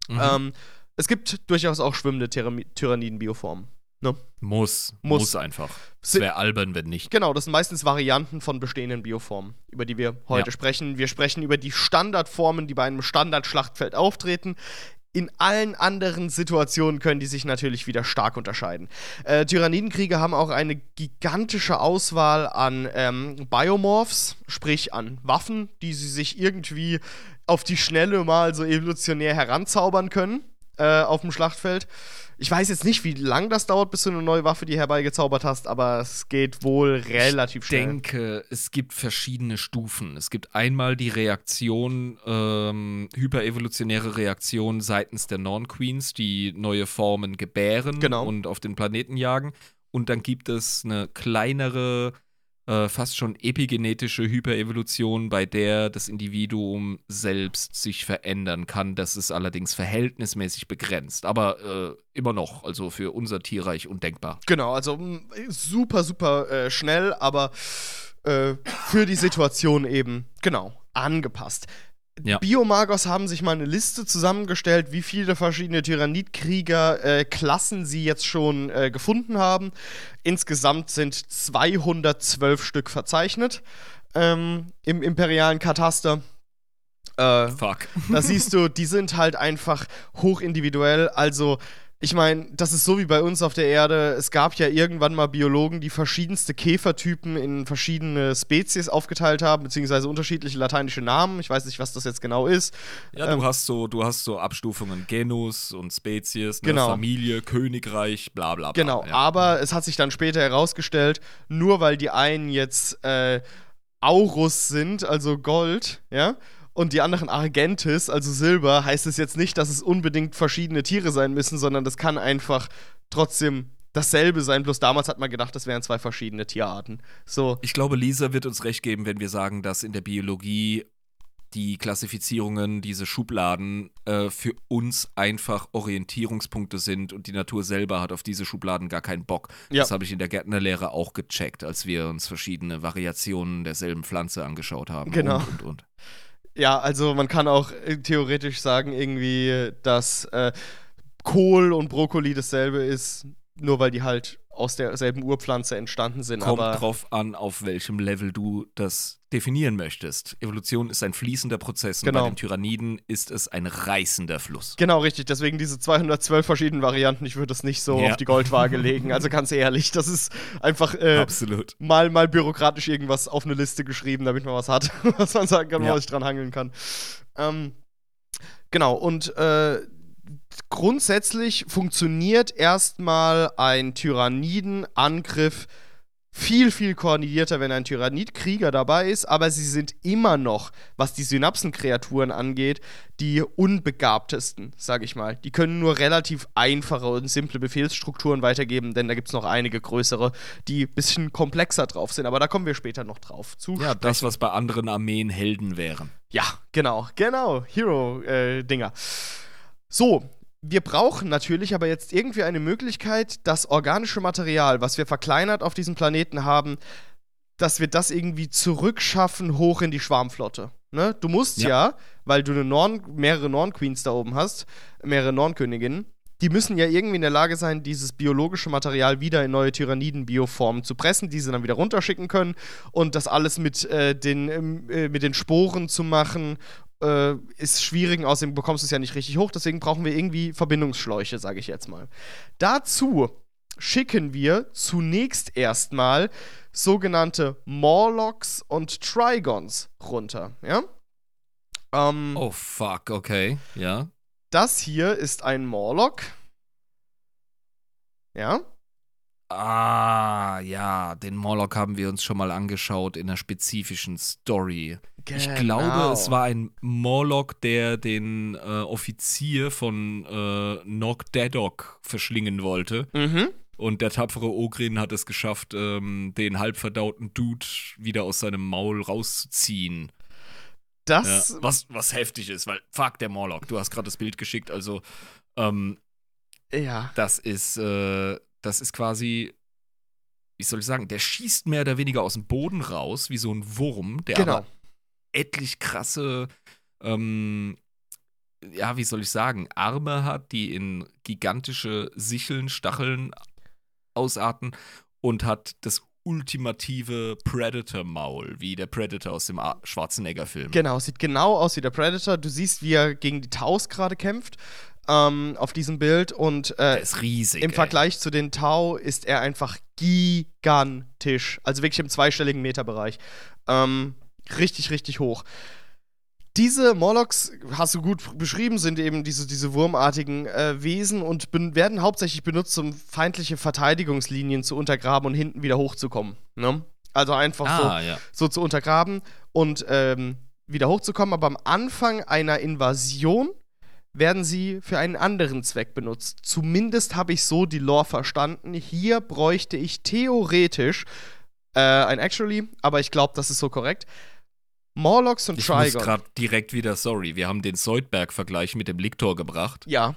Mhm. Ähm, es gibt durchaus auch schwimmende Tyra- Tyranniden-Bioformen. muss, muss. muss. einfach. Es wäre albern, wenn nicht. Genau, das sind meistens Varianten von bestehenden Bioformen, über die wir heute Ja. sprechen. Wir sprechen über die Standardformen, die bei einem Standardschlachtfeld auftreten. In allen anderen Situationen können die sich natürlich wieder stark unterscheiden. Äh, Tyrannidenkrieger haben auch eine gigantische Auswahl an ähm, Biomorphs, sprich an Waffen, die sie sich irgendwie auf die Schnelle mal so evolutionär heranzaubern können äh, auf dem Schlachtfeld. Ich weiß jetzt nicht, wie lang das dauert, bis du eine neue Waffe dir herbeigezaubert hast, aber es geht wohl relativ Ich schnell. denke, es gibt verschiedene Stufen. Es gibt einmal die Reaktion, ähm, hyperevolutionäre Reaktion seitens der Non-Queens, die neue Formen gebären Genau. und auf den Planeten jagen. Und dann gibt es eine kleinere, äh, fast schon epigenetische Hyperevolution, bei der das Individuum selbst sich verändern kann. Das ist allerdings verhältnismäßig begrenzt, aber äh, immer noch, also für unser Tierreich undenkbar. Genau, also mh, super, super äh, schnell, aber äh, für die Situation eben, genau, angepasst. Ja. Biomagos haben sich mal eine Liste zusammengestellt, wie viele verschiedene Tyrannidkrieger äh, sie jetzt schon äh, gefunden haben. Insgesamt sind 212 Stück verzeichnet ähm, im imperialen Kataster. Äh, Fuck. da siehst du, die sind halt einfach hochindividuell. Also, ich meine, das ist so wie bei uns auf der Erde. Es gab ja irgendwann mal Biologen, die verschiedenste Käfertypen in verschiedene Spezies aufgeteilt haben, beziehungsweise unterschiedliche lateinische Namen. Ich weiß nicht, was das jetzt genau ist. Ja, Ähm, du hast so, du hast so Abstufungen Genus und Spezies, ne, Genau. Familie, Königreich, bla bla bla. Genau, ja. aber es hat sich dann später herausgestellt, nur weil die einen jetzt äh, Aurus sind, also Gold, ja, und die anderen Argentis, also Silber, heißt es jetzt nicht, dass es unbedingt verschiedene Tiere sein müssen, sondern das kann einfach trotzdem dasselbe sein. Bloß damals hat man gedacht, das wären zwei verschiedene Tierarten. So, Ich glaube, Lisa wird uns recht geben, wenn wir sagen, dass in der Biologie die Klassifizierungen, diese Schubladen äh, für uns einfach Orientierungspunkte sind und die Natur selber hat auf diese Schubladen gar keinen Bock. Ja. Das habe ich in der Gärtnerlehre auch gecheckt, als wir uns verschiedene Variationen derselben Pflanze angeschaut haben. Genau. Und, und, und. Ja, also man kann auch äh, theoretisch sagen, irgendwie, dass äh, Kohl und Brokkoli dasselbe ist, nur weil die halt aus derselben Urpflanze entstanden sind. Kommt drauf an, auf welchem Level du das definieren möchtest. Evolution ist ein fließender Prozess und Genau. bei den Tyranniden ist es ein reißender Fluss. Genau, richtig. Deswegen diese 212 verschiedenen Varianten. Ich würde das nicht so Ja. auf die Goldwaage legen. Also ganz ehrlich, das ist einfach äh, Absolut. mal, mal bürokratisch irgendwas auf eine Liste geschrieben, damit man was hat, was man sagen kann, Ja. wo man sich dran hangeln kann. Ähm, genau, und äh, grundsätzlich funktioniert erstmal ein Tyrannidenangriff viel, viel koordinierter, wenn ein Tyrannidkrieger dabei ist, aber sie sind immer noch, was die Synapsenkreaturen angeht, die unbegabtesten, sag ich mal. Die können nur relativ einfache und simple Befehlsstrukturen weitergeben, denn da gibt es noch einige größere, die ein bisschen komplexer drauf sind, aber da kommen wir später noch drauf zu. Ja, das, was bei anderen Armeen Helden wären. Ja, genau, genau. Hero-Dinger. so, wir brauchen natürlich aber jetzt irgendwie eine Möglichkeit, das organische Material, was wir verkleinert auf diesem Planeten haben, dass wir das irgendwie zurückschaffen hoch in die Schwarmflotte. Ne? Du musst ja, Ja. weil du eine Norn, mehrere Norn-Queens da oben hast, mehrere Norn-Königinnen, die müssen ja irgendwie in der Lage sein, dieses biologische Material wieder in neue Tyranniden-Bioformen zu pressen, die sie dann wieder runterschicken können und das alles mit, äh, den, ähm, äh, mit den Sporen zu machen, äh, ist schwierig. Außerdem bekommst du es ja nicht richtig hoch, deswegen brauchen wir irgendwie Verbindungsschläuche, sage ich jetzt mal. Dazu schicken wir zunächst erstmal sogenannte Morlocks und Trigons runter, ja? Ähm, Oh, fuck, okay. Ja. Das hier ist ein Morlock. Ja? Ah, ja, den Morlock haben wir uns schon mal angeschaut in einer spezifischen Story. Ich Genau. glaube, es war ein Morlock, der den äh, Offizier von äh, Nog Dadok verschlingen wollte. Mhm. Und der tapfere Ogrin hat es geschafft, ähm, den halbverdauten Dude wieder aus seinem Maul rauszuziehen. Ja, Das, was, was heftig ist, weil fuck der Morlock, du hast gerade das Bild geschickt, also ähm, ja. das ist, äh, das ist quasi, wie soll ich sagen, der schießt mehr oder weniger aus dem Boden raus, wie so ein Wurm, der Genau. aber etlich krasse, ähm, ja, wie soll ich sagen, Arme hat, die in gigantische Sicheln, Stacheln ausarten und hat das ultimative Predator-Maul, wie der Predator aus dem Schwarzenegger-Film. Genau, sieht genau aus wie der Predator. Du siehst, wie er gegen die Taus gerade kämpft ähm, auf diesem Bild. Und äh, ist riesig. im ey. Vergleich zu den Tau ist er einfach gigantisch. Also wirklich im zweistelligen Meterbereich. Ähm, richtig, richtig hoch. Diese Morlocks, hast du gut beschrieben, sind eben diese, diese wurmartigen äh, Wesen und werden hauptsächlich benutzt, um feindliche Verteidigungslinien zu untergraben und hinten wieder hochzukommen. Ne? Also einfach so Ah, ja. so zu untergraben und ähm, wieder hochzukommen. Aber am Anfang einer Invasion werden sie für einen anderen Zweck benutzt. Zumindest habe ich so die Lore verstanden. Hier bräuchte ich theoretisch äh, ein Actually, aber ich glaube, das ist so korrekt. Morlocks und Ich muss Trigon. gerade direkt wieder, sorry, wir haben den Soydberg-Vergleich mit dem Liktor gebracht. Ja,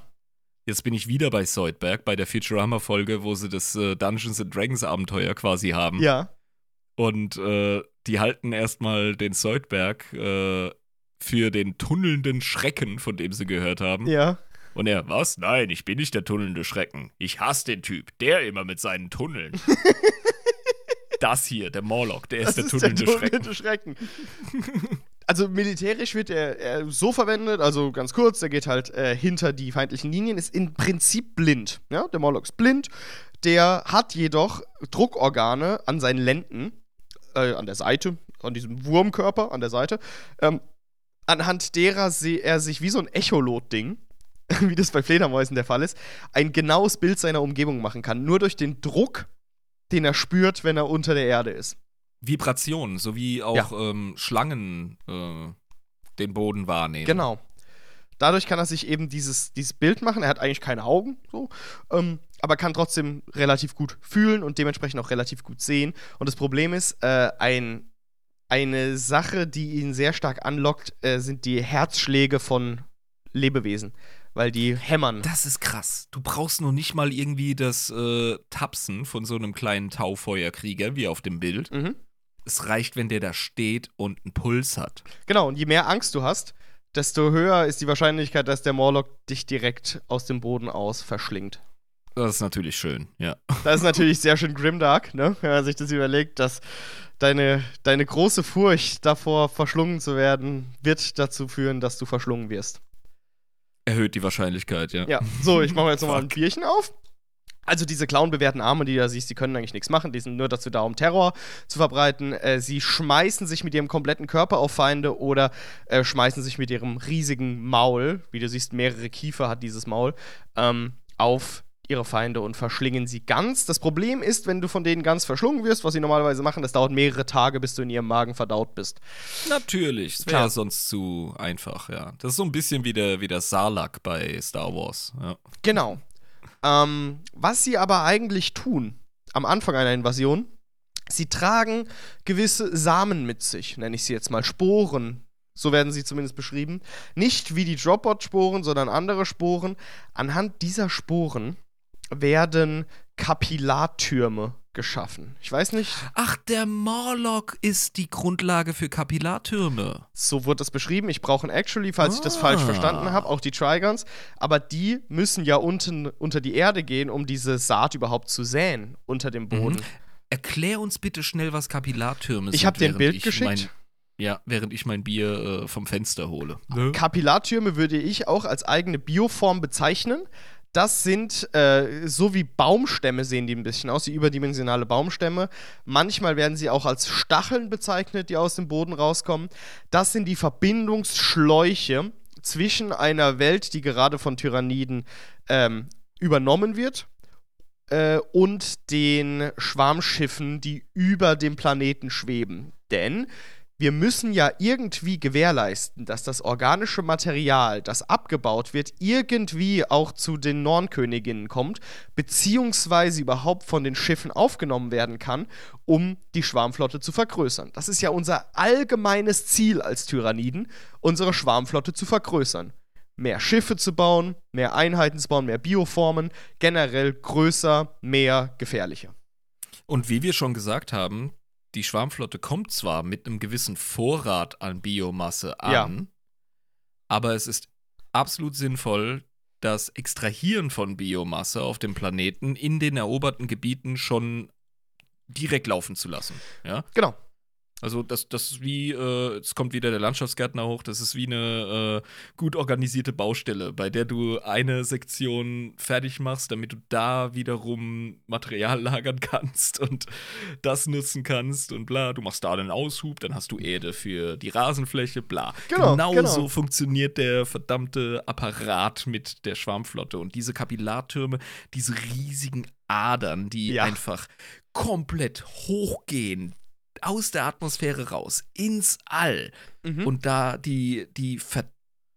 Jetzt bin ich wieder bei Soydberg, bei der Futurama-Folge, wo sie das äh, Dungeons and Dragons Abenteuer quasi haben. ja, Und äh, die halten erstmal den Soydberg äh, für den tunnelnden Schrecken, von dem sie gehört haben. ja. Und er, was? Nein, ich bin nicht der tunnelnde Schrecken. Ich hasse den Typ, der immer mit seinen Tunneln. das hier, der Morlock, der ist Das der tunnelnde Schrecken. tunnelnde Schrecken. Also militärisch wird er, er so verwendet, also ganz kurz, der geht halt äh, hinter die feindlichen Linien, ist im Prinzip blind. Ja? Der Morlock ist blind, der hat jedoch Druckorgane an seinen Lenden, äh, an der Seite, an diesem Wurmkörper an der Seite, ähm, anhand derer er sich wie so ein Echolot-Ding, wie das bei Fledermäusen der Fall ist, ein genaues Bild seiner Umgebung machen kann. Nur durch den Druck, den er spürt, wenn er unter der Erde ist. Vibrationen, sowie auch ähm, Schlangen äh, den Boden wahrnehmen. Genau. Dadurch kann er sich eben dieses, dieses Bild machen. Er hat eigentlich keine Augen, so, ähm, aber kann trotzdem relativ gut fühlen und dementsprechend auch relativ gut sehen. Und das Problem ist, äh, ein, eine Sache, die ihn sehr stark anlockt, äh, sind die Herzschläge von Lebewesen, weil die hämmern. Das ist krass. Du brauchst noch nicht mal irgendwie das äh, Tapsen von so einem kleinen Taufeuerkrieger wie auf dem Bild. Mhm. Es reicht, wenn der da steht und einen Puls hat. Genau, und je mehr Angst du hast, desto höher ist die Wahrscheinlichkeit, dass der Morlock dich direkt aus dem Boden aus verschlingt. Das ist natürlich schön, ja. Das ist natürlich sehr schön grimdark, ne? wenn man sich das überlegt, dass deine, deine große Furcht davor, verschlungen zu werden, wird dazu führen, dass du verschlungen wirst. Erhöht die Wahrscheinlichkeit, ja. Ja, so, ich mache jetzt nochmal ein. Bierchen auf. Also diese clownbewehrten Arme, die du da siehst, die können eigentlich nichts machen. Die sind nur dazu da, um Terror zu verbreiten. Äh, sie schmeißen sich mit ihrem kompletten Körper auf Feinde oder äh, schmeißen sich mit ihrem riesigen Maul, wie du siehst, mehrere Kiefer hat dieses Maul, ähm, auf ihre Feinde und verschlingen sie ganz. Das Problem ist, wenn du von denen ganz verschlungen wirst, was sie normalerweise machen, das dauert mehrere Tage, bis du in ihrem Magen verdaut bist. Natürlich, es Klar. wäre sonst zu einfach, ja. Das ist so ein bisschen wie der, wie der Sarlacc bei Star Wars, ja. Genau. Ähm, was sie aber eigentlich tun am Anfang einer Invasion, sie tragen gewisse Samen mit sich, nenne ich sie jetzt mal Sporen. So werden sie zumindest beschrieben. Nicht wie die Dropbot-Sporen, sondern andere Sporen. Anhand dieser Sporen werden Kapillartürme geschaffen. Ich weiß nicht, Ach, der Morlock ist die Grundlage für Kapillartürme. so wurde das beschrieben. Ich brauche ein Actually, falls ich das Ah. falsch verstanden habe, auch die Trigons. Aber die müssen ja unten unter die Erde gehen, um diese Saat überhaupt zu säen unter dem Boden. Mhm. Erklär uns bitte schnell, was Kapillartürme sind. Ich hab dir ein Bild geschickt. Mein, ja, während ich mein Bier äh, vom Fenster hole. Ne? Kapillartürme würde ich auch als eigene Bioform bezeichnen. Das sind äh, so wie Baumstämme sehen die ein bisschen aus, wie überdimensionale Baumstämme. Manchmal werden sie auch als Stacheln bezeichnet, die aus dem Boden rauskommen. Das sind die Verbindungsschläuche zwischen einer Welt, die gerade von Tyranniden ähm, übernommen wird, äh, und den Schwarmschiffen, die über dem Planeten schweben. Denn wir müssen ja irgendwie gewährleisten, dass das organische Material, das abgebaut wird, irgendwie auch zu den Nornköniginnen kommt, beziehungsweise überhaupt von den Schiffen aufgenommen werden kann, um die Schwarmflotte zu vergrößern. Das ist ja unser allgemeines Ziel als Tyranniden, unsere Schwarmflotte zu vergrößern. Mehr Schiffe zu bauen, mehr Einheiten zu bauen, mehr Bioformen, generell größer, mehr, gefährlicher. Und wie wir schon gesagt haben, die Schwarmflotte kommt zwar mit einem gewissen Vorrat an Biomasse an, Ja. aber es ist absolut sinnvoll, das Extrahieren von Biomasse auf dem Planeten in den eroberten Gebieten schon direkt laufen zu lassen. Ja? Genau. Also das, das ist wie, äh, es kommt wieder der Landschaftsgärtner hoch, das ist wie eine äh, gut organisierte Baustelle, bei der du eine Sektion fertig machst, damit du da wiederum Material lagern kannst und das nutzen kannst und bla. Du machst da einen Aushub, dann hast du Erde für die Rasenfläche, bla. Genau, genau genau. so funktioniert der verdammte Apparat mit der Schwarmflotte und diese Kapillartürme, diese riesigen Adern, die Ja. einfach komplett hochgehen, aus der Atmosphäre raus, ins All Mhm. und da die, die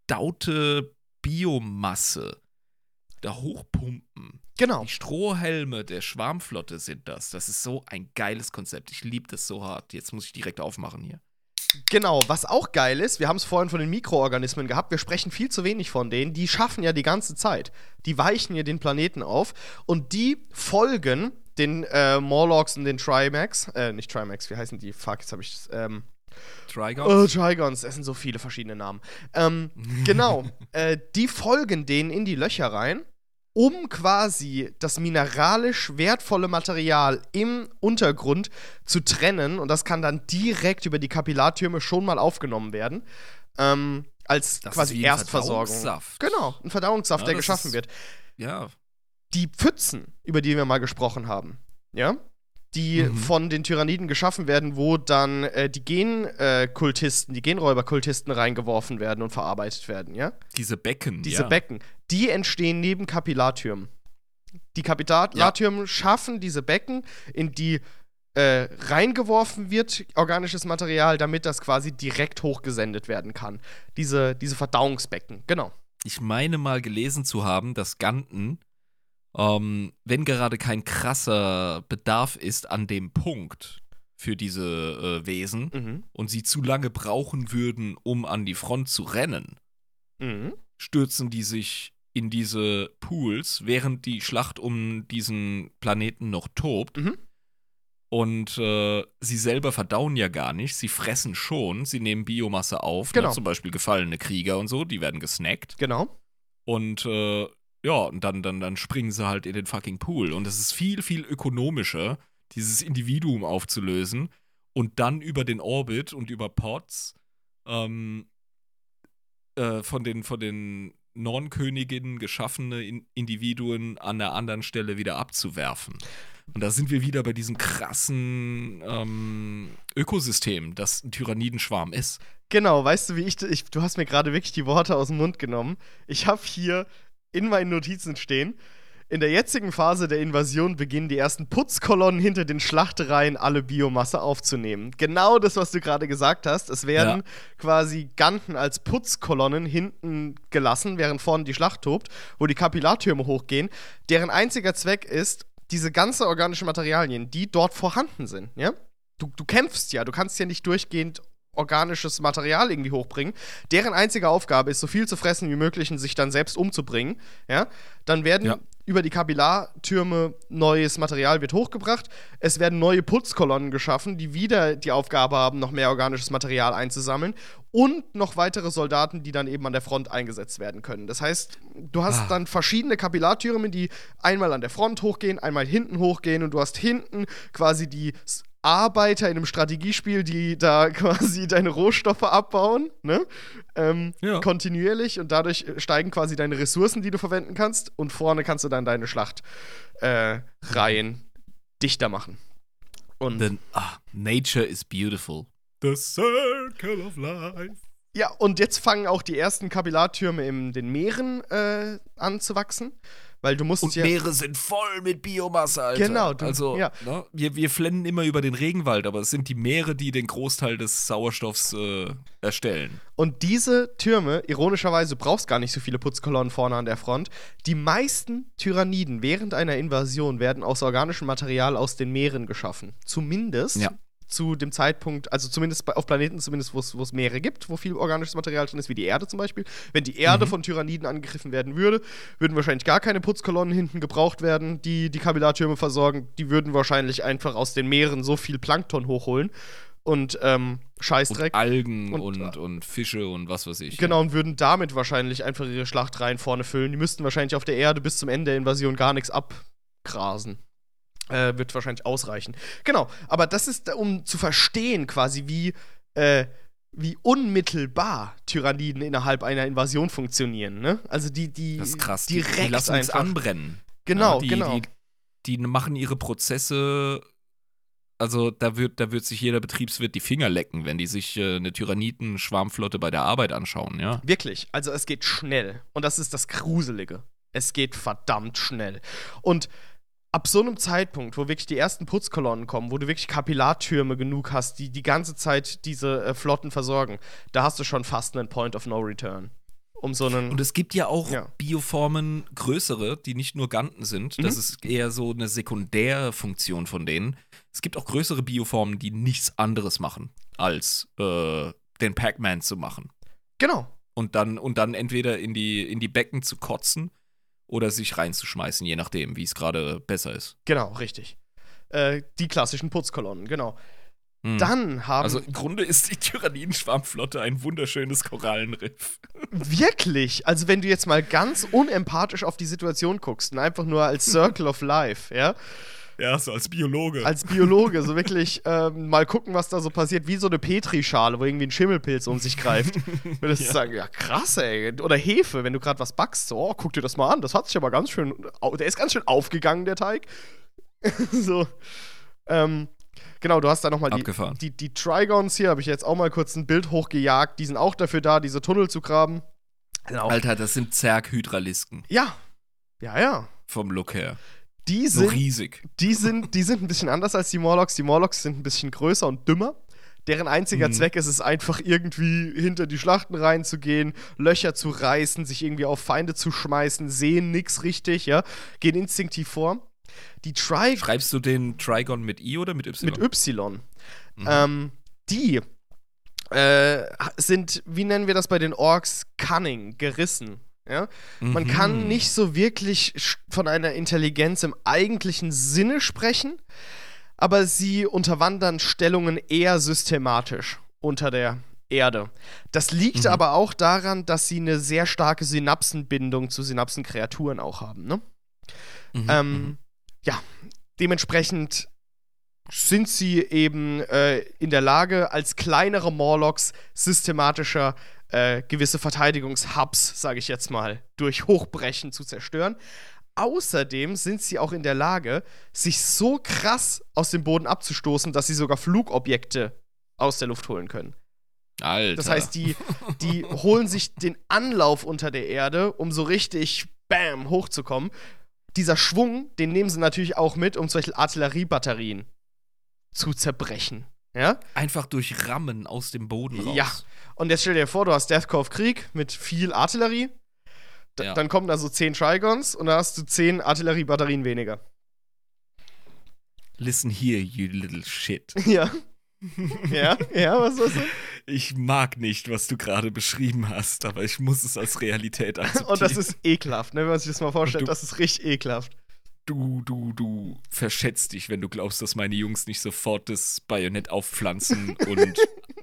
verdaute Biomasse da hochpumpen. genau. Die Strohhelme der Schwarmflotte sind das. Das ist so ein geiles Konzept. Ich liebe das so hart. Jetzt muss ich direkt aufmachen hier. Genau, was auch geil ist, wir haben es vorhin von den Mikroorganismen gehabt, wir sprechen viel zu wenig von denen, die schaffen ja die ganze Zeit. Die weichen ja den Planeten auf und die folgen den äh, Morlocks und den Trimax, äh, nicht Trimax, wie heißen die? Fuck, jetzt habe ich ähm, Trigons? Oh, Trigons, es sind so viele verschiedene Namen. Ähm, genau, äh, die folgen denen in die Löcher rein, um quasi das mineralisch wertvolle Material im Untergrund zu trennen. Und das kann dann direkt über die Kapillartürme schon mal aufgenommen werden. Ähm, als Das quasi Erstversorgung. Verdauungssaft. Genau, ein Verdauungssaft, Ja, der das geschaffen ist- wird. Ja. Die Pfützen, über die wir mal gesprochen haben, ja, die Mhm. von den Tyranniden geschaffen werden, wo dann äh, die Genkultisten, die Genräuberkultisten reingeworfen werden und verarbeitet werden, ja. Diese Becken. Diese ja. Becken, die entstehen neben Kapillartürmen. Die Kapillartürme schaffen diese Becken, in die äh, reingeworfen wird, organisches Material, damit das quasi direkt hochgesendet werden kann. Diese, diese Verdauungsbecken, genau. Ich meine mal gelesen zu haben, dass Ganten, ähm, wenn gerade kein krasser Bedarf ist an dem Punkt für diese äh, Wesen Mhm. und sie zu lange brauchen würden, um an die Front zu rennen, Mhm. stürzen die sich in diese Pools, während die Schlacht um diesen Planeten noch tobt. Mhm. Und äh, sie selber verdauen ja gar nicht, sie fressen schon, sie nehmen Biomasse auf, Genau. ne, zum Beispiel gefallene Krieger und so, die werden gesnackt. Genau. Und äh, ja, und dann, dann, dann springen sie halt in den fucking Pool. Und es ist viel, viel ökonomischer, dieses Individuum aufzulösen und dann über den Orbit und über Pods ähm, äh, von den, von den Nornköniginnen geschaffene In Individuen an der anderen Stelle wieder abzuwerfen. Und da sind wir wieder bei diesem krassen ähm, Ökosystem, das ein Tyrannidenschwarm ist. Genau, weißt du, wie ich, ich du hast mir gerade wirklich die Worte aus dem Mund genommen. Ich habe hier in meinen Notizen stehen. In der jetzigen Phase der Invasion beginnen die ersten Putzkolonnen hinter den Schlachtereien alle Biomasse aufzunehmen. Genau das, was du gerade gesagt hast. Es werden Ja. quasi Ganten als Putzkolonnen hinten gelassen, während vorne die Schlacht tobt, wo die Kapillartürme hochgehen, deren einziger Zweck ist, diese ganze organische Materialien, die dort vorhanden sind, ja? Du, du kämpfst ja, du kannst ja nicht durchgehend organisches Material irgendwie hochbringen. Deren einzige Aufgabe ist, so viel zu fressen wie möglich und sich dann selbst umzubringen. Ja? Dann werden Ja. über die Kapillartürme neues Material wird hochgebracht. Es werden neue Putzkolonnen geschaffen, die wieder die Aufgabe haben, noch mehr organisches Material einzusammeln. Und noch weitere Soldaten, die dann eben an der Front eingesetzt werden können. Das heißt, du hast Ah. dann verschiedene Kapillartürme, die einmal an der Front hochgehen, einmal hinten hochgehen und du hast hinten quasi die Arbeiter in einem Strategiespiel, die da quasi deine Rohstoffe abbauen, ne? Ähm, Ja. Kontinuierlich und dadurch äh, steigen quasi deine Ressourcen, die du verwenden kannst. Und vorne kannst du dann deine Schlachtreihen äh, Reihen dichter machen. Und Then, ah, nature is beautiful. The circle of life. ja, und jetzt fangen auch die ersten Kapillartürme in den Meeren äh, an zu wachsen. Weil du musst Und ja. Meere sind voll mit Biomasse, Alter. Genau, du- also, ja. ne, wir, wir flennen immer über den Regenwald, aber es sind die Meere, die den Großteil des Sauerstoffs äh, erstellen. Und diese Türme, ironischerweise, brauchst gar nicht so viele Putzkolonnen vorne an der Front. Die meisten Tyranniden während einer Invasion werden aus organischem Material aus den Meeren geschaffen. Zumindest Ja. Zu dem Zeitpunkt, also zumindest bei, auf Planeten, zumindest wo es Meere gibt, wo viel organisches Material drin ist, wie die Erde zum Beispiel. Wenn die Erde von Tyranniden angegriffen werden würde, würden wahrscheinlich gar keine Putzkolonnen hinten gebraucht werden, die die Kapillartürme versorgen. Die würden wahrscheinlich einfach aus den Meeren so viel Plankton hochholen. Und ähm, Scheißdreck. Und Algen Und- und, und, Fische und was weiß ich. Genau, und würden damit wahrscheinlich einfach ihre Schlachtreihen vorne füllen. Die müssten wahrscheinlich auf der Erde bis zum Ende der Invasion gar nichts abgrasen. Äh, wird wahrscheinlich ausreichen. Genau, aber das ist, um zu verstehen, quasi, wie, äh, wie unmittelbar Tyranniden innerhalb einer Invasion funktionieren. Ne? Also die, die Das ist krass. Die, direkt die lassen uns anbrennen. Genau, Ja, die, genau. Die, die machen ihre Prozesse. Also da wird, da wird sich jeder Betriebswirt die Finger lecken, wenn die sich äh, eine Tyranniden-Schwarmflotte bei der Arbeit anschauen, ja. Wirklich, also es geht schnell. Und das ist das Gruselige. Es geht verdammt schnell. Und ab so einem Zeitpunkt, wo wirklich die ersten Putzkolonnen kommen, wo du wirklich Kapillartürme genug hast, die die ganze Zeit diese äh, Flotten versorgen, da hast du schon fast einen Point of No Return. Um so einen. Und es gibt ja auch Ja. Bioformen größere, die nicht nur Ganten sind. Das Mhm. ist eher so eine Sekundärfunktion von denen. Es gibt auch größere Bioformen, die nichts anderes machen, als äh, den Pac-Man zu machen. genau. Und dann, und dann entweder in die, in die Becken zu kotzen oder sich reinzuschmeißen, je nachdem, wie es gerade besser ist. Genau, richtig. Äh, die klassischen Putzkolonnen, genau. Hm. Dann haben. also im Grunde ist die Tyranniden-Schwarmflotte ein wunderschönes Korallenriff. Wirklich? Also, wenn du jetzt mal ganz unempathisch auf die Situation guckst und einfach nur als Circle of Life, ja? Ja, so als Biologe. als Biologe so wirklich ähm, mal gucken, was da so passiert, wie so eine Petrischale, wo irgendwie ein Schimmelpilz um sich greift. Würdest du sagen, ja krass, ey. Oder Hefe, wenn du gerade was backst, so, oh, guck dir das mal an, das hat sich aber ganz schön, der ist ganz schön aufgegangen, der Teig. so. Ähm, genau, du hast da nochmal die, die, die Trigons hier, habe ich jetzt auch mal kurz ein Bild hochgejagt, die sind auch dafür da, diese Tunnel zu graben. Alter, das sind Zerghydralisken ja, ja, ja. vom Look her. Die So sind riesig. Die sind, die sind ein bisschen anders als die Morlocks. Die Morlocks sind ein bisschen größer und dümmer. Deren einziger Mhm. Zweck ist es einfach irgendwie hinter die Schlachten reinzugehen, Löcher zu reißen, sich irgendwie auf Feinde zu schmeißen, sehen nix richtig, ja, gehen instinktiv vor. Die Tri Schreibst du den Trigon mit I oder mit Y? mit Y, Mhm. ähm, die äh, sind, wie nennen wir das bei den Orks, cunning, gerissen. Ja? Man Mhm. kann nicht so wirklich von einer Intelligenz im eigentlichen Sinne sprechen, aber sie unterwandern Stellungen eher systematisch unter der Erde. Das liegt Mhm. aber auch daran, dass sie eine sehr starke Synapsenbindung zu Synapsenkreaturen auch haben. Ne? Mhm. Ähm, ja, dementsprechend sind sie eben äh, in der Lage, als kleinere Morlocks systematischer äh, gewisse Verteidigungshubs, sage ich jetzt mal, durch Hochbrechen zu zerstören. Außerdem sind sie auch in der Lage, sich so krass aus dem Boden abzustoßen, dass sie sogar Flugobjekte aus der Luft holen können. Alter. Das heißt, die, die holen sich den Anlauf unter der Erde, um so richtig bam hochzukommen. Dieser Schwung, den nehmen sie natürlich auch mit, um zum Beispiel Artilleriebatterien zu zerbrechen. Ja? Einfach durch Rammen aus dem Boden raus. Ja. Und jetzt stell dir vor, du hast Deathcore of Krieg mit viel Artillerie. D Ja. Dann kommen da so 10 Trigons und dann hast du 10 Artilleriebatterien weniger. Listen here, you little shit. Ja. ja, ja, was das? Ich mag nicht, was du gerade beschrieben hast, aber ich muss es als Realität akzeptieren. Und das ist ekelhaft, ne? wenn man sich das mal vorstellt. Das ist richtig ekelhaft. Du, du, du verschätzt dich, wenn du glaubst, dass meine Jungs nicht sofort das Bajonett aufpflanzen und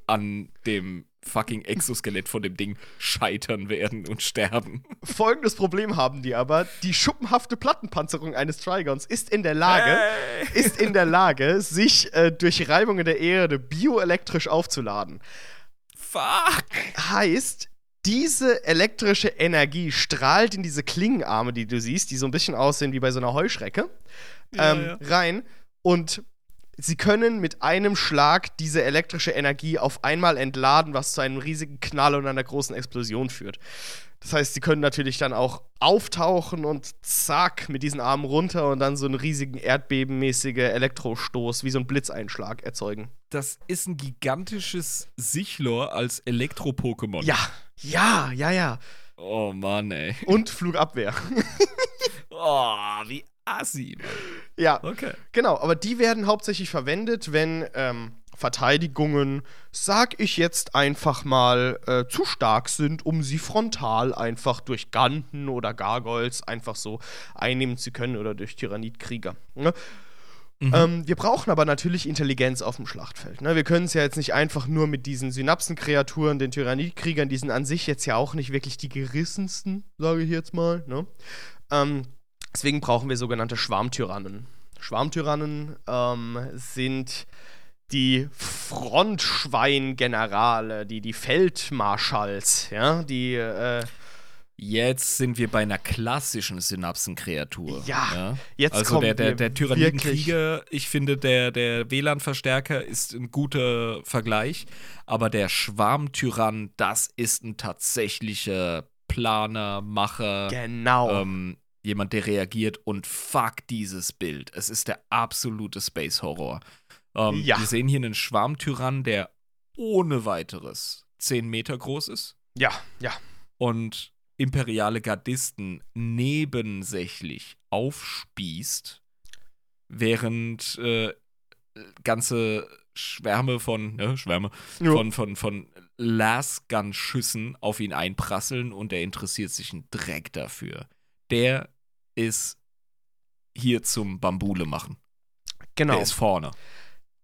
an dem fucking Exoskelett von dem Ding scheitern werden und sterben. Folgendes Problem haben die aber: Die schuppenhafte Plattenpanzerung eines Trigons ist in der Lage, ist in der Lage, sich äh, durch Reibungen der Erde bioelektrisch aufzuladen. Fuck! Heißt, diese elektrische Energie strahlt in diese Klingenarme, die du siehst, die so ein bisschen aussehen wie bei so einer Heuschrecke, Ja, ähm, ja. rein. Und sie können mit einem Schlag diese elektrische Energie auf einmal entladen, was zu einem riesigen Knall und einer großen Explosion führt. Das heißt, sie können natürlich dann auch auftauchen und zack, mit diesen Armen runter und dann so einen riesigen erdbebenmäßige Elektrostoß, wie so ein Blitzeinschlag erzeugen. Das ist ein gigantisches Sichlor als Elektro-Pokémon. Ja, ja, ja, ja. Oh Mann, ey. Und Flugabwehr. Oh, wie assi. Mann. ja, Okay. genau. Aber die werden hauptsächlich verwendet, wenn ähm, Verteidigungen, sag ich jetzt einfach mal, äh, zu stark sind, um sie frontal einfach durch Ganten oder Gargoyles einfach so einnehmen zu können oder durch Tyrannidkrieger. Ne? Mhm. Ähm, wir brauchen aber natürlich Intelligenz auf dem Schlachtfeld. Ne? Wir können es ja jetzt nicht einfach nur mit diesen Synapsenkreaturen, den Tyrannidkriegern, die sind an sich jetzt ja auch nicht wirklich die gerissensten, sage ich jetzt mal. Ne? Ähm, deswegen brauchen wir sogenannte Schwarmtyrannen. Schwarmtyrannen ähm, sind die Frontschweingenerale, die, die Feldmarschalls, ja, die, äh, Jetzt sind wir bei einer klassischen Synapsenkreatur. Ja, jetzt also kommen der, der, der Tyrannidenkrieger, ich finde, der, der WLAN-Verstärker ist ein guter Vergleich, aber der Schwarmtyrann, das ist ein tatsächlicher Planer, Macher, genau. ähm, jemand, der reagiert und fuck dieses Bild. Es ist der absolute Space-Horror. Ähm, Ja. Wir sehen hier einen Schwarmtyrann, der ohne weiteres 10 Meter groß ist ja, ja, und imperiale Gardisten nebensächlich aufspießt, während äh, ganze Schwärme von, ne, Schwärme, Ja. von, von, von Lasgun-Schüssen auf ihn einprasseln und er interessiert sich einen Dreck dafür. Der ist hier zum Bambule machen. genau. Der ist vorne.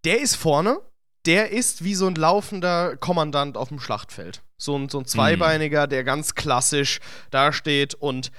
Der ist vorne, der ist wie so ein laufender Kommandant auf dem Schlachtfeld. So ein, so ein Zweibeiniger, der ganz klassisch dasteht und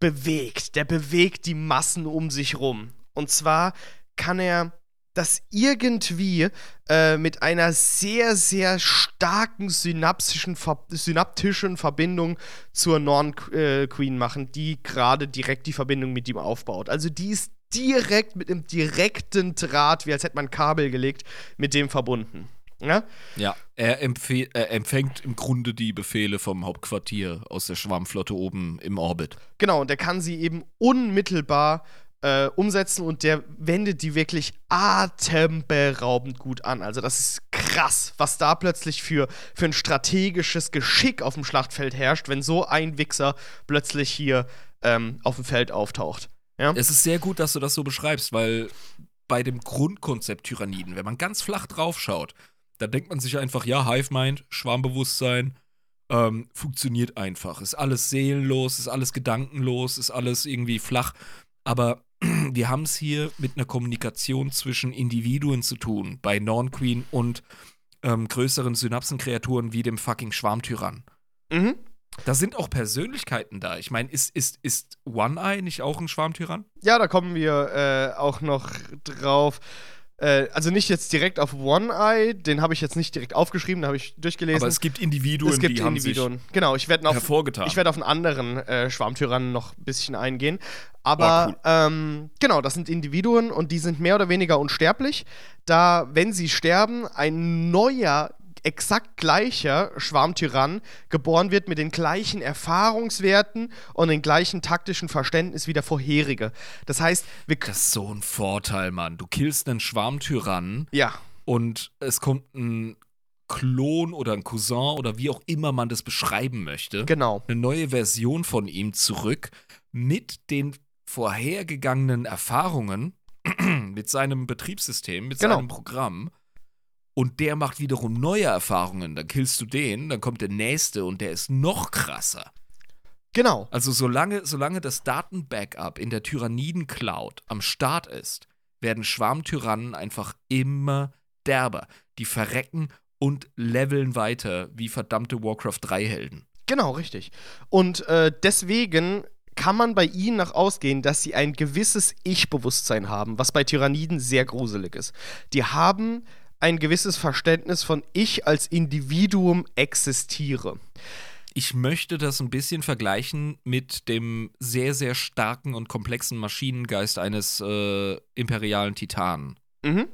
bewegt. Der bewegt die Massen um sich rum. Und zwar kann er das irgendwie äh, mit einer sehr, sehr starken synapsischen Ver synaptischen Verbindung zur Norn-Queen machen, die gerade direkt die Verbindung mit ihm aufbaut. Also die ist direkt mit einem direkten Draht, wie als hätte man ein Kabel gelegt, mit dem verbunden. Ja? Ja, er, er empfängt im Grunde die Befehle vom Hauptquartier aus der Schwarmflotte oben im Orbit. Genau, und der kann sie eben unmittelbar äh, umsetzen und der wendet die wirklich atemberaubend gut an. Also das ist krass, was da plötzlich für, für ein strategisches Geschick auf dem Schlachtfeld herrscht, wenn so ein Wichser plötzlich hier ähm, auf dem Feld auftaucht. Ja? Es ist sehr gut, dass du das so beschreibst, weil bei dem Grundkonzept Tyranniden, wenn man ganz flach drauf schaut, da denkt man sich einfach, ja, Hive-Mind, Schwarmbewusstsein, ähm, funktioniert einfach. Ist alles seelenlos, ist alles gedankenlos, ist alles irgendwie flach. Aber wir haben es hier mit einer Kommunikation zwischen Individuen zu tun, bei Norn-Queen und ähm, größeren Synapsenkreaturen wie dem fucking Schwarmtyrann. Mhm. Da sind auch Persönlichkeiten da. Ich meine, ist, ist, ist One-Eye nicht auch ein Schwarmtyrann? Ja, da kommen wir äh, auch noch drauf. Äh, also nicht jetzt direkt auf One Eye, den habe ich jetzt nicht direkt aufgeschrieben, da habe ich durchgelesen. Aber es gibt Individuen, es gibt die haben Individuen. Genau, ich werde sich auf, hervorgetan. ich werde auf einen anderen äh, Schwarmtyrannen noch ein bisschen eingehen. Aber ähm, genau, das sind Individuen und die sind mehr oder weniger unsterblich, da, wenn sie sterben, ein neuer, exakt gleicher Schwarmtyrann geboren wird mit den gleichen Erfahrungswerten und den gleichen taktischen Verständnis wie der vorherige. Das heißt, wir das ist so ein Vorteil, Mann. Du killst einen Schwarmtyrannen ja, und es kommt ein Klon oder ein Cousin oder wie auch immer man das beschreiben möchte. genau. Eine neue Version von ihm zurück mit den vorhergegangenen Erfahrungen, mit seinem Betriebssystem, mit Genau. seinem Programm. Und der macht wiederum neue Erfahrungen. Dann killst du den, dann kommt der nächste und der ist noch krasser. Genau. Also solange, solange das Datenbackup in der Tyranniden-Cloud am Start ist, werden Schwarmtyrannen einfach immer derber. Die verrecken und leveln weiter wie verdammte Warcraft 3-Helden. Genau, richtig. Und äh, deswegen kann man bei ihnen nach ausgehen, dass sie ein gewisses Ich-Bewusstsein haben, was bei Tyranniden sehr gruselig ist. Die haben ein gewisses Verständnis von Ich als Individuum existiere. Ich möchte das ein bisschen vergleichen mit dem sehr, sehr starken und komplexen Maschinengeist eines äh, imperialen Titanen. Mhm.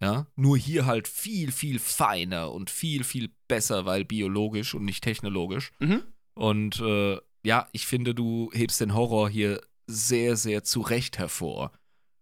Ja? Nur hier halt viel, viel feiner und viel, viel besser, weil biologisch und nicht technologisch. Mhm. Und äh, ja, ich finde, du hebst den Horror hier sehr, sehr zu Recht hervor.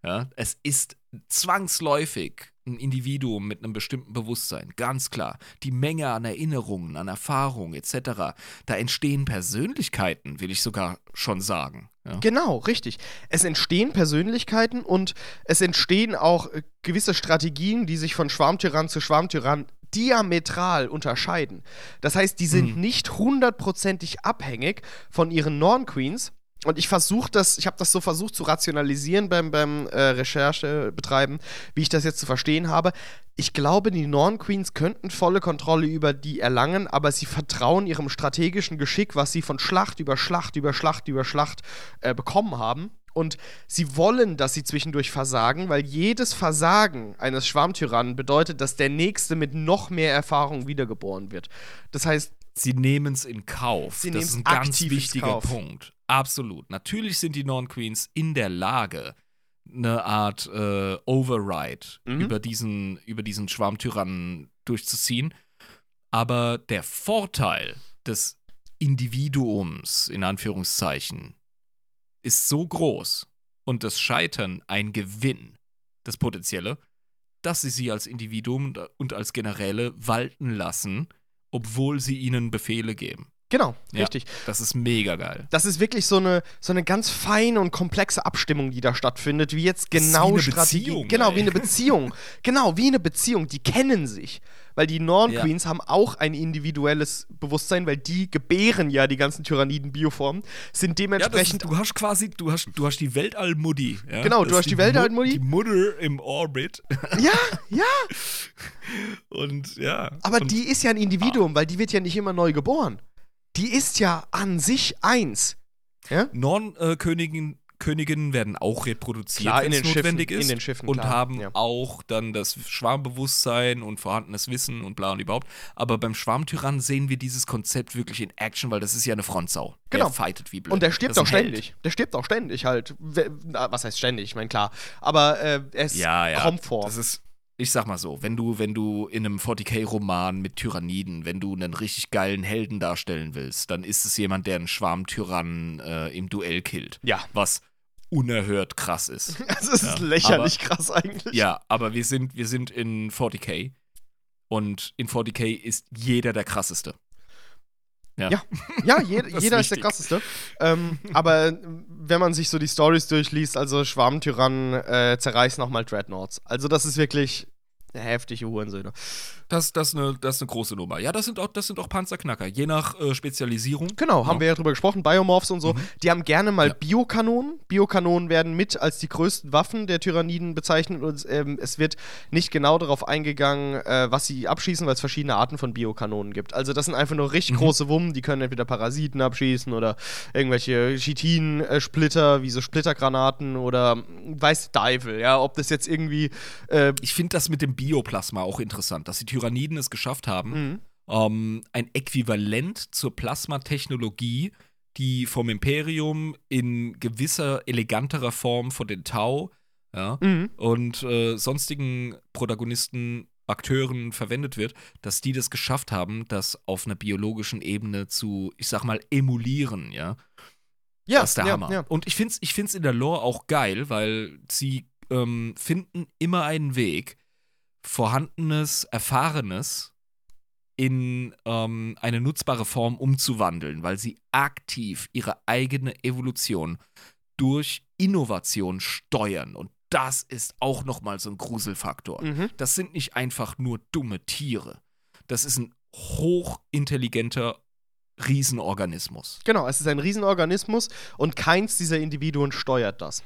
Ja, es ist zwangsläufig ein Individuum mit einem bestimmten Bewusstsein, ganz klar. Die Menge an Erinnerungen, an Erfahrungen etc. Da entstehen Persönlichkeiten, will ich sogar schon sagen. Ja. Genau, richtig. Es entstehen Persönlichkeiten und es entstehen auch äh, gewisse Strategien, die sich von Schwarmtyrann zu Schwarmtyrann diametral unterscheiden. Das heißt, die sind mhm. nicht hundertprozentig abhängig von ihren Norn Queens, und ich versuche das, ich habe das so versucht zu rationalisieren beim, beim äh, Recherche betreiben, wie ich das jetzt zu verstehen habe. Ich glaube, die Norn Queens könnten volle Kontrolle über die erlangen, aber sie vertrauen ihrem strategischen Geschick, was sie von Schlacht über Schlacht über Schlacht über Schlacht äh, bekommen haben. Und sie wollen, dass sie zwischendurch versagen, weil jedes Versagen eines Schwarmtyrannen bedeutet, dass der nächste mit noch mehr Erfahrung wiedergeboren wird. Das heißt, sie nehmen es in Kauf. Sie das ist ein ganz wichtiger Punkt. Absolut. Natürlich sind die Non-Queens in der Lage, eine Art äh, Override mhm. über, diesen, über diesen Schwarmtyrannen durchzuziehen. Aber der Vorteil des Individuums, in Anführungszeichen, ist so groß und das Scheitern ein Gewinn, das Potenzielle, dass sie sie als Individuum und als Generäle walten lassen, obwohl sie ihnen Befehle geben. Genau, ja, richtig. Das ist mega geil. Das ist wirklich so eine, so eine ganz feine und komplexe Abstimmung, die da stattfindet, wie jetzt genau wie eine Strategie. Beziehung, genau, ey. wie eine Beziehung. genau, wie eine Beziehung. Die kennen sich. Weil die Norn Queens ja. haben auch ein individuelles Bewusstsein, weil die gebären ja die ganzen Tyranniden-Bioformen, sind dementsprechend. Ja, ist, du hast quasi, du hast, du hast die Weltallmuddi. Ja? Genau, du hast die, die Weltallmuddi. Die Mutter im Orbit. Ja, ja. Und ja. Aber und, die ist ja ein Individuum, ah. weil die wird ja nicht immer neu geboren die ist ja an sich eins. Ja? Non-Königinnen Königinnen werden auch reproduziert, wenn es notwendig Schiffen, ist. In den Schiffen, und klar. haben ja. auch dann das Schwarmbewusstsein und vorhandenes Wissen und bla und überhaupt. Aber beim Schwarmtyrann sehen wir dieses Konzept wirklich in Action, weil das ist ja eine Frontsau. Genau. Der fightet wie blöd. Und der stirbt auch ständig. Held. Der stirbt auch ständig halt. Was heißt ständig? Ich meine, klar. Aber äh, es ja, ja. kommt vor. Das ist ich sag mal so, wenn du, wenn du in einem 40k-Roman mit Tyranniden, wenn du einen richtig geilen Helden darstellen willst, dann ist es jemand, der einen Schwarmtyrannen äh, im Duell killt. Ja. Was unerhört krass ist. Das ist ja, lächerlich aber, krass eigentlich. Ja, aber wir sind, wir sind in 40k und in 40k ist jeder der krasseste. Ja, ja, ja jeder, ist, ist, der krasseste. Ähm, aber wenn man sich so die Stories durchliest, also Schwarmtyrannen äh, zerreißen nochmal Dreadnoughts. Also das ist wirklich heftige Hurensöhne. Das, das, ist eine, das ist eine große Nummer. Ja, das sind auch, das sind auch Panzerknacker, je nach äh, Spezialisierung. Genau, haben ja. wir ja drüber gesprochen, Biomorphs und so. Mhm. Die haben gerne mal ja. Biokanonen. Biokanonen werden mit als die größten Waffen der Tyranniden bezeichnet und ähm, es wird nicht genau darauf eingegangen, äh, was sie abschießen, weil es verschiedene Arten von Biokanonen gibt. Also das sind einfach nur richtig mhm. große Wummen, die können entweder Parasiten abschießen oder irgendwelche Chitin-Splitter, wie so Splittergranaten oder weiß Teufel, ja, ob das jetzt irgendwie äh, Ich finde das mit dem Bioplasma auch interessant, dass die Tyranniden Tyranniden es geschafft haben, mhm. ähm, ein Äquivalent zur Plasmatechnologie, die vom Imperium in gewisser eleganterer Form von den Tau ja, mhm. und äh, sonstigen Protagonisten, Akteuren verwendet wird, dass die das geschafft haben, das auf einer biologischen Ebene zu, ich sag mal, emulieren, ja. Ja, das ist der ja, Hammer. Ja. Und ich finde es ich find's in der Lore auch geil, weil sie ähm, finden immer einen Weg, vorhandenes, erfahrenes in ähm, eine nutzbare Form umzuwandeln, weil sie aktiv ihre eigene Evolution durch Innovation steuern. Und das ist auch nochmal so ein Gruselfaktor. Mhm. Das sind nicht einfach nur dumme Tiere. Das ist ein hochintelligenter Riesenorganismus. Genau, es ist ein Riesenorganismus und keins dieser Individuen steuert das.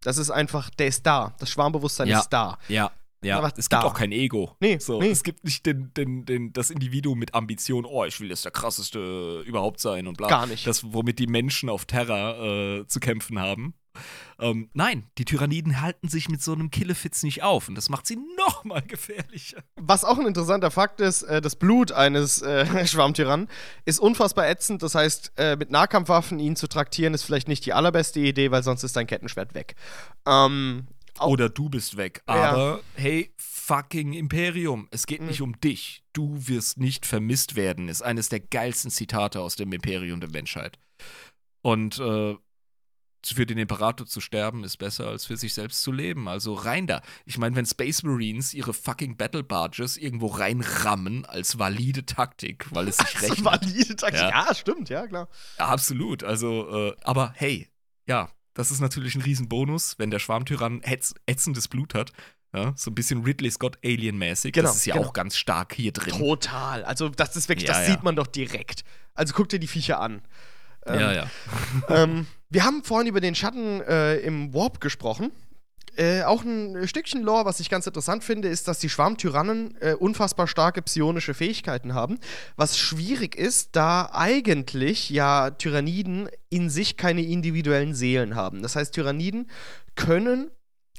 Das ist einfach, der ist da. Das Schwarmbewusstsein ja, ist da. Ja, ja, es gibt da. auch kein Ego. Nee, so, nee. Es gibt nicht den, den, den, das Individuum mit Ambition, oh, ich will jetzt der krasseste überhaupt sein und bla. Gar nicht. Das, womit die Menschen auf Terra äh, zu kämpfen haben. Ähm, nein, die Tyranniden halten sich mit so einem Killefitz nicht auf und das macht sie noch mal gefährlicher. Was auch ein interessanter Fakt ist, äh, das Blut eines äh, Schwarmtyrannen ist unfassbar ätzend. Das heißt, äh, mit Nahkampfwaffen ihn zu traktieren ist vielleicht nicht die allerbeste Idee, weil sonst ist dein Kettenschwert weg. Ähm, oder du bist weg. Ja. Aber hey, fucking Imperium, es geht Mhm. nicht um dich. Du wirst nicht vermisst werden, ist eines der geilsten Zitate aus dem Imperium der Menschheit. Und äh, für den Imperator zu sterben ist besser, als für sich selbst zu leben. Also rein da. Ich meine, wenn Space Marines ihre fucking Battle Barges irgendwo reinrammen als valide Taktik, weil es sich ist rechnet. valide Taktik. Ja. Ja. stimmt, ja, klar. Ja, absolut. Also, äh, aber hey, ja, das ist natürlich ein Riesenbonus, wenn der Schwarmtyrann ätz ätzendes Blut hat. Ja, so ein bisschen Ridley Scott Alien-mäßig. Genau, das ist ja genau. auch ganz stark hier drin. Total. Also, das ist wirklich, Ja, das ja. sieht man doch direkt. Also, guck dir die Viecher an. Ähm, ja, ja. ähm, wir haben vorhin über den Schatten äh, im Warp gesprochen. Äh, auch ein Stückchen Lore, was ich ganz interessant finde, ist, dass die Schwarmtyrannen äh, unfassbar starke psionische Fähigkeiten haben. Was schwierig ist, da eigentlich ja Tyranniden in sich keine individuellen Seelen haben. Das heißt, Tyranniden können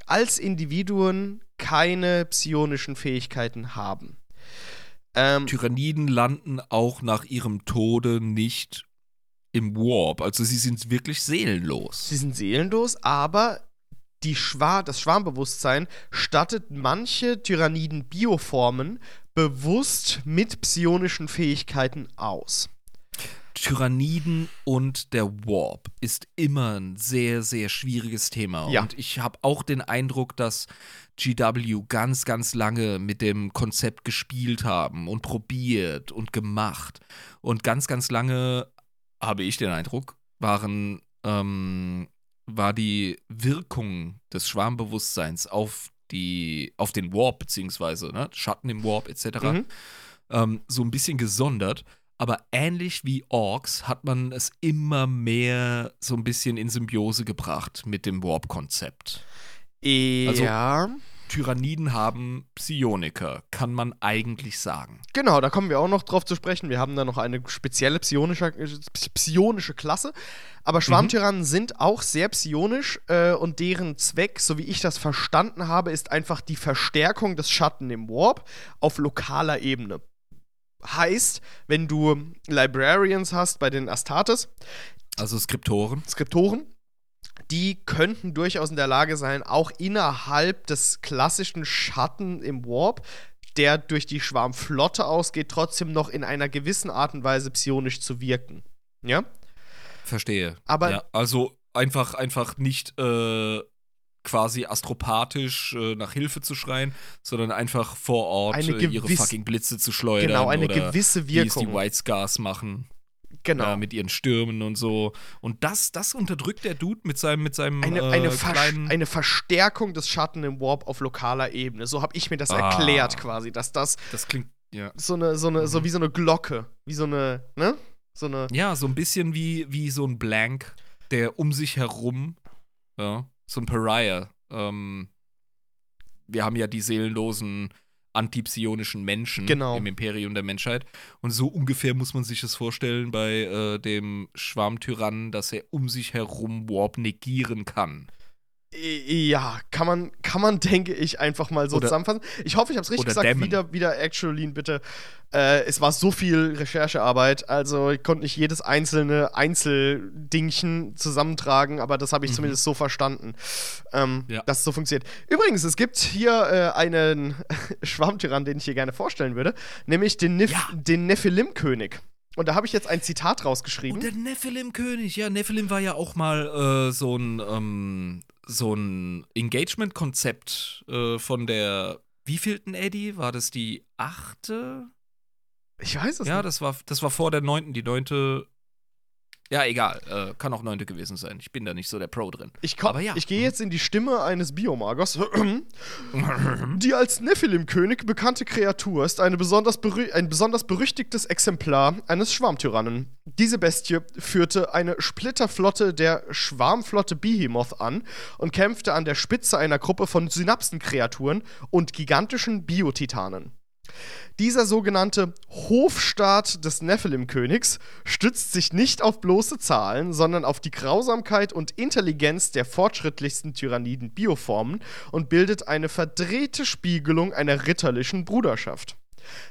als Individuen keine psionischen Fähigkeiten haben. Ähm, Tyranniden landen auch nach ihrem Tode nicht im Warp. Also sie sind wirklich seelenlos. Sie sind seelenlos, aber die Schwa das Schwarmbewusstsein stattet manche Tyranniden-Bioformen bewusst mit psionischen Fähigkeiten aus. Tyranniden und der Warp ist immer ein sehr, sehr schwieriges Thema. Ja. Und ich habe auch den Eindruck, dass GW ganz, ganz lange mit dem Konzept gespielt haben und probiert und gemacht. Und ganz, ganz lange, habe ich den Eindruck, waren, ähm, war die Wirkung des Schwarmbewusstseins auf die, auf den Warp, beziehungsweise ne, Schatten im Warp etc Mhm. ähm, so ein bisschen gesondert. Aber ähnlich wie Orks hat man es immer mehr so ein bisschen in Symbiose gebracht mit dem Warp-Konzept. Also- ja, Tyranniden haben Psioniker, kann man eigentlich sagen. genau, da kommen wir auch noch drauf zu sprechen. Wir haben da noch eine spezielle psionische, psionische Klasse. Aber Schwarmtyrannen sind auch sehr psionisch äh, und deren Zweck, so wie ich das verstanden habe, ist einfach die Verstärkung des Schatten im Warp auf lokaler Ebene. Heißt, wenn du Librarians hast bei den Astartes, Also Skriptoren. Skriptoren, die könnten durchaus in der Lage sein, auch innerhalb des klassischen Schatten im Warp, der durch die Schwarmflotte ausgeht, trotzdem noch in einer gewissen Art und Weise psionisch zu wirken. Ja? Verstehe. Aber- ja, also einfach, einfach nicht äh, quasi astropathisch äh, nach Hilfe zu schreien, sondern einfach vor Ort äh, ihre fucking Blitze zu schleudern. Genau, eine gewisse Wie es die Wirkung. White Scars machen. Genau. Ja, mit ihren Stürmen und so. Und das, das unterdrückt der Dude mit seinem, mit seinem eine, äh, eine, kleinen. eine Verstärkung des Schatten im Warp auf lokaler Ebene. So habe ich mir das Ah. erklärt quasi, dass das das klingt, ja. so eine, so eine, so Mhm. wie so eine Glocke, wie so eine, ne? So eine. Ja, so ein bisschen wie, wie so ein Blank, der um sich herum, ja, so ein Pariah. Ähm, wir haben ja die seelenlosen antipsionischen Menschen Genau. im Imperium der Menschheit. Und so ungefähr muss man sich das vorstellen bei äh, dem Schwarmtyrannen, dass er um sich herum Warp negieren kann. Ja, kann man, kann man, denke ich, einfach mal so Oder- zusammenfassen. Ich hoffe, ich habe es richtig gesagt. dämmen. Wieder, wieder Actualin, bitte. Äh, es war so viel Recherchearbeit, also ich konnte nicht jedes einzelne Einzeldingchen zusammentragen, aber das habe ich Mhm. zumindest so verstanden, ähm, Ja. dass es so funktioniert. Übrigens, es gibt hier äh, einen Schwarmtyrann, den ich hier gerne vorstellen würde, nämlich den, Nif Ja. den Nephilim-König. Und da habe ich jetzt ein Zitat rausgeschrieben. Und der Nephilim-König, ja, Nephilim war ja auch mal äh, so ein, ähm, so ein Engagement-Konzept äh, von der wievielten Eddie? War das die achte? ich weiß es Ja, nicht. das war, das war vor der neunten. Die neunte. Ja, egal. Äh, kann auch neunte gewesen sein. Ich bin da nicht so der Pro drin. Ich, komm- aber ja. ich gehe jetzt in die Stimme eines Biomagers. Die als Nephilim-König bekannte Kreatur ist eine besonders ein besonders berüchtigtes Exemplar eines Schwarmtyrannen. Diese Bestie führte eine Splitterflotte der Schwarmflotte Behemoth an und kämpfte an der Spitze einer Gruppe von Synapsenkreaturen und gigantischen Biotitanen. Dieser sogenannte Hofstaat des Nephilim-Königs stützt sich nicht auf bloße Zahlen, sondern auf die Grausamkeit und Intelligenz der fortschrittlichsten Tyranniden-Bioformen und bildet eine verdrehte Spiegelung einer ritterlichen Bruderschaft.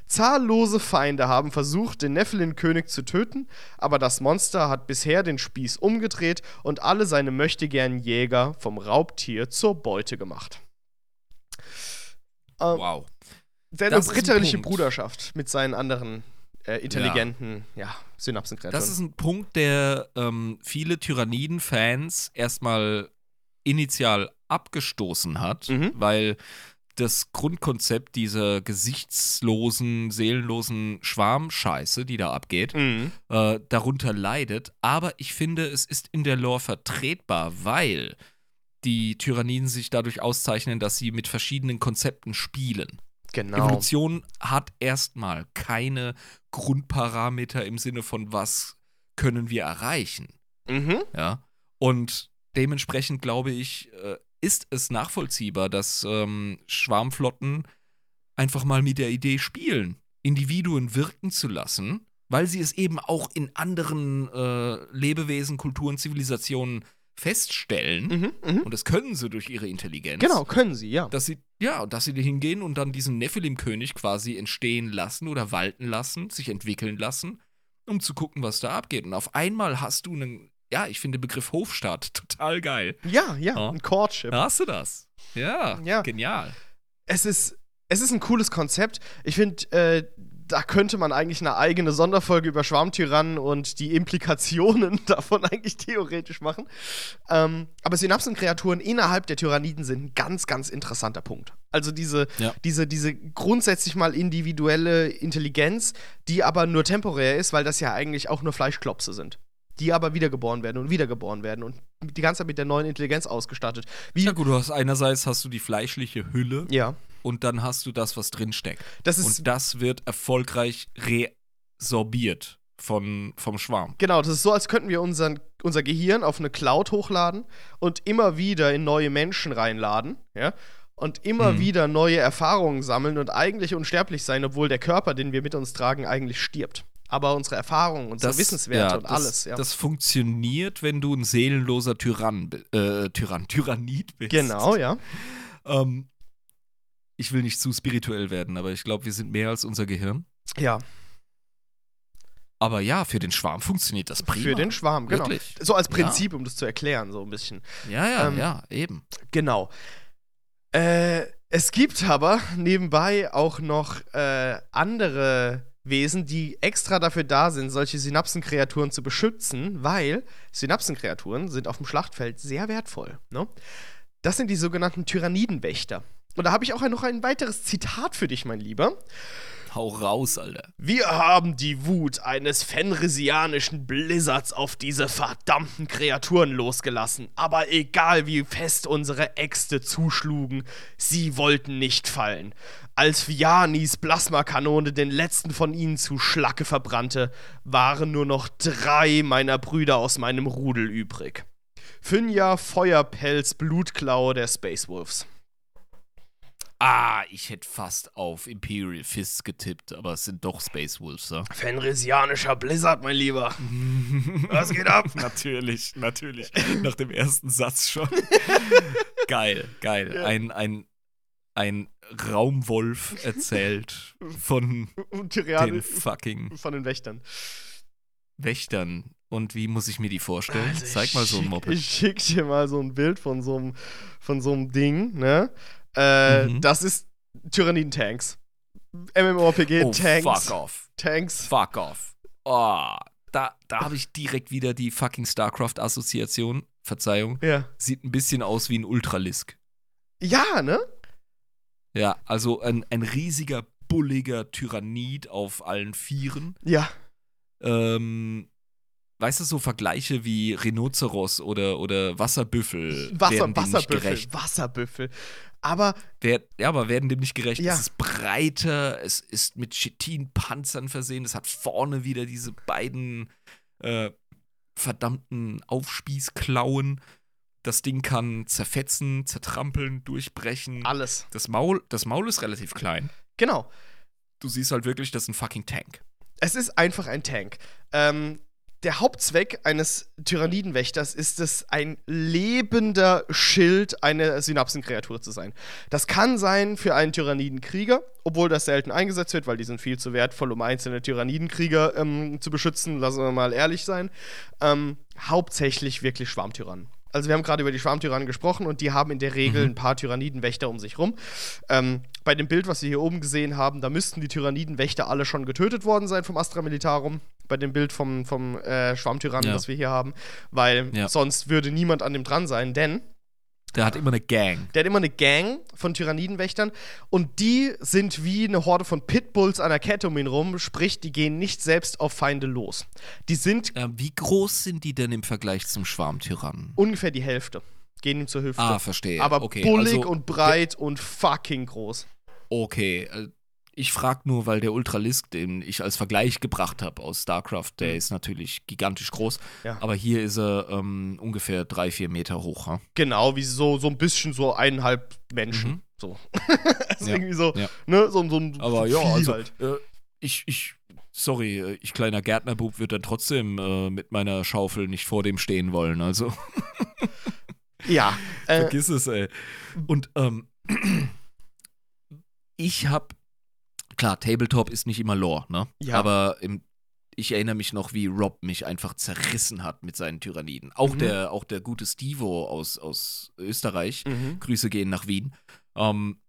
Zahllose Feinde haben versucht, den Nephilim-König zu töten, aber das Monster hat bisher den Spieß umgedreht und alle seine möchtegern Jäger vom Raubtier zur Beute gemacht. Ähm, Wow. Ein ritterliche. Bruderschaft mit seinen anderen äh, intelligenten ja. Synapsenkreaturen. Das ist ein Punkt, der ähm, viele Tyranniden-Fans erstmal initial abgestoßen hat, Mhm. weil das Grundkonzept dieser gesichtslosen, seelenlosen Schwarmscheiße, die da abgeht, Mhm. äh, darunter leidet. Aber ich finde, es ist in der Lore vertretbar, weil die Tyranniden sich dadurch auszeichnen, dass sie mit verschiedenen Konzepten spielen. Genau. Evolution hat erstmal keine Grundparameter im Sinne von was können wir erreichen, Mhm. ja. Und dementsprechend glaube ich, äh, ist es nachvollziehbar, dass ähm, Schwarmflotten einfach mal mit der Idee spielen, Individuen wirken zu lassen, weil sie es eben auch in anderen äh, Lebewesen, Kulturen, Zivilisationen feststellen. Mhm. Mhm. Und das können sie durch ihre Intelligenz Genau, können sie, ja. dass sie, ja, dass sie hingehen und dann diesen Nephilim-König quasi entstehen lassen oder walten lassen, sich entwickeln lassen, um zu gucken, was da abgeht. Und auf einmal hast du einen, ja, ich finde den Begriff Hofstaat total geil. Ja, ja, Ja. ein Courtship. Da hast du das. Ja, Ja. genial. Es ist, es ist ein cooles Konzept. Ich finde, äh, da könnte man eigentlich eine eigene Sonderfolge über Schwarmtyrannen und die Implikationen davon eigentlich theoretisch machen. Ähm, aber Synapsenkreaturen innerhalb der Tyranniden sind ein ganz, ganz interessanter Punkt. Also diese, Ja. diese, diese grundsätzlich mal individuelle Intelligenz, die aber nur temporär ist, weil das ja eigentlich auch nur Fleischklopse sind. Die aber wiedergeboren werden und wiedergeboren werden und die ganze Zeit mit der neuen Intelligenz ausgestattet. Wie, Ja gut, du hast einerseits hast du die fleischliche Hülle ja. Und dann hast du das, was drinsteckt. Das ist Und das wird erfolgreich resorbiert von, vom Schwarm. Genau, das ist so, als könnten wir unseren, unser Gehirn auf eine Cloud hochladen und immer wieder in neue Menschen reinladen, ja, und immer Mhm. wieder neue Erfahrungen sammeln und eigentlich unsterblich sein, obwohl der Körper, den wir mit uns tragen, eigentlich stirbt. Aber unsere Erfahrungen, unsere Wissenswerte ja, und das, alles, ja. Das funktioniert, wenn du ein seelenloser Tyrann, äh, Tyrann, Tyrannid bist. genau, ja. Ähm, ich will nicht zu spirituell werden, aber ich glaube, wir sind mehr als unser Gehirn. Ja, Aber ja, für den Schwarm funktioniert das prima. für den Schwarm, genau. Wirklich. So als Prinzip, um das zu erklären, so ein bisschen. Ja, ja, Ähm, ja, eben. Genau. Äh, es gibt aber nebenbei auch noch äh, andere Wesen, die extra dafür da sind, solche Synapsenkreaturen zu beschützen, weil Synapsenkreaturen sind auf dem Schlachtfeld sehr wertvoll. Ne? Das sind die sogenannten Tyrannidenwächter. Und da habe ich auch noch ein weiteres Zitat für dich, mein Lieber. Hau raus, Alter. Wir haben die Wut eines fenrisianischen Blizzards auf diese verdammten Kreaturen losgelassen. Aber egal wie fest unsere Äxte zuschlugen, sie wollten nicht fallen. Als Vianis Plasmakanone den letzten von ihnen zu Schlacke verbrannte, waren nur noch drei meiner Brüder aus meinem Rudel übrig. Finja Feuerpelz Blutklaue der Space Wolves. Ah, ich hätte fast auf Imperial Fists getippt, aber es sind doch Space Wolves, ja? Fenrisianischer Blizzard, mein Lieber. Was geht ab? natürlich, natürlich. Nach dem ersten Satz schon. geil, geil. Ja. Ein, ein, ein Raumwolf erzählt von den fucking von den Wächtern. Wächtern. Und wie muss ich mir die vorstellen? Also Zeig mal so ein Moped. Ich schick dir mal so ein Bild von so einem, von so einem Ding, ne? Äh, Mhm. Das ist Tyranniden-Tanks. MMORPG, oh, Tanks. fuck off. Tanks. Fuck off. Oh, da, da habe ich direkt wieder die fucking StarCraft-Assoziation. Verzeihung. Ja. Sieht ein bisschen aus wie ein Ultralisk. Ja, ne? Ja, also ein, ein riesiger, bulliger Tyrannid auf allen Vieren. Ja. Ähm, weißt du, so Vergleiche wie Rhinoceros oder, oder Wasserbüffel Wasser, Wasserbüffel. Wasserbüffel. Aber Wer, ja, aber werden dem nicht gerecht. Ja. Es ist breiter, es ist mit Chitin-Panzern versehen, es hat vorne wieder diese beiden äh, verdammten Aufspießklauen. Das Ding kann zerfetzen, zertrampeln, durchbrechen. alles. Das Maul, das Maul ist relativ klein. Genau. Du siehst halt wirklich, das ist ein fucking Tank. Es ist einfach ein Tank. Ähm, der Hauptzweck eines Tyrannidenwächters ist es, ein lebender Schild einer Synapsenkreatur zu sein. Das kann sein für einen Tyrannidenkrieger, obwohl das selten eingesetzt wird, weil die sind viel zu wertvoll, um einzelne Tyrannidenkrieger ähm, zu beschützen, lassen wir mal ehrlich sein. Ähm, hauptsächlich wirklich Schwarmtyrannen. Also wir haben gerade über die Schwarmtyrannen gesprochen und die haben in der Regel Mhm. ein paar Tyrannidenwächter um sich rum. Ähm, bei dem Bild, was wir hier oben gesehen haben, da müssten die Tyrannidenwächter alle schon getötet worden sein vom Astra Militarum. Bei dem Bild vom, vom äh, Schwarmtyrannen, Ja. das wir hier haben. Weil Ja. sonst würde niemand an dem dran sein, denn Der hat immer eine Gang. der hat immer eine Gang von Tyrannidenwächtern und die sind wie eine Horde von Pitbulls an der Kette um ihn rum, sprich, die gehen nicht selbst auf Feinde los. Die sind Ähm, wie groß sind die denn im Vergleich zum Schwarmtyrannen? ungefähr die Hälfte. Gehen ihm zur Hüfte. Ah, verstehe. aber okay, bullig also, und breit und fucking groß. Okay, äh, ich frage nur, weil der Ultralisk, den ich als Vergleich gebracht habe aus StarCraft, der ist natürlich gigantisch groß, Mhm. Ja. aber hier ist er ähm, ungefähr drei, vier Meter hoch. Ha? Genau, wie so, so ein bisschen so eineinhalb Menschen. Mhm. So. also Ja, irgendwie so, ja. ne, so, so ein Aber so ja, also halt. äh, ich, ich, sorry, äh, ich kleiner Gärtnerbub würde dann trotzdem äh, mit meiner Schaufel nicht vor dem stehen wollen. Also Ja. Äh, vergiss es, ey. Und ähm, ich habe, klar, Tabletop ist nicht immer Lore, ne? Ja. Aber im, ich erinnere mich noch, wie Rob mich einfach zerrissen hat mit seinen Tyranniden. Auch, Mhm. der, auch der gute Stevo aus, aus Österreich, mhm. Grüße gehen nach Wien. Ähm,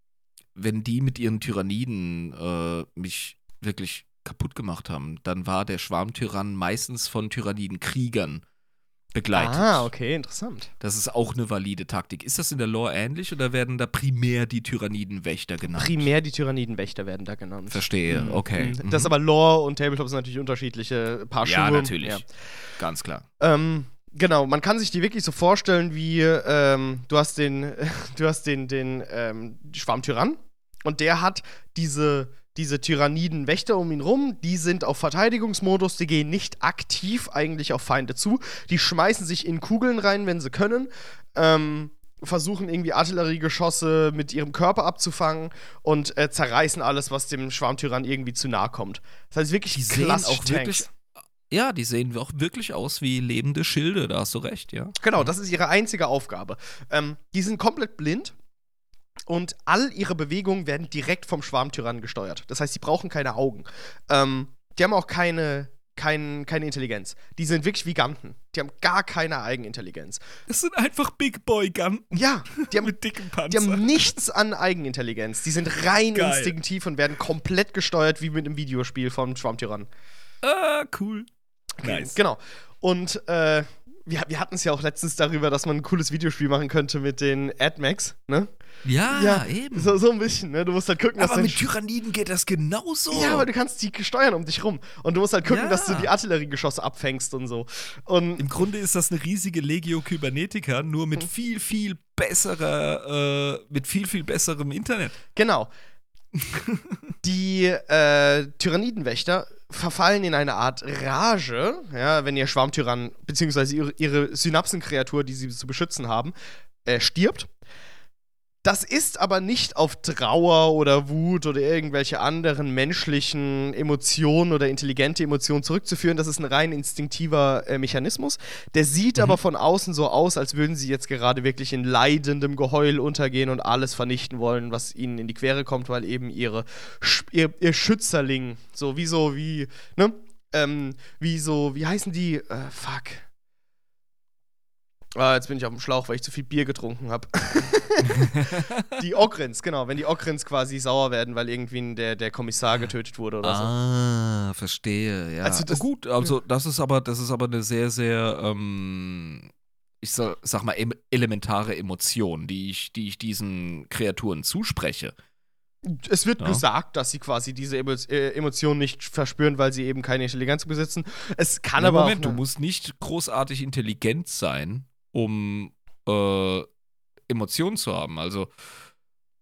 wenn die mit ihren Tyranniden äh, mich wirklich kaputt gemacht haben, dann war der Schwarmtyrann meistens von Tyrannidenkriegern begleitet. Ah, okay, interessant. Das ist auch eine valide Taktik. Ist das in der Lore ähnlich oder werden da primär die Tyrannidenwächter genannt? Primär die Tyrannidenwächter werden da genannt. Verstehe, Mhm. okay. Mhm. Das ist aber Lore und Tabletop sind natürlich unterschiedliche Paar Schuhe. ja, natürlich. Ja. Ganz klar. Ähm, genau, man kann sich die wirklich so vorstellen, wie ähm, du hast den, du hast den, den ähm, Schwarmtyrann und der hat diese, diese Tyranniden-Wächter um ihn rum, die sind auf Verteidigungsmodus, die gehen nicht aktiv eigentlich auf Feinde zu, die schmeißen sich in Kugeln rein, wenn sie können, ähm, versuchen irgendwie Artilleriegeschosse mit ihrem Körper abzufangen und äh, zerreißen alles, was dem Schwarmtyrann irgendwie zu nahe kommt. Das heißt wirklich Die sehen auch Tanks. wirklich. Ja, die sehen auch wirklich aus wie lebende Schilde, da hast du recht, ja. Genau, das ist ihre einzige Aufgabe. Ähm, die sind komplett blind und all ihre Bewegungen werden direkt vom Schwarmtyrannen gesteuert. Das heißt, sie brauchen keine Augen. Ähm, die haben auch keine, kein, keine Intelligenz. Die sind wirklich wie Ganten. Die haben gar keine Eigenintelligenz. Das sind einfach Big Boy Gun Ja, die haben, mit dicken die Panzer. haben nichts an Eigenintelligenz. Die sind rein Geil. instinktiv und werden komplett gesteuert wie mit einem Videospiel vom Schwarmtyrannen. ah, cool. Nice. Genau. Und äh, wir, wir hatten es ja auch letztens darüber, dass man ein cooles Videospiel machen könnte mit den AdMax, ne? Ja, eben. So, so ein bisschen, ne? Du musst halt gucken, dass aber mit Tyranniden geht das genauso. Ja, aber du kannst die steuern um dich rum. Und du musst halt gucken, Ja. dass du die Artilleriegeschosse abfängst und so. Und Im Grunde ist das eine riesige Legio Kybernetica, nur mit viel, viel besserer, äh, mit viel, viel besserem Internet. genau. die äh, Tyrannidenwächter verfallen in eine Art Rage, ja, wenn ihr Schwarmtyrann, beziehungsweise ihre, ihre Synapsenkreatur, die sie zu beschützen haben, äh, stirbt. Das ist aber nicht auf Trauer oder Wut oder irgendwelche anderen menschlichen Emotionen oder intelligente Emotionen zurückzuführen. Das ist ein rein instinktiver äh, Mechanismus. Der sieht aber von außen so aus, als würden sie jetzt gerade wirklich in leidendem Geheul untergehen und alles vernichten wollen, was ihnen in die Quere kommt, weil eben ihre ihr, ihr Schützerling, so wie so wie, ne? Ähm, wie so, wie heißen die? Äh, fuck. Ah, jetzt bin ich auf dem Schlauch, weil ich zu viel Bier getrunken habe. die Ogrins, genau, wenn die Ogrins quasi sauer werden, weil irgendwie der, der Kommissar getötet wurde oder so. Ah, verstehe, ja. Also das- gut, also das ist aber, das ist aber eine sehr, sehr, ähm, ich sag, sag mal, em elementare Emotion, die ich, die ich diesen Kreaturen zuspreche. Es wird Ja. gesagt, dass sie quasi diese äh, Emotionen nicht verspüren, weil sie eben keine Intelligenz besitzen. Es kann Na, aber Moment, du musst nicht großartig intelligent sein, um äh, Emotionen zu haben. Also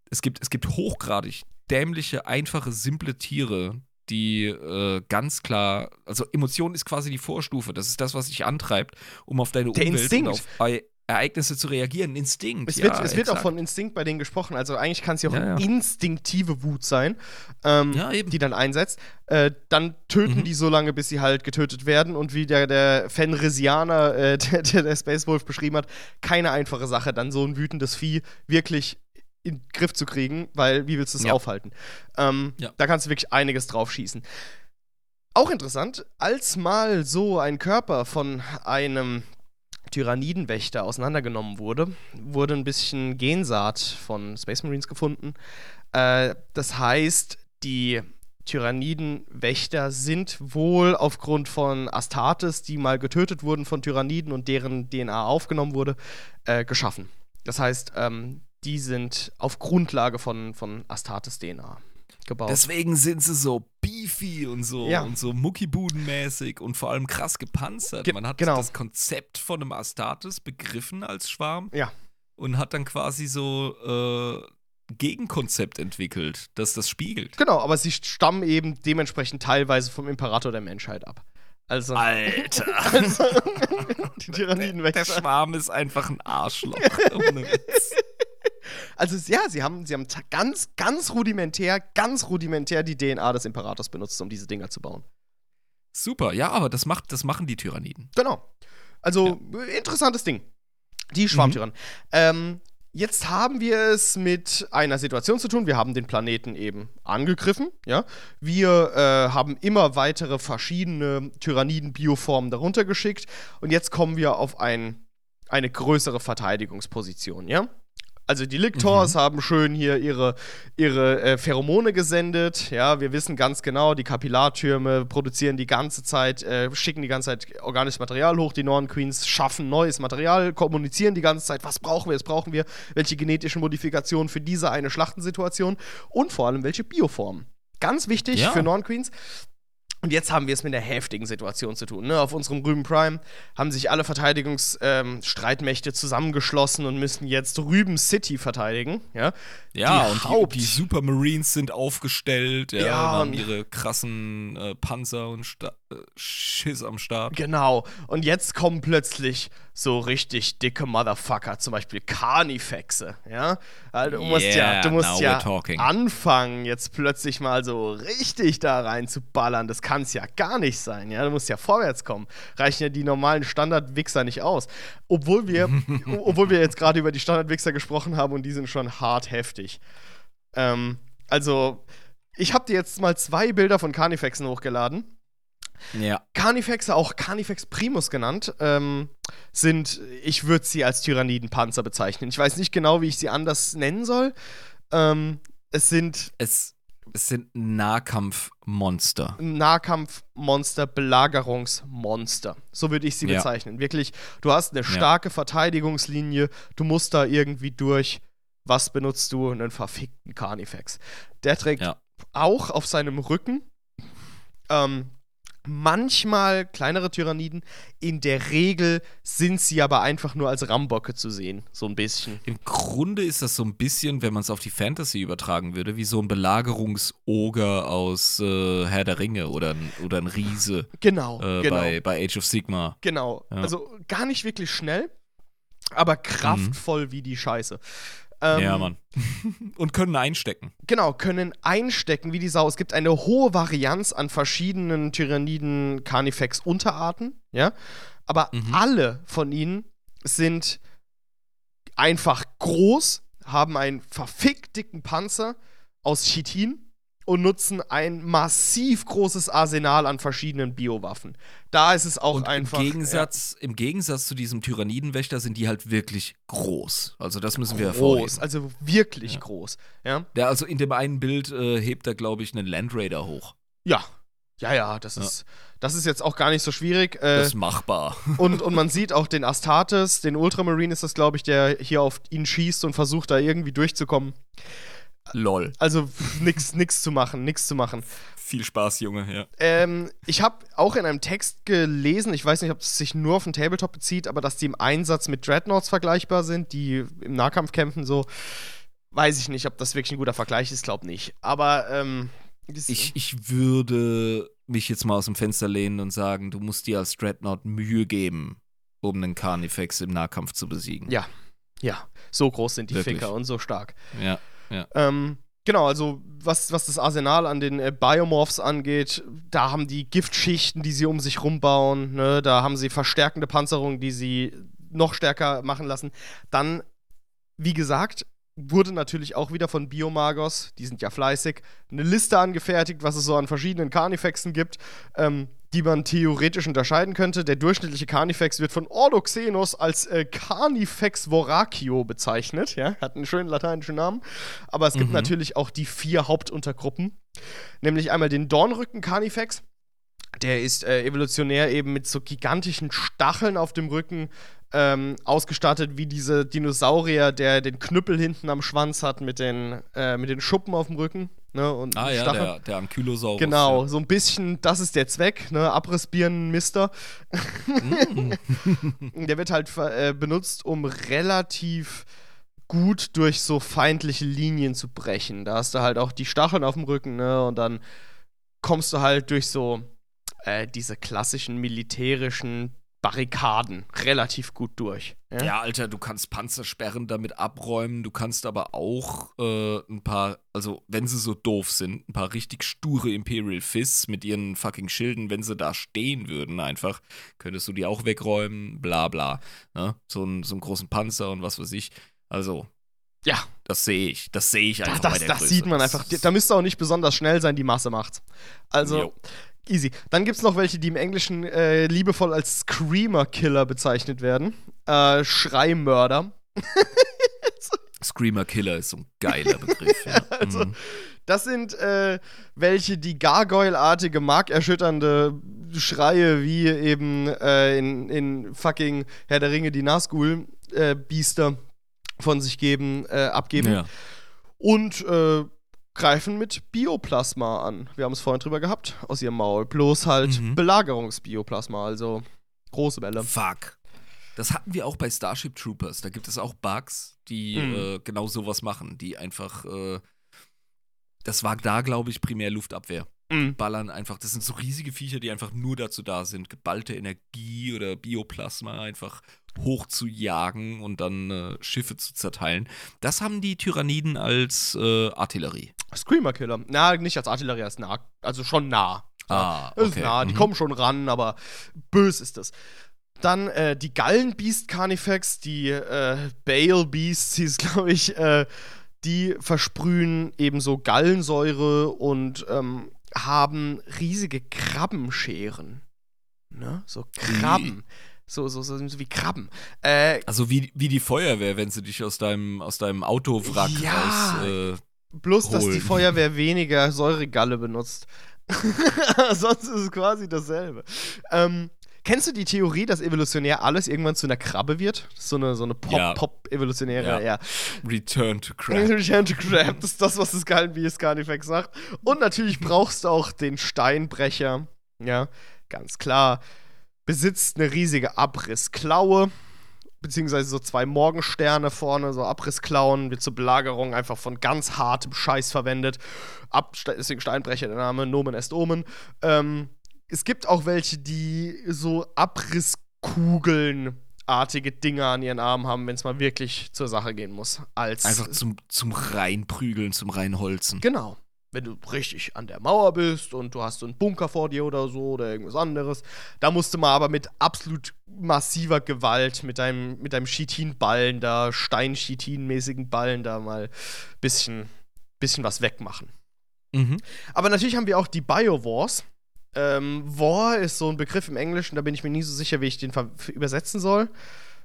es gibt, es gibt hochgradig dämliche, einfache, simple Tiere, die äh, ganz klar, also Emotion ist quasi die Vorstufe. Das ist das, was dich antreibt, um auf deine Der Umwelt Instinkt. und auf Ereignisse zu reagieren, Instinkt. Es ja, wird, es wird auch von Instinkt bei denen gesprochen. Also eigentlich kann es ja auch Ja, ja. instinktive Wut sein, ähm, Ja, die dann einsetzt. Äh, dann töten Mhm. die so lange, bis sie halt getötet werden. Und wie der, der Fenrisianer, äh, der, der, der Space Wolf beschrieben hat, keine einfache Sache, dann so ein wütendes Vieh wirklich in den Griff zu kriegen, weil wie willst du es Ja. aufhalten? Ähm, Ja. Da kannst du wirklich einiges drauf schießen. Auch interessant, als mal so ein Körper von einem Tyrannidenwächter auseinandergenommen wurde, wurde ein bisschen Gensaat von Space Marines gefunden. Äh, das heißt, die Tyrannidenwächter sind wohl aufgrund von Astartes, die mal getötet wurden von Tyranniden und deren DNA aufgenommen wurde, äh, geschaffen. Das heißt, ähm, die sind auf Grundlage von, von Astartes DNA gebaut. Deswegen sind sie so beefy und so Ja. und so muckibudenmäßig und vor allem krass gepanzert. Ge- Man hat genau. das Konzept von einem Astartes begriffen als Schwarm ja, und hat dann quasi so äh, Gegenkonzept entwickelt, das das spiegelt. genau, aber sie stammen eben dementsprechend teilweise vom Imperator der Menschheit ab. Also, Alter. also die Der Tyrannidenwächter. Schwarm ist einfach ein Arschloch. Ohne Witz. Also ja, sie haben, sie haben ganz, ganz rudimentär, ganz rudimentär die DNA des Imperators benutzt, um diese Dinger zu bauen. Super, ja, aber das, macht, das machen die Tyranniden. Genau. Also äh, interessantes Ding. Die Schwarmtyrannen. Ähm, jetzt haben wir es mit einer Situation zu tun. Wir haben den Planeten eben angegriffen. Ja, wir äh, haben immer weitere verschiedene Tyranniden-Bioformen darunter geschickt und jetzt kommen wir auf ein, eine größere Verteidigungsposition. Ja. Also die Lictors haben schön hier ihre, ihre äh, Pheromone gesendet. Ja, wir wissen ganz genau, die Kapillartürme produzieren die ganze Zeit, äh, schicken die ganze Zeit organisches Material hoch. Die Norn Queens schaffen neues Material, kommunizieren die ganze Zeit, was brauchen wir, was brauchen wir, welche genetischen Modifikationen für diese eine Schlachtensituation und vor allem welche Bioformen. Ganz wichtig Ja. für Norn Queens. Und jetzt haben wir es mit einer heftigen Situation zu tun. Ne? Auf unserem Rüben Prime haben sich alle Verteidigungsstreitmächte zusammengeschlossen und müssen jetzt Rüben City verteidigen. Ja, Ja, Die und Haupt- die, die Supermarines sind aufgestellt, ja, Ja, haben und- ihre krassen äh, Panzer und Sta Schiss am Start. genau. Und jetzt kommen plötzlich so richtig dicke Motherfucker, zum Beispiel Carnifexe. Ja, also, du musst ja, Yeah, du musst ja anfangen, jetzt plötzlich mal so richtig da rein zu ballern. Das kann es ja gar nicht sein. Ja, du musst ja vorwärts kommen. Reichen ja die normalen Standardwichser nicht aus. Obwohl wir, obwohl wir jetzt gerade über die Standardwichser gesprochen haben und die sind schon hart heftig. Ähm, also, ich habe dir jetzt mal zwei Bilder von Carnifexen hochgeladen. Ja. Carnifexe, auch Carnifex Primus genannt, ähm, sind, ich würde sie als Tyrannidenpanzer bezeichnen. Ich weiß nicht genau, wie ich sie anders nennen soll. Ähm, es sind Es, es sind Nahkampfmonster. Nahkampfmonster, Belagerungsmonster. So würde ich sie Ja. bezeichnen. Wirklich, du hast eine starke Verteidigungslinie, du musst da irgendwie durch. Was benutzt du? Einen verfickten Carnifex. Der trägt Ja. auch auf seinem Rücken ähm, manchmal kleinere Tyranniden. In der Regel sind sie aber einfach nur als Rambocke zu sehen. So ein bisschen. Im Grunde ist das so ein bisschen, wenn man es auf die Fantasy übertragen würde, wie so ein Belagerungsoger aus äh, Herr der Ringe oder ein, oder ein Riese Genau, äh, genau. bei, bei Age of Sigma. Genau. Ja. Also gar nicht wirklich schnell, aber kraftvoll wie die Scheiße. Ähm, ja, Mann. Und können einstecken. Genau, können einstecken wie die Sau. Es gibt eine hohe Varianz an verschiedenen Tyranniden Carnifex Unterarten, ja. Aber Mhm. alle von ihnen sind einfach groß, haben einen verfickt dicken Panzer aus Chitin und nutzen ein massiv großes Arsenal an verschiedenen Biowaffen. Da ist es auch Und einfach. im Gegensatz, im Gegensatz zu diesem Tyrannidenwächter sind die halt wirklich groß. Also das müssen wir ja, hervorheben. groß, also wirklich groß. Ja. Der, also in dem einen Bild äh, hebt er, glaube ich, einen Land Raider hoch. Ja. Ja, ja, das Ja. ist, das ist jetzt auch gar nicht so schwierig. Äh, Das ist machbar. und, und man sieht auch den Astartes, den Ultramarine ist das, glaube ich, der hier auf ihn schießt und versucht, da irgendwie durchzukommen. Lol. Also pff, nix, nix zu machen, nix zu machen. Viel Spaß, Junge, ja. Ähm, ich habe auch in einem Text gelesen, ich weiß nicht, ob es sich nur auf den Tabletop bezieht, aber dass die im Einsatz mit Dreadnoughts vergleichbar sind, die im Nahkampf kämpfen, so. Weiß ich nicht, ob das wirklich ein guter Vergleich ist, glaube nicht. Aber ähm, Ich, ich würde mich jetzt mal aus dem Fenster lehnen und sagen, du musst dir als Dreadnought Mühe geben, um einen Carnifex im Nahkampf zu besiegen. Ja, ja. So groß sind die Wirklich. Ficker und so stark. Ja. Ähm, genau, also was, was das Arsenal an den äh, Biomorphs angeht, da haben die Giftschichten, die sie um sich rumbauen, ne? da haben sie verstärkende Panzerung, die sie noch stärker machen lassen. Dann, wie gesagt, wurde natürlich auch wieder von Biomagos, die sind ja fleißig, eine Liste angefertigt, was es so an verschiedenen Carnifexen gibt, ähm, die man theoretisch unterscheiden könnte. Der durchschnittliche Carnifex wird von Ordoxenos als äh, Carnifex voracchio bezeichnet. Ja, hat einen schönen lateinischen Namen. Aber es gibt Mhm. natürlich auch die vier Hauptuntergruppen. Nämlich einmal den Dornrücken Carnifex. Der ist äh, evolutionär eben mit so gigantischen Stacheln auf dem Rücken ähm, ausgestattet, wie diese Dinosaurier, der den Knüppel hinten am Schwanz hat mit den, äh, mit den Schuppen auf dem Rücken. Ne, und Ah ja, der, der Ankylosaurus. Genau, Ja. so ein bisschen, das ist der Zweck, ne? Abrissbirnen-Mister. der wird halt äh, benutzt, um relativ gut durch so feindliche Linien zu brechen. Da hast du halt auch die Stacheln auf dem Rücken, ne? Und dann kommst du halt durch so äh, diese klassischen militärischen Barrikaden relativ gut durch. Ja? Ja, Alter, du kannst Panzersperren damit abräumen, du kannst aber auch äh, ein paar, also wenn sie so doof sind, ein paar richtig sture Imperial Fists mit ihren fucking Schilden, wenn sie da stehen würden, einfach, könntest du die auch wegräumen, bla bla. Ne? So, einen, so einen großen Panzer und was weiß ich. Also, Ja. das sehe ich. Das sehe ich Das, einfach. bei das, das Größe. sieht man Das einfach. Da müsste auch nicht besonders schnell sein, die Masse macht's. Also, Jo. Easy. Dann gibt's noch welche, die im Englischen äh, liebevoll als Screamer-Killer bezeichnet werden. Äh, Schreimörder. Screamer Killer ist so ein geiler Begriff. ja. Also, Mhm. Das sind äh, welche, die Gargoyle-artige, markerschütternde Schreie wie eben äh, in, in fucking Herr der Ringe die Nazgul-Biester von sich geben, äh, abgeben. Ja. und äh, greifen mit Bioplasma an. Wir haben es vorhin drüber gehabt, aus ihrem Maul. Bloß halt Mhm. Belagerungsbioplasma, also große Welle. Fuck. Das hatten wir auch bei Starship Troopers. Da gibt es auch Bugs, die Mhm. äh, genau sowas machen, die einfach. Äh, das war da, glaube ich, primär Luftabwehr. Mhm. Ballern einfach. Das sind so riesige Viecher, die einfach nur dazu da sind, geballte Energie oder Bioplasma einfach hoch zu jagen und dann äh, Schiffe zu zerteilen. Das haben die Tyranniden als äh, Artillerie. Screamer-Killer. Na, nicht als Artillerie, als nah. Also schon nah. Ah, Das ist okay. nah, die Mhm. kommen schon ran, aber bös ist das. Dann äh, die Gallenbeast Carnifex, die äh, Bale Beasts, hieß glaube ich, äh, die versprühen ebenso Gallensäure und ähm, haben riesige Krabbenscheren. Ne? So Krabben. So, so, so, so wie Krabben. Äh, Also wie, wie die Feuerwehr, wenn sie dich aus deinem, aus deinem Autowrack Ja. raus. Äh, Bloß, dass die holen. Feuerwehr weniger Säuregalle benutzt. Sonst ist es quasi dasselbe. Ähm, kennst du die Theorie, dass evolutionär alles irgendwann zu einer Krabbe wird? So eine, so eine. Pop-Pop-evolutionäre, Ja. ja. Return to Crap. Return to Crab, das ist das, was das Gallenbiest Carnifex sagt. Und natürlich brauchst du auch den Steinbrecher. Ja, ganz klar. Besitzt eine riesige Abrissklaue. Beziehungsweise so zwei Morgensterne vorne, so Abrissklauen, wird zur Belagerung einfach von ganz hartem Scheiß verwendet. Ab, deswegen Steinbrecher der Name, Nomen est Omen. Ähm, es gibt auch welche, die so Abrisskugeln artige Dinge an ihren Armen haben, wenn es mal wirklich zur Sache gehen muss. Als Einfach zum, zum Reinprügeln, zum Reinholzen. Genau. Wenn du richtig an der Mauer bist und du hast so einen Bunker vor dir oder so oder irgendwas anderes, da musst du mal aber mit absolut massiver Gewalt, mit deinem, mit deinem Chitinballen da, Stein-Chitin-mäßigen Ballen da mal bisschen, bisschen was wegmachen. Mhm. Aber natürlich haben wir auch die Biowars. Ähm, War ist so ein Begriff im Englischen, da bin ich mir nie so sicher, wie ich den übersetzen soll.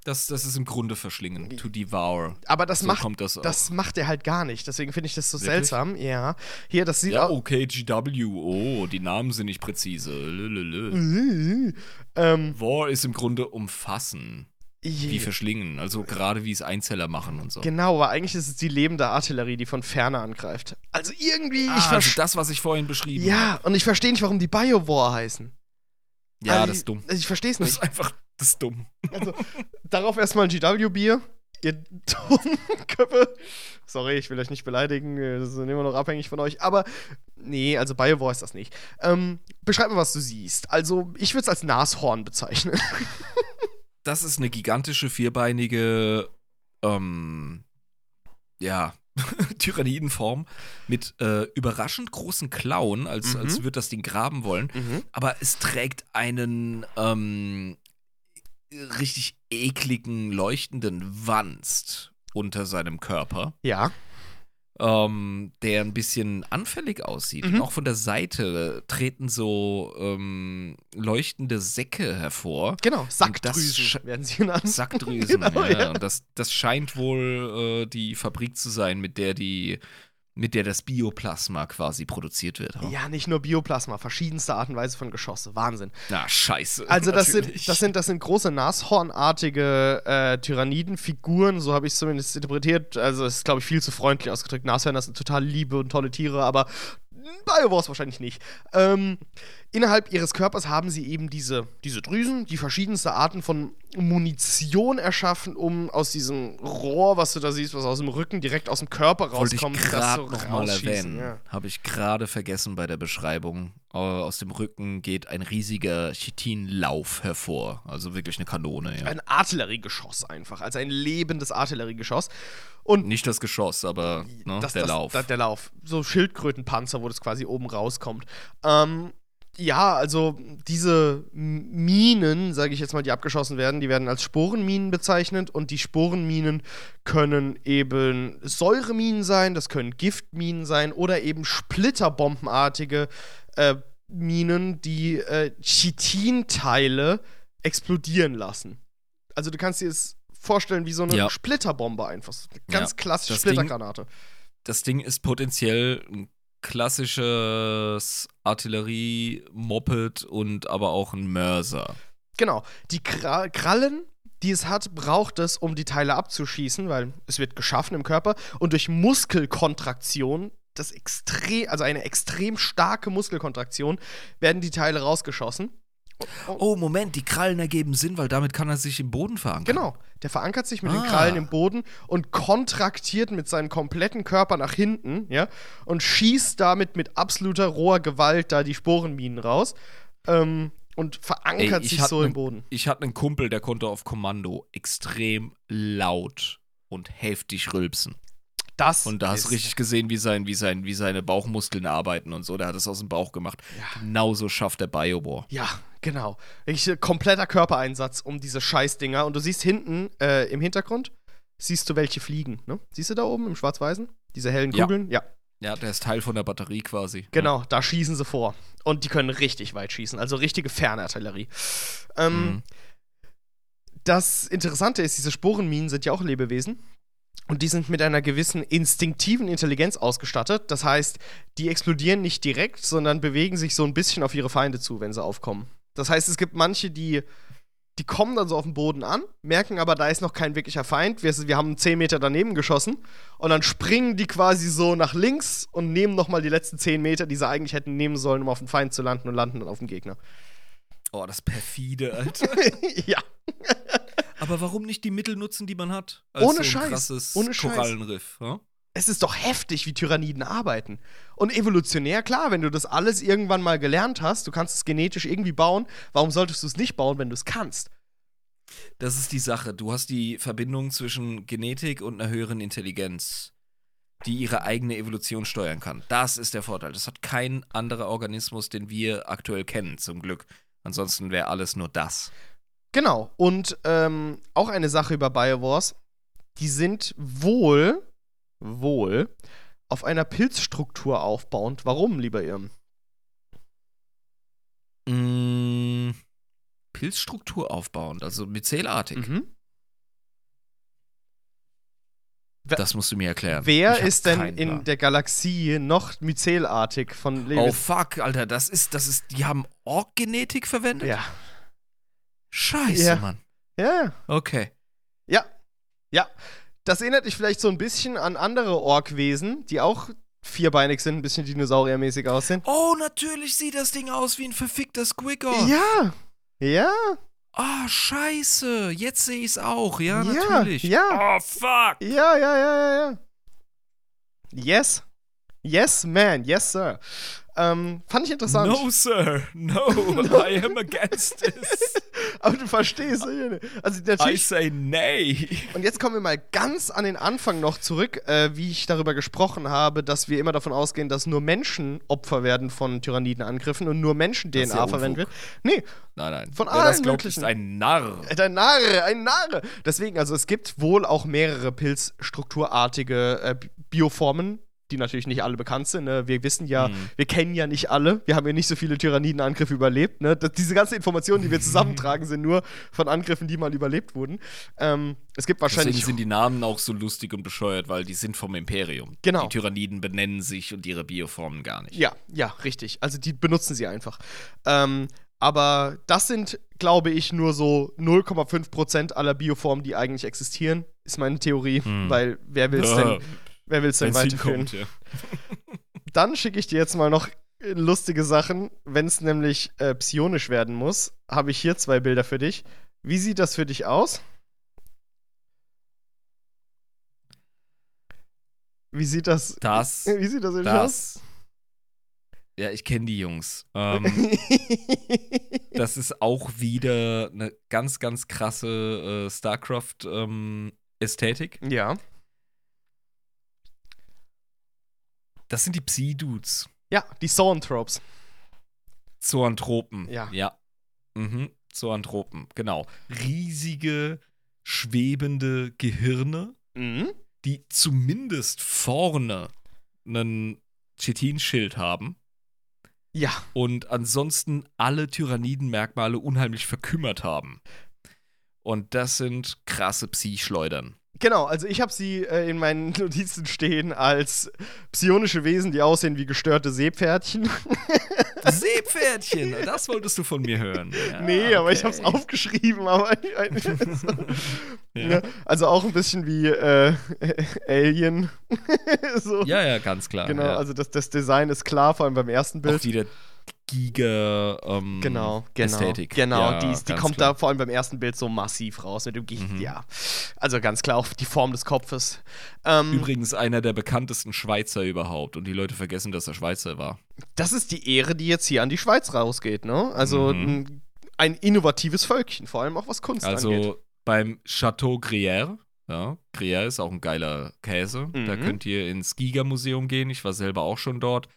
Das, das ist im Grunde verschlingen. To devour. Aber das so macht das das macht er halt gar nicht. Deswegen finde ich das so Wirklich? seltsam. Ja. Hier, das sieht ja, okay, GW. Oh, die Namen sind nicht präzise. Lülülü. ähm, War ist im Grunde umfassen. Wie verschlingen. Also gerade wie es Einzeller machen und so. Genau, aber eigentlich ist es die lebende Artillerie, die von ferne angreift. Also irgendwie, Ah, ich also das, was ich vorhin beschrieben habe. ja, und ich verstehe nicht, warum die Biowar heißen. Ja, also, das ist dumm. Ich verstehe es Das nicht. ist einfach, das ist dumm. Also, darauf erstmal ein GW-Bier. Ihr dummen Köpfe. Sorry, ich will euch nicht beleidigen. Wir sind immer noch abhängig von euch. Aber nee, also Biowar ist das nicht. Ähm, beschreib mal, was du siehst. Also, ich würde es als Nashorn bezeichnen. das ist eine gigantische, vierbeinige, ähm, ja, Tyrannidenform mit äh, überraschend großen Klauen, als, Mhm. als würde das Ding graben wollen. Aber es trägt einen ähm, richtig ekligen, leuchtenden Wanst unter seinem Körper, Ja. Ähm, der ein bisschen anfällig aussieht. Mhm. Und auch von der Seite treten so ähm, leuchtende Säcke hervor. Genau, Sackdrüsen werden sie genannt. Sackdrüsen. Genau, ja. ja. Und das, das scheint wohl äh, die Fabrik zu sein, mit der die, mit der das Bioplasma quasi produziert wird. Ja, nicht nur Bioplasma, verschiedenste Art und Weise von Geschosse. Wahnsinn. Na, scheiße. Also das sind, das sind, das sind große nashornartige äh, Tyrannidenfiguren, so habe ich es zumindest interpretiert. Also es ist, glaube ich, viel zu freundlich ausgedrückt. Nashörner sind total liebe und tolle Tiere, aber Biowars wahrscheinlich nicht. Ähm, innerhalb ihres Körpers haben sie eben diese, diese Drüsen, die verschiedenste Arten von Munition erschaffen, um aus diesem Rohr, was du da siehst, was aus dem Rücken direkt aus dem Körper Wollte ich rauskommt, das so noch mal rausschießen, erwähnen. ja. Habe ich gerade vergessen bei der Beschreibung. Aus dem Rücken geht ein riesiger Chitinlauf hervor. Also wirklich eine Kanone, ja. Ein Artilleriegeschoss einfach, also ein lebendes Artilleriegeschoss. Und Nicht das Geschoss, aber ne, das, der das, Lauf. Da, der Lauf. So Schildkrötenpanzer, wo das quasi oben rauskommt. Ähm, ja, also diese Minen, sage ich jetzt mal, die abgeschossen werden, die werden als Sporenminen bezeichnet und die Sporenminen können eben Säureminen sein, das können Giftminen sein oder eben splitterbombenartige äh, Minen, die äh, Chitinteile explodieren lassen. Also du kannst dir es vorstellen wie so eine Ja. Splitterbombe einfach. So eine ganz Ja, klassische das Ding- Splittergranate. das Ding ist potenziell ein klassisches Artillerie-Moped und aber auch ein Mörser. Genau. Die Kra Krallen, die es hat, braucht es, um die Teile abzuschießen, weil es wird geschaffen im Körper und durch Muskelkontraktion, das extrem, also eine extrem starke Muskelkontraktion, werden die Teile rausgeschossen. Oh, Moment, die Krallen ergeben Sinn, weil damit kann er sich im Boden verankern. Genau. Der verankert sich mit den Ah. Krallen im Boden und kontraktiert mit seinem kompletten Körper nach hinten, ja, und schießt damit mit absoluter roher Gewalt da die Sporenminen raus. Ähm, und verankert Ey, ich sich so ne- im Boden. Ich hatte einen Kumpel, der konnte auf Kommando extrem laut und heftig rülpsen. Das Und da hast du richtig gesehen, wie, sein, wie, sein, wie seine Bauchmuskeln arbeiten und so. Der hat es aus dem Bauch gemacht. Ja. Genauso schafft der Biowar. Ja, genau. Wirklich, äh, kompletter Körpereinsatz um diese Scheißdinger. Und du siehst hinten äh, im Hintergrund, siehst du welche fliegen. Ne? Siehst du da oben im Schwarz-Weißen? Diese hellen Ja. Kugeln? Ja. Ja, der ist Teil von der Batterie quasi. Genau, da schießen sie vor. Und die können richtig weit schießen, also richtige Fernartillerie. Ähm, Mhm. Das Interessante ist, diese Sporenminen sind ja auch Lebewesen. Und die sind mit einer gewissen instinktiven Intelligenz ausgestattet. Das heißt, die explodieren nicht direkt, sondern bewegen sich so ein bisschen auf ihre Feinde zu, wenn sie aufkommen. Das heißt, es gibt manche, die, die kommen dann so auf den Boden an, merken aber, da ist noch kein wirklicher Feind. Wir, wir haben 10 Meter daneben geschossen. Und dann springen die quasi so nach links und nehmen nochmal die letzten 10 Meter, die sie eigentlich hätten nehmen sollen, um auf den Feind zu landen und landen dann auf den Gegner. Oh, das perfide, Alter. ja. Aber warum nicht die Mittel nutzen, die man hat? Ohne so ein Scheiß, krasses ohne Scheiß. Korallenriff. Ja? es ist doch heftig, wie Tyranniden arbeiten. Und evolutionär, klar, wenn du das alles irgendwann mal gelernt hast, du kannst es genetisch irgendwie bauen, warum solltest du es nicht bauen, wenn du es kannst? Das ist die Sache. Du hast die Verbindung zwischen Genetik und einer höheren Intelligenz, die ihre eigene Evolution steuern kann. Das ist der Vorteil. Das hat kein anderer Organismus, den wir aktuell kennen, zum Glück. Ansonsten wäre alles nur das. Genau. Und ähm, auch eine Sache über Biowars, die sind wohl, wohl auf einer Pilzstruktur aufbauend. Warum, lieber Irm? Mm, Pilzstruktur aufbauend, also myzelartig. Mhm. Das musst du mir erklären. Wer ist denn in Plan. der Galaxie noch myzelartig von Oh Lebewesen? fuck, Alter, das ist, das ist, die haben Ork-Genetik verwendet? ja. Scheiße, Ja. Mann. Ja. Okay. Ja. Ja. Das erinnert dich vielleicht so ein bisschen an andere Orkwesen, die auch vierbeinig sind, ein bisschen dinosauriermäßig aussehen. Oh, natürlich sieht das Ding aus wie ein verfickter Squigger. Ja. Ja. Ah, scheiße. Jetzt sehe ich's auch. Ja, Ja, natürlich. ja. Oh, fuck. Ja, ja, ja, ja, ja. Yes. Yes, man. Yes, sir. Ähm, fand ich interessant. No, sir. No, I am against this. Aber du verstehst, also I natürlich. say nay. Und jetzt kommen wir mal ganz an den Anfang noch zurück, äh, wie ich darüber gesprochen habe, dass wir immer davon ausgehen, dass nur Menschen Opfer werden von Tyrannidenangriffen und nur Menschen Das ist DNA ja verwendet wird. Nee, Nein, nein. Von Wer das allen glaubt, möglichen. ist ein Narr. ein Narre, ein Narre. Deswegen, also es gibt wohl auch mehrere pilzstrukturartige äh, Bi- Bioformen, die natürlich nicht alle bekannt sind. Ne? Wir wissen ja, Mhm. wir kennen ja nicht alle. Wir haben ja nicht so viele Tyrannidenangriffe überlebt. Ne? Das, diese ganzen Informationen, die wir zusammentragen, sind nur von Angriffen, die mal überlebt wurden. Ähm, es gibt wahrscheinlich. Deswegen sind die Namen auch so lustig und bescheuert, weil die sind vom Imperium. Genau. Die Tyranniden benennen sich und ihre Bioformen gar nicht. Ja, ja, richtig. Also die benutzen sie einfach. Ähm, aber das sind, glaube ich, nur so 0,5% aller Bioformen, die eigentlich existieren, ist meine Theorie. Hm. Weil wer will es denn, wer will's denn Wenn's weiterführen? hinkommt, ja. Dann schicke ich dir jetzt mal noch lustige Sachen. Wenn es nämlich äh, psionisch werden muss, habe ich hier zwei Bilder für dich. Wie sieht das für dich aus? Wie sieht das, Das, wie sieht das dich aus? das. Ja, ich kenne die Jungs. Ähm, das ist auch wieder eine ganz, ganz krasse äh, StarCraft-Ästhetik. ja. Das sind die Psi-Dudes. Ja, die Zoanthropes. Zoanthropen. Ja. Ja. Mhm. Zoanthropen, genau. Riesige, schwebende Gehirne, Mhm. die zumindest vorne einen Chetinschild haben Ja. und ansonsten alle Tyrannidenmerkmale unheimlich verkümmert haben. Und das sind krasse Psi-Schleudern. Genau, also ich habe sie äh, in meinen Notizen stehen als psionische Wesen, die aussehen wie gestörte Seepferdchen. Seepferdchen, das wolltest du von mir hören. Ja, nee, aber ich okay. habe es aufgeschrieben. Aber Ja. ne? Also auch ein bisschen wie äh, Alien. so. Ja, ja, ganz klar. Genau, ja. also das, das Design ist klar, vor allem beim ersten auch Bild. wieder Giga ähm, Genau, genau. Ästhetik. Genau, Ja, die, die kommt klar. da vor allem beim ersten Bild so massiv raus mit dem Gicht, Mhm. ja. Also ganz klar auch die Form des Kopfes. Ähm, Übrigens einer der bekanntesten Schweizer überhaupt und die Leute vergessen, dass er Schweizer war. das ist die Ehre, die jetzt hier an die Schweiz rausgeht, ne? Also Mhm. ein, innovatives Völkchen, vor allem auch was Kunst Also angeht. beim Chateau Gruyère, ja, Gruyère ist auch ein geiler Käse. Da Mhm. könnt ihr ins Giga-Museum gehen. Ich war selber auch schon dort.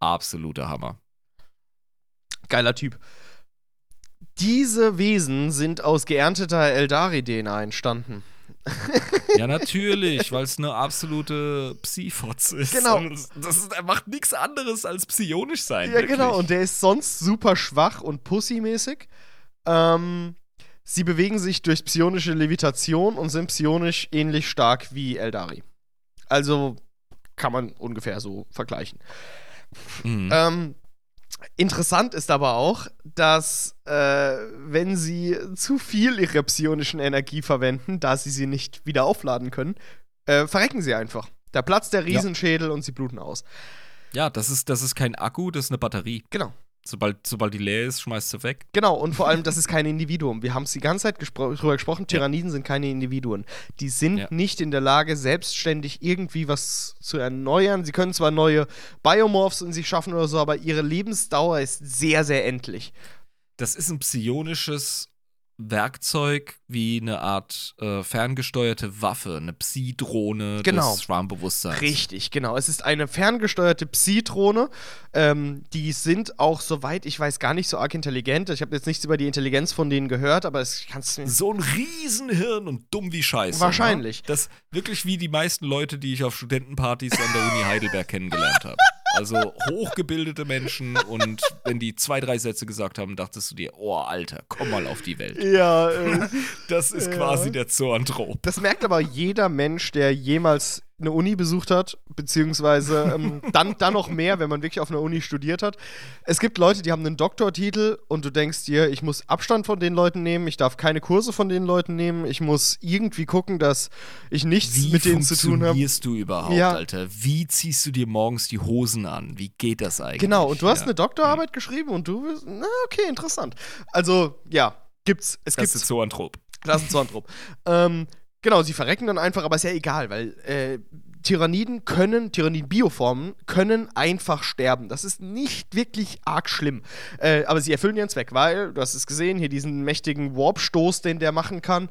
Absoluter Hammer. Geiler Typ. Diese Wesen sind aus geernteter Eldari-DNA entstanden. Ja, natürlich, weil es eine absolute Psi-Fotze ist. Genau. Das, das ist, er macht nichts anderes als psionisch sein. Ja, wirklich. genau. Und der ist sonst super schwach und pussymäßig. Ähm, sie bewegen sich durch psionische Levitation und sind psionisch ähnlich stark wie Eldari. Also kann man ungefähr so vergleichen. Mhm. Ähm, interessant ist aber auch, dass äh, wenn sie zu viel ihrer psionischen Energie verwenden, da sie sie nicht wieder aufladen können, äh, verrecken sie einfach. Da platzt der Riesenschädel und sie bluten aus. Ja, das ist, das ist kein Akku, das ist eine Batterie. Genau. Sobald, sobald die leer ist, schmeißt sie weg. Genau, und vor allem, das ist kein Individuum. Wir haben es die ganze Zeit gespro drüber gesprochen, Tyranniden sind keine Individuen. Die sind Ja. nicht in der Lage, selbstständig irgendwie was zu erneuern. Sie können zwar neue Biomorphs in sich schaffen oder so, aber ihre Lebensdauer ist sehr, sehr endlich. Das ist ein psionisches Werkzeug wie eine Art äh, ferngesteuerte Waffe, eine Psi-Drohne Genau. des Schwarmbewusstseins. Richtig, genau. Es ist eine ferngesteuerte Psi-Drohne. Ähm, die sind auch, soweit ich weiß, gar nicht so arg intelligent. Ich habe jetzt nichts über die Intelligenz von denen gehört, aber es kannst du So ein Riesenhirn und dumm wie Scheiße. Wahrscheinlich. Ne? Das wirklich wie die meisten Leute, die ich auf Studentenpartys an der Uni Heidelberg kennengelernt habe. Also hochgebildete Menschen und wenn die zwei, drei Sätze gesagt haben, dachtest du dir, oh Alter, komm mal auf die Welt. Ja, äh, Das ist Ja. quasi der Zoanthrop. Das merkt aber jeder Mensch, der jemals eine Uni besucht hat, beziehungsweise ähm, dann, dann noch mehr, wenn man wirklich auf einer Uni studiert hat. Es gibt Leute, die haben einen Doktortitel und du denkst dir, ich muss Abstand von den Leuten nehmen, ich darf keine Kurse von den Leuten nehmen, ich muss irgendwie gucken, dass ich nichts Wie mit denen zu tun habe. funktionierst du überhaupt, Ja. Alter? Wie ziehst du dir morgens die Hosen an? Wie geht das eigentlich? Genau, und du hast Ja. eine Doktorarbeit geschrieben und du bist, na okay, interessant. Also, ja, gibt's, es Das gibt ist Zoanthrop. Das ist ein Zoanthrop. ähm, genau, sie verrecken dann einfach, aber ist ja egal, weil äh, Tyranniden können, Tyranniden-Bioformen können einfach sterben. Das ist nicht wirklich arg schlimm. Äh, aber sie erfüllen ihren Zweck, weil, du hast es gesehen, hier diesen mächtigen Warp-Stoß, den der machen kann,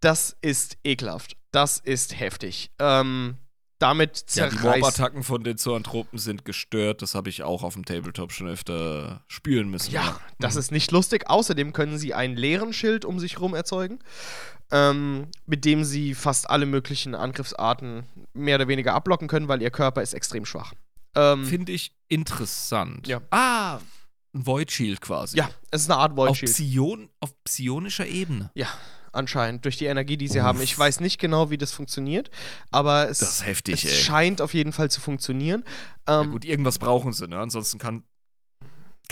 das ist ekelhaft. Das ist heftig. Ähm, damit Ja, die zerreißt. Warp-Attacken von den Zoanthropen sind gestört. Das habe ich auch auf dem Tabletop schon öfter spüren müssen. Ja, das Mhm. ist nicht lustig. Außerdem können sie einen leeren Schild um sich herum erzeugen, ähm, mit dem sie fast alle möglichen Angriffsarten mehr oder weniger abblocken können, weil ihr Körper ist extrem schwach. Ähm, Finde ich interessant. Ja. Ah, ein Void Shield quasi. ja, es ist eine Art Void Auf, Shield. Psion auf psionischer Ebene. Ja, anscheinend, durch die Energie, die sie Uff. haben. Ich weiß nicht genau, wie das funktioniert, aber es, heftig, es scheint auf jeden Fall zu funktionieren. Ja, Ähm, gut, irgendwas brauchen sie, ne? Ansonsten kann,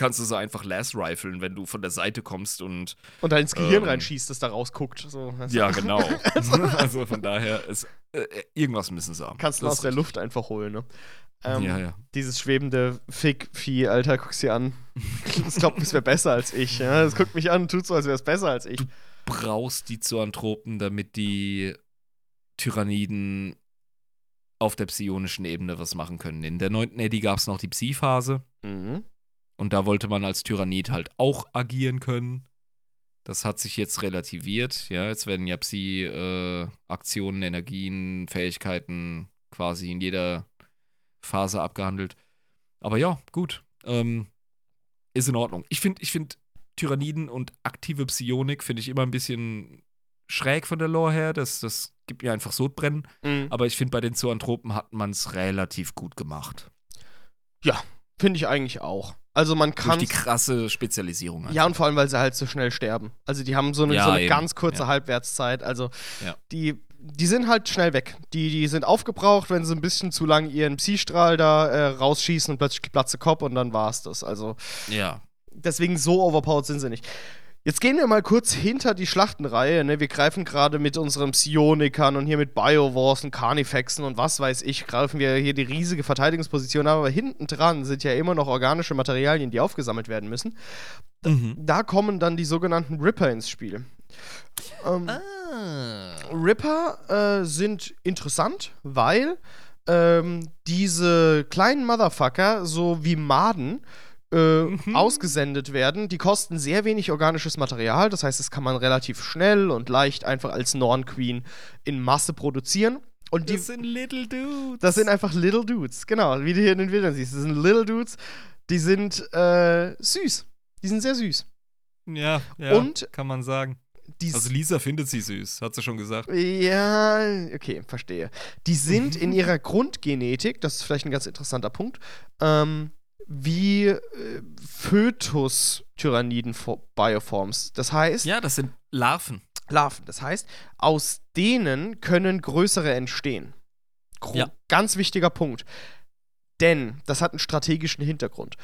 kannst du sie einfach last riflen, wenn du von der Seite kommst und. und dann ins Gehirn ähm, reinschießt, das da rausguckt. So, du? Ja, genau. also von daher, ist, äh, irgendwas müssen sie haben. Kannst du aus der Luft einfach holen, ne? Ähm, ja, ja. Dieses schwebende Fick-Vieh, Alter, guck's dir an. Das glaubt, es wäre besser als ich. Ja? Das guckt mich an und tut so, als wäre es besser als ich. Brauchst die Zoanthropen, damit die Tyranniden auf der psionischen Ebene was machen können. In der 9. Eddy gab es noch die Psi-Phase. Mhm. Und da wollte man als Tyrannid halt auch agieren können. Das hat sich jetzt relativiert. Ja, jetzt werden ja Psi-Aktionen, Energien, Fähigkeiten quasi in jeder Phase abgehandelt. Aber ja, gut. Ähm, ist in Ordnung. Ich finde, ich finde Tyranniden und aktive Psionik finde ich immer ein bisschen schräg von der Lore her. Das, das gibt mir einfach Sodbrennen. Mhm. Aber ich finde, bei den Zoanthropen hat man es relativ gut gemacht. Finde ich eigentlich auch. Also man Durch kann. die krasse Spezialisierung. Ja, und vor allem, weil sie halt so schnell sterben. Also die haben so eine, Ja, so eine ganz kurze Ja. Halbwertszeit. Also Ja. die, die sind halt schnell weg. Die, die sind aufgebraucht, wenn sie ein bisschen zu lang ihren Psi-Strahl da äh, rausschießen und plötzlich platzt der Kopf und dann war's das. Also Ja. deswegen so overpowered sind sie nicht. Jetzt gehen wir mal kurz hinter die Schlachtenreihe. Ne? Wir greifen gerade mit unseren Psionikern und hier mit Biowars und Carnifexen und was weiß ich, greifen wir hier die riesige Verteidigungsposition. Aber hinten dran sind ja immer noch organische Materialien, die aufgesammelt werden müssen. Mhm. Da kommen dann die sogenannten Ripper ins Spiel. Ähm, Ah. Ripper äh, sind interessant, weil ähm, diese kleinen Motherfucker, so wie Maden, äh, Mhm. ausgesendet werden. Die kosten sehr wenig organisches Material, das heißt, das kann man relativ schnell und leicht einfach als Norn Queen in Masse produzieren. Und die, Das sind Little Dudes. das sind einfach Little Dudes, genau, wie du hier in den Bildern siehst. Das sind Little Dudes, die sind äh, süß. Die sind sehr süß. Ja, ja. Und- kann man sagen. Die Also Lisa findet sie süß, hat sie schon gesagt. Ja, okay, verstehe. Die sind in ihrer Grundgenetik, das ist vielleicht ein ganz interessanter Punkt, ähm, wie äh, Fötus-Tyranniden-Bioforms. Das heißt, Ja, das sind Larven. Larven. Das heißt, aus denen können größere entstehen. Gro Ja. Ganz wichtiger Punkt. Denn das hat einen strategischen Hintergrund.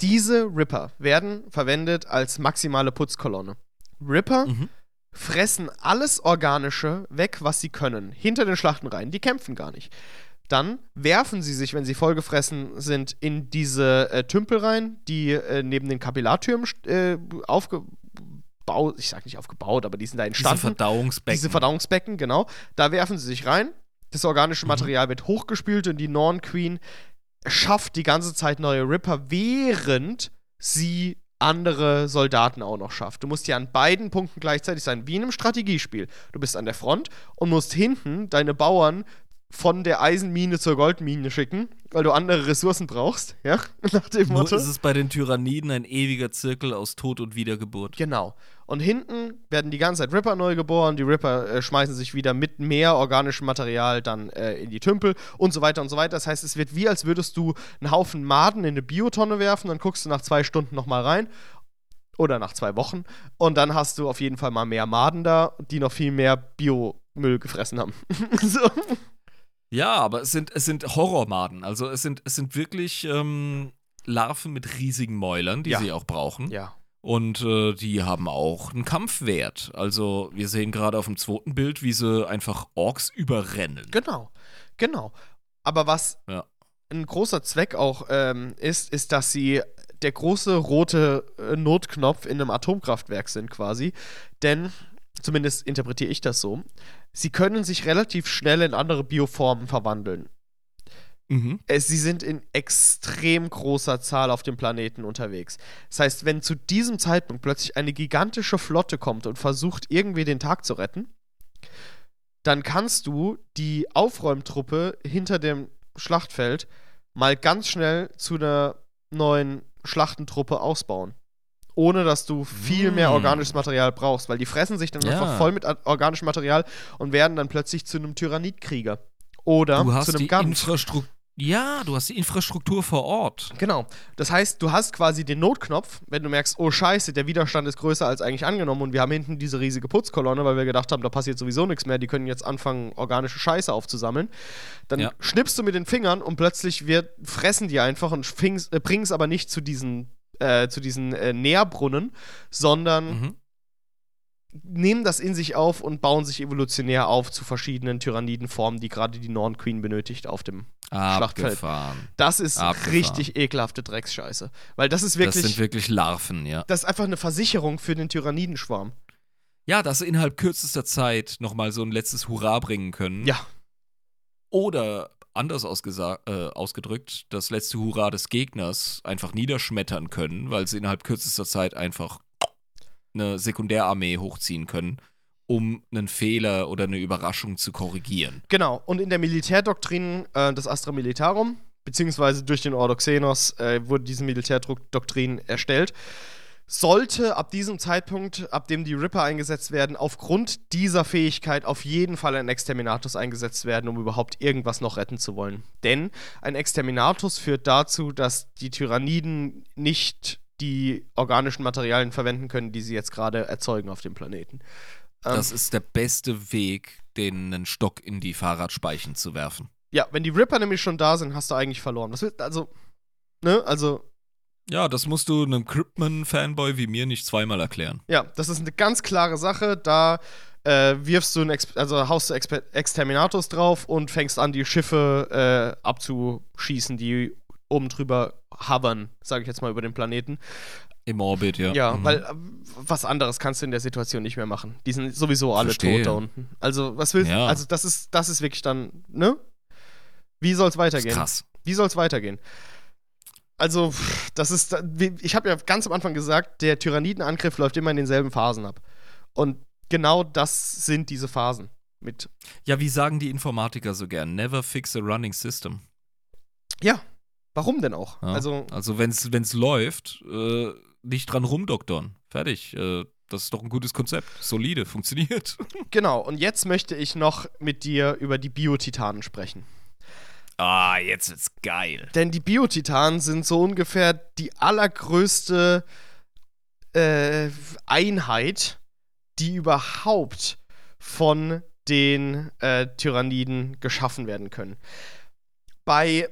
Diese Ripper werden verwendet als maximale Putzkolonne. Ripper Mhm. fressen alles Organische weg, was sie können. Hinter den Schlachtenreihen. Die kämpfen gar nicht. Dann werfen sie sich, wenn sie vollgefressen sind, in diese äh, Tümpel rein, die äh, neben den Kapillartürmen äh, aufgebaut, ich sag nicht aufgebaut, aber die sind da Diese entstanden. Verdauungsbecken. Diese Verdauungsbecken, genau. Da werfen sie sich rein. Das organische Mhm. Material wird hochgespült und die Norn Queen schafft die ganze Zeit neue Ripper, während sie andere Soldaten auch noch schafft. Du musst ja an beiden Punkten gleichzeitig sein, wie in einem Strategiespiel. Du bist an der Front und musst hinten deine Bauern von der Eisenmine zur Goldmine schicken, weil du andere Ressourcen brauchst, ja? Nach dem Motto. ist es bei den Tyranniden ein ewiger Zirkel aus Tod und Wiedergeburt. Genau. Und hinten werden die ganze Zeit Ripper neu geboren. Die Ripper äh, schmeißen sich wieder mit mehr organischem Material dann äh, in die Tümpel und so weiter und so weiter. Das heißt, es wird wie, als würdest du einen Haufen Maden in eine Biotonne werfen, dann guckst du nach zwei Stunden nochmal rein. Oder nach zwei Wochen. Und dann hast du auf jeden Fall mal mehr Maden da, die noch viel mehr Biomüll gefressen haben. so. Ja, aber es sind, es sind Horrormaden. Also es sind, es sind wirklich ähm, Larven mit riesigen Mäulern, die Ja. sie auch brauchen. Ja. Und äh, die haben auch einen Kampfwert. Also wir sehen gerade auf dem zweiten Bild, wie sie einfach Orks überrennen. Genau, genau. Aber was Ja. ein großer Zweck auch ähm, ist, ist, dass sie der große rote äh, Notknopf in einem Atomkraftwerk sind quasi. Denn zumindest interpretiere ich das so, sie können sich relativ schnell in andere Bioformen verwandeln. Mhm. Sie sind in extrem großer Zahl auf dem Planeten unterwegs. Das heißt, wenn zu diesem Zeitpunkt plötzlich eine gigantische Flotte kommt und versucht, irgendwie den Tag zu retten, dann kannst du die Aufräumtruppe hinter dem Schlachtfeld mal ganz schnell zu einer neuen Schlachtentruppe ausbauen. Ohne dass du viel mehr Mm. organisches Material brauchst, weil die fressen sich dann Ja. einfach voll mit organischem Material und werden dann plötzlich zu einem Tyrannidkrieger. Oder Du hast zu einem die Gant. Infrastruktur. Ja, du hast die Infrastruktur vor Ort. Genau. Das heißt, du hast quasi den Notknopf, wenn du merkst, oh Scheiße, der Widerstand ist größer als eigentlich angenommen und wir haben hinten diese riesige Putzkolonne, weil wir gedacht haben, da passiert sowieso nichts mehr, die können jetzt anfangen, organische Scheiße aufzusammeln. Dann Ja. schnippst du mit den Fingern und plötzlich wird, fressen die einfach und äh, bringen es aber nicht zu diesen, äh, zu diesen äh, Nährbrunnen, sondern Mhm. nehmen das in sich auf und bauen sich evolutionär auf zu verschiedenen Tyrannidenformen, die gerade die Norn Queen benötigt auf dem Schlachtfeld. Abgefahren. das ist Abgefahren. richtig ekelhafte Drecksscheiße. Weil das ist Das wirklich. sind wirklich Larven, ja. Das ist einfach eine Versicherung für den Tyrannidenschwarm. Ja, dass sie innerhalb kürzester Zeit nochmal so ein letztes Hurra bringen können. Ja. Oder anders äh, ausgedrückt, das letzte Hurra des Gegners einfach niederschmettern können, weil sie innerhalb kürzester Zeit einfach eine Sekundärarmee hochziehen können, um einen Fehler oder eine Überraschung zu korrigieren. Genau. Und in der Militärdoktrin äh, des Astra Militarum, beziehungsweise durch den Ordo Xenos, äh, wurde diese Militärdoktrin erstellt. Sollte ab diesem Zeitpunkt, ab dem die Ripper eingesetzt werden, aufgrund dieser Fähigkeit auf jeden Fall ein Exterminatus eingesetzt werden, um überhaupt irgendwas noch retten zu wollen. Denn ein Exterminatus führt dazu, dass die Tyranniden nicht die organischen Materialien verwenden können, die sie jetzt gerade erzeugen auf dem Planeten. Ähm, Das ist der beste Weg, den einen Stock in die Fahrradspeichen zu werfen. Ja, wenn die Ripper nämlich schon da sind, hast du eigentlich verloren. Will, also, ne, also, Ja, das musst du einem Cryptman-Fanboy wie mir nicht zweimal erklären. ja, das ist eine ganz klare Sache. Da äh, wirfst du, ein Ex also haust du Exper Exterminatus drauf und fängst an, die Schiffe äh, abzuschießen, die oben drüber hovern, sage ich jetzt mal, über den Planeten. Im Orbit, ja. Ja, Mhm. weil äh, was anderes kannst du in der Situation nicht mehr machen. Die sind sowieso alle Verstehe. tot da unten. Also, was willst Ja. Also, das ist, das ist wirklich dann, ne? Wie soll's weitergehen? krass. Wie soll es weitergehen? Also, das ist. Ich habe ja ganz am Anfang gesagt, der Tyrannidenangriff läuft immer in denselben Phasen ab. Und genau das sind diese Phasen. Mit. Ja, wie sagen die Informatiker so gern? Never fix a running system. Ja, warum denn auch? Ja. Also, Also, wenn es läuft, äh, nicht dran rumdoktern. Fertig. Äh, das ist doch ein gutes Konzept. Solide, funktioniert. genau. Und jetzt möchte ich noch mit dir über die Biotitanen sprechen. Ah, jetzt wird's geil. Denn die Biotitanen sind so ungefähr die allergrößte äh, Einheit, die überhaupt von den äh, Tyranniden geschaffen werden können. Bei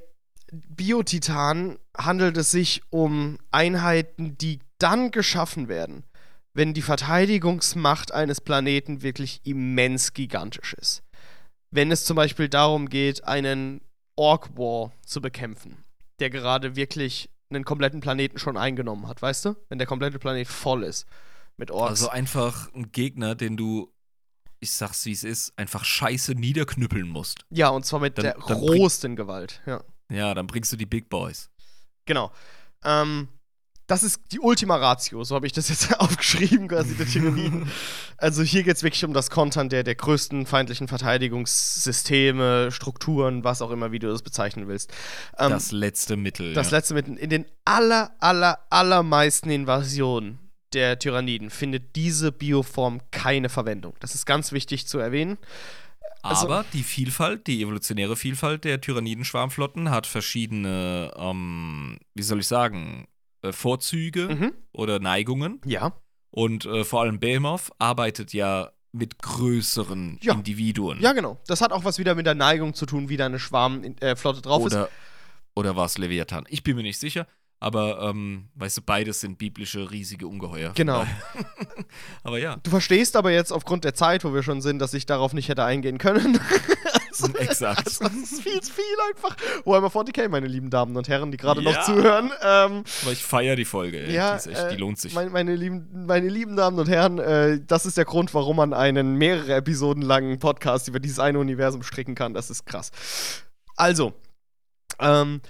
Biotitanen handelt es sich um Einheiten, die dann geschaffen werden, wenn die Verteidigungsmacht eines Planeten wirklich immens gigantisch ist. Wenn es zum Beispiel darum geht, einen Orc War zu bekämpfen, der gerade wirklich einen kompletten Planeten schon eingenommen hat, weißt du? Wenn der komplette Planet voll ist mit Orks. Also einfach ein Gegner, den du, ich sag's wie es ist, einfach scheiße niederknüppeln musst. ja, und zwar mit Dann- der dann größten Gewalt. Ja, Ja, dann bringst du die Big Boys. genau. Ähm, das ist die Ultima Ratio, so habe ich das jetzt aufgeschrieben, quasi der Tyranniden. also hier geht es wirklich um das Kontern der, der größten feindlichen Verteidigungssysteme, Strukturen, was auch immer, wie du das bezeichnen willst. Ähm, das letzte Mittel. Das ja. letzte mit in den aller, aller, allermeisten Invasionen der Tyranniden findet diese Bioform keine Verwendung. Das ist ganz wichtig zu erwähnen. also- Aber die Vielfalt, die evolutionäre Vielfalt der Tyrannidenschwarmflotten hat verschiedene, ähm, wie soll ich sagen, äh, Vorzüge Mhm. oder Neigungen. Ja. Und äh, vor allem Behemoth arbeitet ja mit größeren Ja. Individuen. Ja, genau. Das hat auch was wieder mit der Neigung zu tun, wie deine Schwarmflotte drauf ist. oder, oder war es Leviathan? Ich bin mir nicht sicher. Aber, ähm, weißt du, beides sind biblische riesige Ungeheuer. Genau. aber ja. Du verstehst aber jetzt aufgrund der Zeit, wo wir schon sind, dass ich darauf nicht hätte eingehen können. das. Exakt. Also, das ist viel zu viel einfach. Warhammer 40k, meine lieben Damen und Herren, die gerade noch Ja. zuhören. Ähm, Aber ich feiere die Folge, ey. ja, die, ist echt, die äh, lohnt sich. Meine, meine, lieben, meine lieben Damen und Herren, äh, das ist der Grund, warum man einen mehrere Episoden langen Podcast über dieses eine Universum stricken kann. Das ist krass. Also, ähm,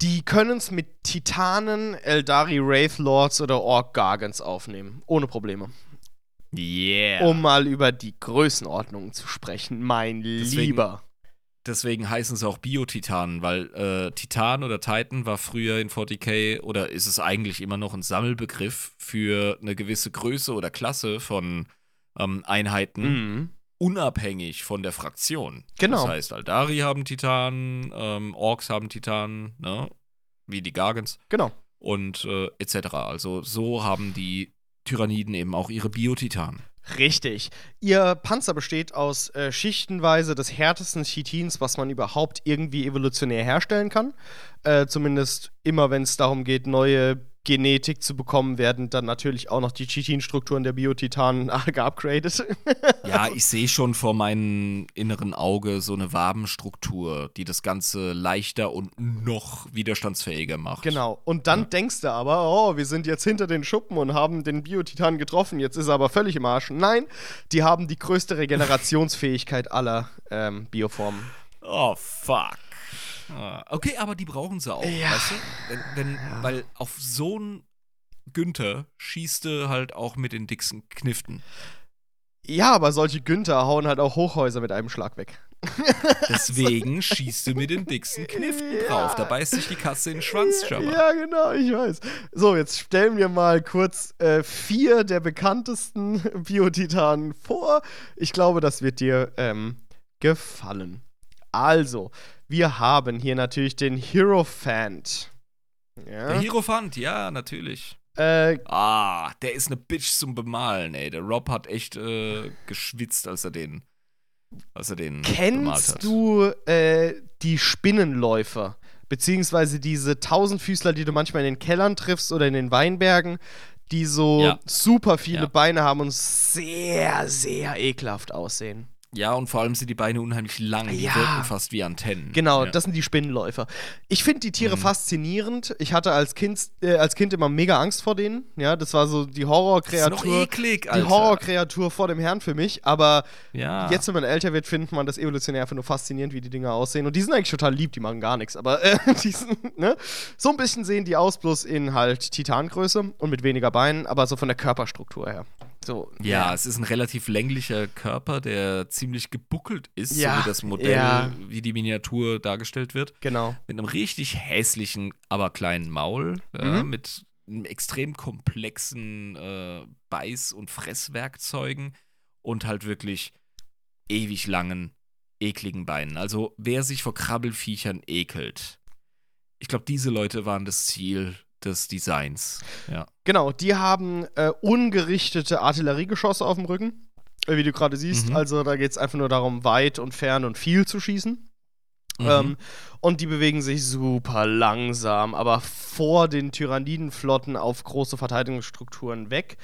die können es mit Titanen, Eldari Wraith Lords oder Orc Gargants aufnehmen. Ohne Probleme. Yeah. Um mal über die Größenordnungen zu sprechen, mein Deswegen- Lieber. Deswegen heißen sie auch Bio-Titanen, weil äh, Titan oder Titan war früher in 40k oder ist es eigentlich immer noch ein Sammelbegriff für eine gewisse Größe oder Klasse von ähm, Einheiten, Mhm. unabhängig von der Fraktion. Genau. Das heißt, Aldari haben Titanen, ähm, Orks haben Titanen, ne? wie die Gargants Genau. und äh, etc. Also so haben die Tyranniden eben auch ihre Bio-Titanen. Richtig. Ihr Panzer besteht aus äh, schichtenweise des härtesten Chitins, was man überhaupt irgendwie evolutionär herstellen kann. Äh, zumindest immer, wenn es darum geht, neue Genetik zu bekommen, werden dann natürlich auch noch die Chitin-Strukturen der Biotitanen geupgradet. Ja, ich sehe schon vor meinem inneren Auge so eine Wabenstruktur, die das Ganze leichter und noch widerstandsfähiger macht. genau. Und dann denkst du aber, oh, wir sind jetzt hinter den Schuppen und haben den Biotitan getroffen, jetzt ist er aber völlig im Arsch. Nein, die haben die größte Regenerationsfähigkeit aller ähm, Bioformen. Oh, fuck. Ah, Okay, aber die brauchen sie auch, Ja. weißt du? Wenn, wenn, Weil auf so einen Günther schießt du halt auch mit den dicksten Kniften. Ja, aber solche Günther hauen halt auch Hochhäuser mit einem Schlag weg. Deswegen schießt du mit den dicksten Kniften Ja. drauf. Da beißt sich die Katze in den Schwanz, Schabba. Ja, genau, ich weiß. So, jetzt stellen wir mal kurz äh, vier der bekanntesten Biotitanen vor. Ich glaube, das wird dir ähm, gefallen. Also, wir haben hier natürlich den Hierophant. Der Ja. Hierophant, ja, natürlich. Äh, Ah, der ist eine Bitch zum Bemalen, ey. Der Rob hat echt äh, geschwitzt, als er den, als er den bemalt kennst hat. du äh, die Spinnenläufer? Beziehungsweise diese Tausendfüßler, die du manchmal in den Kellern triffst oder in den Weinbergen, die so Ja. super viele Ja. Beine haben und sehr, sehr ekelhaft aussehen. Ja, und vor allem sind die Beine unheimlich lang. Die Ja. wirken fast wie Antennen. Genau, ja. das sind die Spinnenläufer. Ich finde die Tiere Mhm. faszinierend. Ich hatte als Kind, äh, als Kind immer mega Angst vor denen. Ja, das war so die Das ist Horrorkreatur. noch eklig, Die Alter. Horrorkreatur vor dem Herrn für mich, aber Ja. jetzt, wenn man älter wird, findet man das evolutionär einfach nur faszinierend, wie die Dinger aussehen. Und die sind eigentlich total lieb, die machen gar nichts. Aber äh, die sind, ne? So ein bisschen sehen die aus, bloß in halt Titangröße und mit weniger Beinen, aber so von der Körperstruktur her. So, Ja, es ist ein relativ länglicher Körper, der ziemlich gebuckelt ist, Ja, so wie das Modell, ja. wie die Miniatur dargestellt wird. Genau. Mit einem richtig hässlichen, aber kleinen Maul, ja, Mhm. mit einem extrem komplexen äh, Beiß- und Fresswerkzeugen und halt wirklich ewig langen, ekligen Beinen. Also wer sich vor Krabbelfiechern ekelt, ich glaube, diese Leute waren das Ziel des Designs. Ja. Genau, die haben äh, ungerichtete Artilleriegeschosse auf dem Rücken, äh, wie du gerade siehst. Mhm. Also da geht es einfach nur darum, weit und fern und viel zu schießen. Mhm. Ähm, und die bewegen sich super langsam, aber vor den Tyrannidenflotten auf große Verteidigungsstrukturen weg.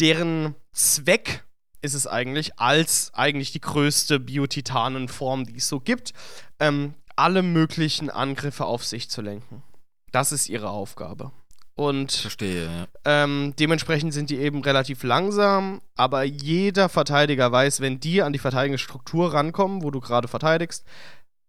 Deren Zweck ist es eigentlich, als eigentlich die größte Biotitanenform, die es so gibt, ähm, alle möglichen Angriffe auf sich zu lenken. Das ist ihre Aufgabe. Und Verstehe, ja. ähm, dementsprechend sind die eben relativ langsam, aber jeder Verteidiger weiß, wenn die an die Verteidigungsstruktur rankommen, wo du gerade verteidigst,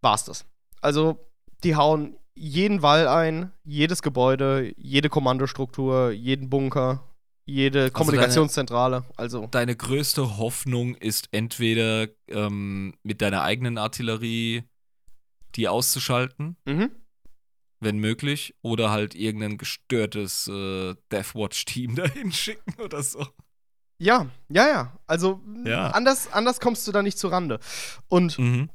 war's das. Also, die hauen jeden Wall ein, jedes Gebäude, jede Kommandostruktur, jeden Bunker, jede Kommunikationszentrale. Also, Deine größte Hoffnung ist entweder ähm, mit deiner eigenen Artillerie die auszuschalten, mhm. Wenn möglich, oder halt irgendein gestörtes äh, Deathwatch-Team dahin schicken oder so. ja, ja, ja. Also, Ja. Anders, anders kommst du da nicht zurande. Und Mhm.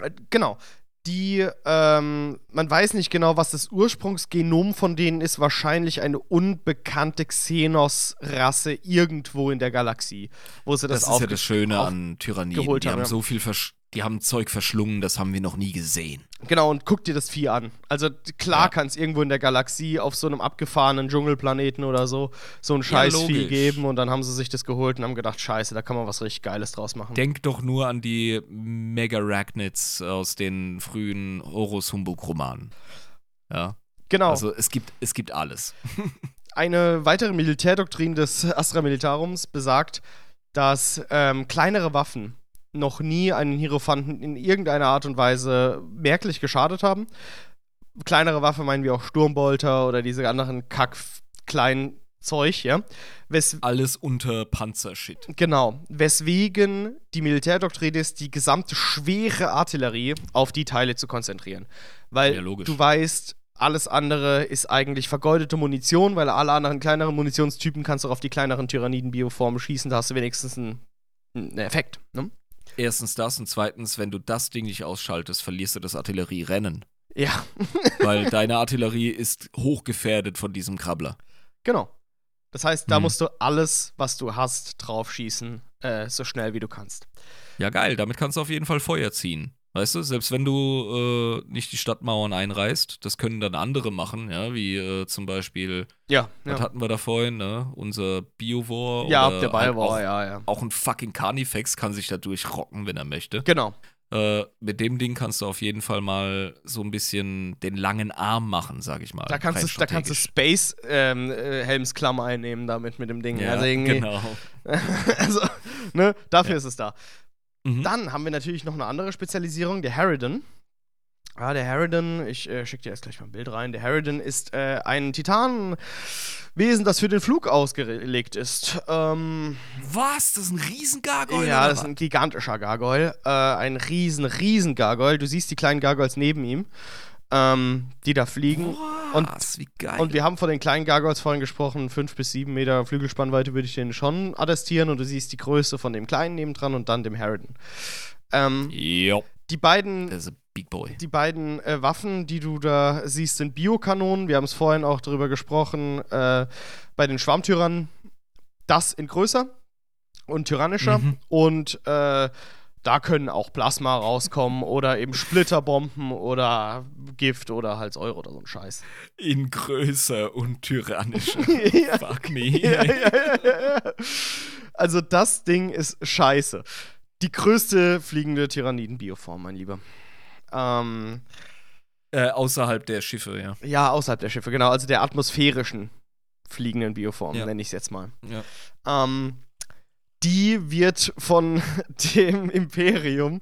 Äh, Genau. Die, ähm, man weiß nicht genau, was das Ursprungsgenom von denen ist. Wahrscheinlich eine unbekannte Xenos-Rasse irgendwo in der Galaxie, wo sie Das, das, ist ja das Schöne an Tyranniden. geholt Die haben, ja. so viel vers die haben Zeug verschlungen, das haben wir noch nie gesehen. Genau, und guck dir das Vieh an. Also klar Ja. kann es irgendwo in der Galaxie auf so einem abgefahrenen Dschungelplaneten oder so so ein Scheißvieh logisch. geben und dann haben sie sich das geholt und haben gedacht, scheiße, da kann man was richtig Geiles draus machen. Denk doch nur an die Megarachnids aus den frühen Horus Humbug-Romanen. Ja, genau. also es gibt, es gibt alles. Eine weitere Militärdoktrin des Astra Militarums besagt, dass ähm, kleinere Waffen noch nie einen Hierophanten in irgendeiner Art und Weise merklich geschadet haben. Kleinere Waffe meinen wir auch Sturmbolter oder diese anderen kack kleinen Zeug, ja. Wes Alles unter Panzershit. genau. Weswegen die Militärdoktrin ist, die gesamte schwere Artillerie auf die Teile zu konzentrieren. Weil Ja, du weißt, alles andere ist eigentlich vergeudete Munition, weil alle anderen kleineren Munitionstypen kannst du auch auf die kleineren Tyranniden-Bioformen schießen, da hast du wenigstens einen, einen Effekt. Ne? Erstens das und zweitens, wenn du das Ding nicht ausschaltest, verlierst du das Artillerierennen. Ja, Weil deine Artillerie ist hochgefährdet von diesem Krabbler. genau. Das heißt, da Hm. musst du alles, was du hast, drauf schießen, äh, so schnell wie du kannst. Ja, geil, damit kannst du auf jeden Fall Feuer ziehen. Weißt du, selbst wenn du äh, nicht die Stadtmauern einreißt, das können dann andere machen, ja, wie äh, zum Beispiel, Ja, was ja. hatten wir da vorhin, ne? Unser Biowar. Ja, oder der Ball halt war, auch, ja, ja. Auch ein fucking Carnifex kann sich da durchrocken, wenn er möchte. Genau. Äh, mit dem Ding kannst du auf jeden Fall mal so ein bisschen den langen Arm machen, sag ich mal. Da kannst, du, da kannst du. Space ähm, äh, Helmsklammer einnehmen damit mit dem Ding. Ja, also irgendwie, genau. also, ne, dafür ist es da. Mhm. Dann haben wir natürlich noch eine andere Spezialisierung, der Harridan. Ja, der Harridan, ich äh, schicke dir jetzt gleich mal ein Bild rein. Der Harridan ist äh, ein Titanwesen, das für den Flug ausgelegt ist. Ähm, Was? Das ist ein Riesengargoyle? ja, das ist ein gigantischer Gargoyle. Äh, ein riesen, riesen Gargoyle. Du siehst die kleinen Gargoyles neben ihm, ähm, die da fliegen. Und-? Wie geil. Und wir haben von den kleinen Gargoyles vorhin gesprochen, 5 bis 7 Meter Flügelspannweite würde ich den schon attestieren. Und du siehst die Größe von dem kleinen nebendran und dann dem Harridan. Ähm, die beiden, die beiden äh, Waffen, die du da siehst, sind Biokanonen. Wir haben es vorhin auch darüber gesprochen. Äh, bei den Schwarmtyrannen das in größer und tyrannischer. Mhm. Und äh, da können auch Plasma rauskommen oder eben Splitterbomben oder Gift oder halt Euro oder so ein Scheiß. In größer und tyrannischer. ja. Fuck me. ja, ja. Also das Ding ist scheiße. Die größte fliegende Tyranniden-Bioform, mein Lieber. Ähm, Äh, außerhalb der Schiffe, ja. ja, außerhalb der Schiffe, genau. Also der atmosphärischen fliegenden Bioform, nenne ich es jetzt mal. ja. Ähm, die wird von dem Imperium,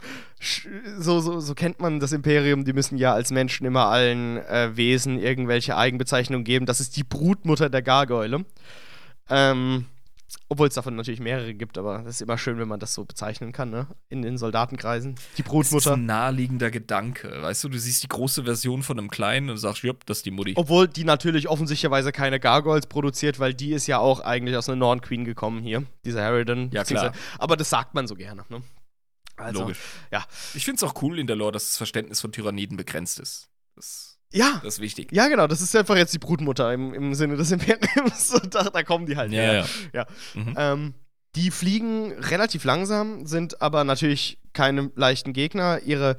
so, so, so kennt man das Imperium, die müssen ja als Menschen immer allen äh, Wesen irgendwelche Eigenbezeichnungen geben. Das ist die Brutmutter der Gargoyle. Ähm, obwohl es davon natürlich mehrere gibt, aber das ist immer schön, wenn man das so bezeichnen kann, ne? In den Soldatenkreisen. Die Das ist Brutmutter. ein naheliegender Gedanke. Weißt du, du siehst die große Version von einem Kleinen und sagst, jupp, das ist die Mutti. Obwohl die natürlich offensichtlicherweise keine Gargoyles produziert, weil die ist ja auch eigentlich aus einer Norn Queen gekommen hier, diese Harridan. Ja, klar. Aber das sagt man so gerne, ne? Also, Logisch. ja. Ich finde es auch cool in der Lore, dass das Verständnis von Tyranniden begrenzt ist. Das, Ja, das ist wichtig. ja, genau. Das ist einfach jetzt die Brutmutter im, im Sinne des Imperiums. Da, da kommen die halt Ja, her. ja. Ja. Mhm. Ähm, die fliegen relativ langsam, sind aber natürlich keine leichten Gegner. Ihre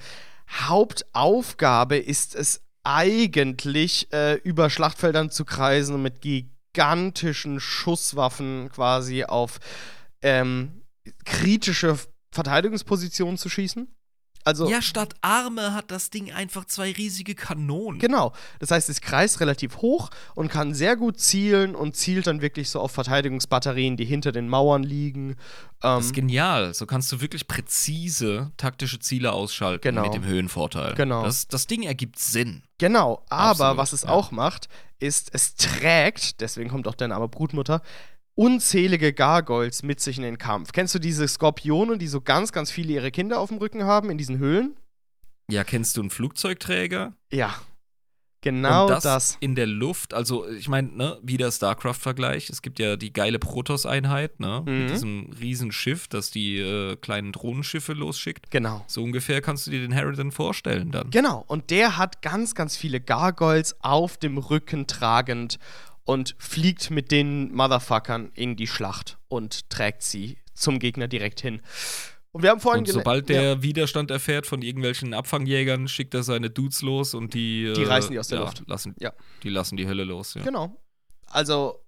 Hauptaufgabe ist es eigentlich, äh, über Schlachtfeldern zu kreisen und mit gigantischen Schusswaffen quasi auf ähm, kritische Verteidigungspositionen zu schießen. Also Ja, statt Arme hat das Ding einfach zwei riesige Kanonen. Genau. Das heißt, es kreist relativ hoch und kann sehr gut zielen und zielt dann wirklich so auf Verteidigungsbatterien, die hinter den Mauern liegen. Ähm, Das ist genial. So kannst du wirklich präzise taktische Ziele ausschalten Genau. mit dem Höhenvorteil. Genau. Das, das Ding ergibt Sinn. genau. Aber Absolut, was es ja. auch macht, ist, es trägt, deswegen kommt auch der Name Brutmutter, unzählige Gargoyles mit sich in den Kampf. Kennst du diese Skorpione, die so ganz, ganz viele ihre Kinder auf dem Rücken haben in diesen Höhlen? Ja, kennst du einen Flugzeugträger? Ja. Genau das. das, in der Luft, also ich meine, ne, wieder StarCraft-Vergleich. Es gibt ja die geile Protoss-Einheit, ne, Mhm. mit diesem riesen Schiff, das die äh, kleinen Drohnenschiffe losschickt. Genau. So ungefähr kannst du dir den Harridan vorstellen dann. Genau, und der hat ganz, ganz viele Gargoyles auf dem Rücken tragend und fliegt mit den Motherfuckern in die Schlacht und trägt sie zum Gegner direkt hin. Und wir haben vorhin Und sobald der ja, Widerstand erfährt von irgendwelchen Abfangjägern, schickt er seine Dudes los und die. Die äh, reißen die aus der ja, Luft. Lassen, Ja. Die lassen die Hölle los, ja. Genau. Also.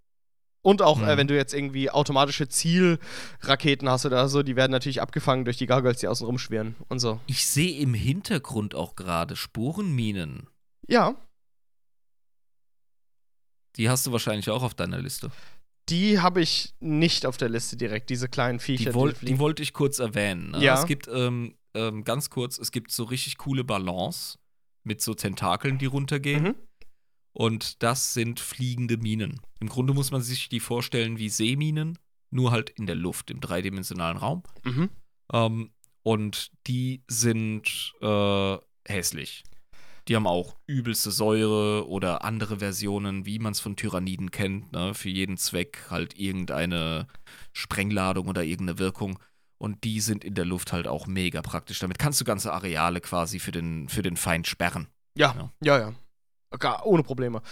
Und auch, äh, Mhm. wenn du jetzt irgendwie automatische Zielraketen hast oder so, die werden natürlich abgefangen durch die Gargoyles, die außen rumschwirren und so. Ich sehe im Hintergrund auch gerade Sporenminen. Ja, Die hast du wahrscheinlich auch auf deiner Liste. die habe ich nicht auf der Liste direkt, diese kleinen Viecher, Die, woll, fliegen. die wollte ich kurz erwähnen. Ne? Ja. Es gibt, ähm, ähm, ganz kurz, es gibt so richtig coole Balance mit so Tentakeln, die runtergehen. Mhm. Und das sind fliegende Minen. Im Grunde muss man sich die vorstellen wie Seeminen, nur halt in der Luft, im dreidimensionalen Raum. Mhm. Ähm, und die sind äh, hässlich. Die haben auch übelste Säure oder andere Versionen, wie man es von Tyranniden kennt. Ne? Für jeden Zweck halt irgendeine Sprengladung oder irgendeine Wirkung. Und die sind in der Luft halt auch mega praktisch. Damit kannst du ganze Areale quasi für den, für den Feind sperren. Ja, Ja. ja. Gar, ohne Probleme.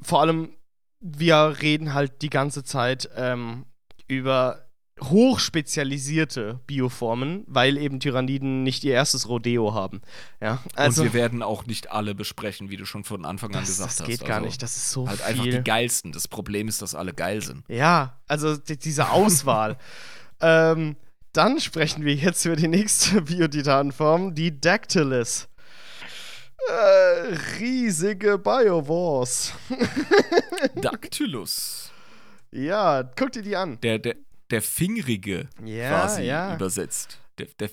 Vor allem, wir reden halt die ganze Zeit ähm, über hochspezialisierte Bioformen, weil eben Tyranniden nicht ihr erstes Rodeo haben. Ja, also und wir werden auch nicht alle besprechen, wie du schon von Anfang an das, gesagt das hast. geht gar Also nicht. Das ist so Halt einfach viel. die geilsten. Das Problem ist, dass alle geil sind. Ja, also die, diese Auswahl. ähm, dann sprechen wir jetzt über die nächste Biotitanform, die Dactylis. Äh, riesige Biowars. Dactylus. Ja, guck dir die an. Der, der, der Fingerige Ja, quasi ja. übersetzt. Der, der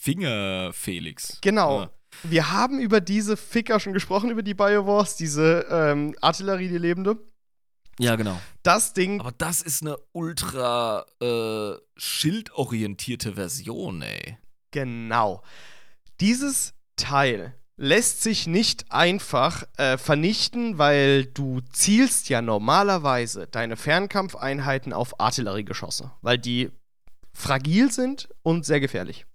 Finger-Felix. Genau. Ja. Wir haben über diese Ficker schon gesprochen, über die Biowars, diese ähm, Artillerie, die lebende. ja, genau. Das Ding, Aber das ist eine ultra äh, schildorientierte Version, ey. genau. Dieses Teil lässt sich nicht einfach äh, vernichten, weil du zielst ja normalerweise deine Fernkampfeinheiten auf Artilleriegeschosse, weil die fragil sind und sehr gefährlich.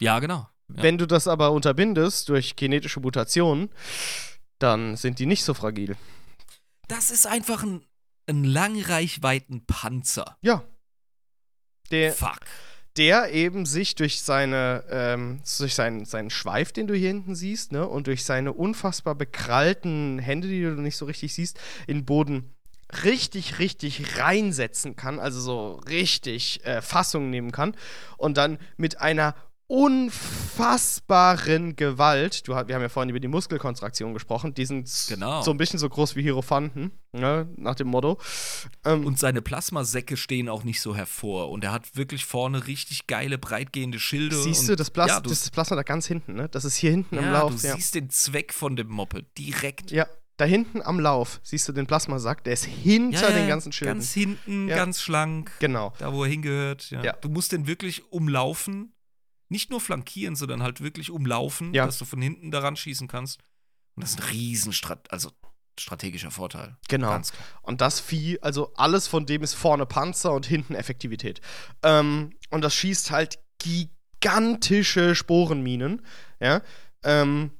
Ja, genau. Ja. Wenn du das aber unterbindest durch genetische Mutationen, dann sind die nicht so fragil. Das ist einfach ein, ein Langreichweiten-Panzer. Ja. Der, Fuck. Der eben sich durch seine, ähm, durch seinen, seinen Schweif, den du hier hinten siehst, ne, und durch seine unfassbar bekrallten Hände, die du nicht so richtig siehst, in den Boden richtig, richtig reinsetzen kann, also so richtig äh, Fassung nehmen kann und dann mit einer unfassbaren Gewalt, du, wir haben ja vorhin über die Muskelkontraktion gesprochen, die sind Genau. so ein bisschen so groß wie Hierophanten, ne, nach dem Motto. Ähm, Und seine Plasmasäcke stehen auch nicht so hervor. Und er hat wirklich vorne richtig geile, breitgehende Schilde. siehst und, du das, Plas ja, du, das Plasma da ganz hinten, ne? Das ist hier hinten ja, Lauf. du ja. siehst den Zweck von dem Moped direkt. Ja, da hinten am Lauf siehst du den Plasmasack, der ist hinter den ganzen Schilden. Ganz hinten, ganz schlank, genau. da wo er hingehört. Du musst den wirklich umlaufen. Nicht nur flankieren, sondern halt wirklich umlaufen, Ja. dass du von hinten daran schießen kannst. Und das ist ein riesen Strat also strategischer Vorteil. Genau. Und das Vieh, also alles von dem ist vorne Panzer und hinten Effektivität. Ähm, und das schießt halt gigantische Sporenminen, ja, ähm,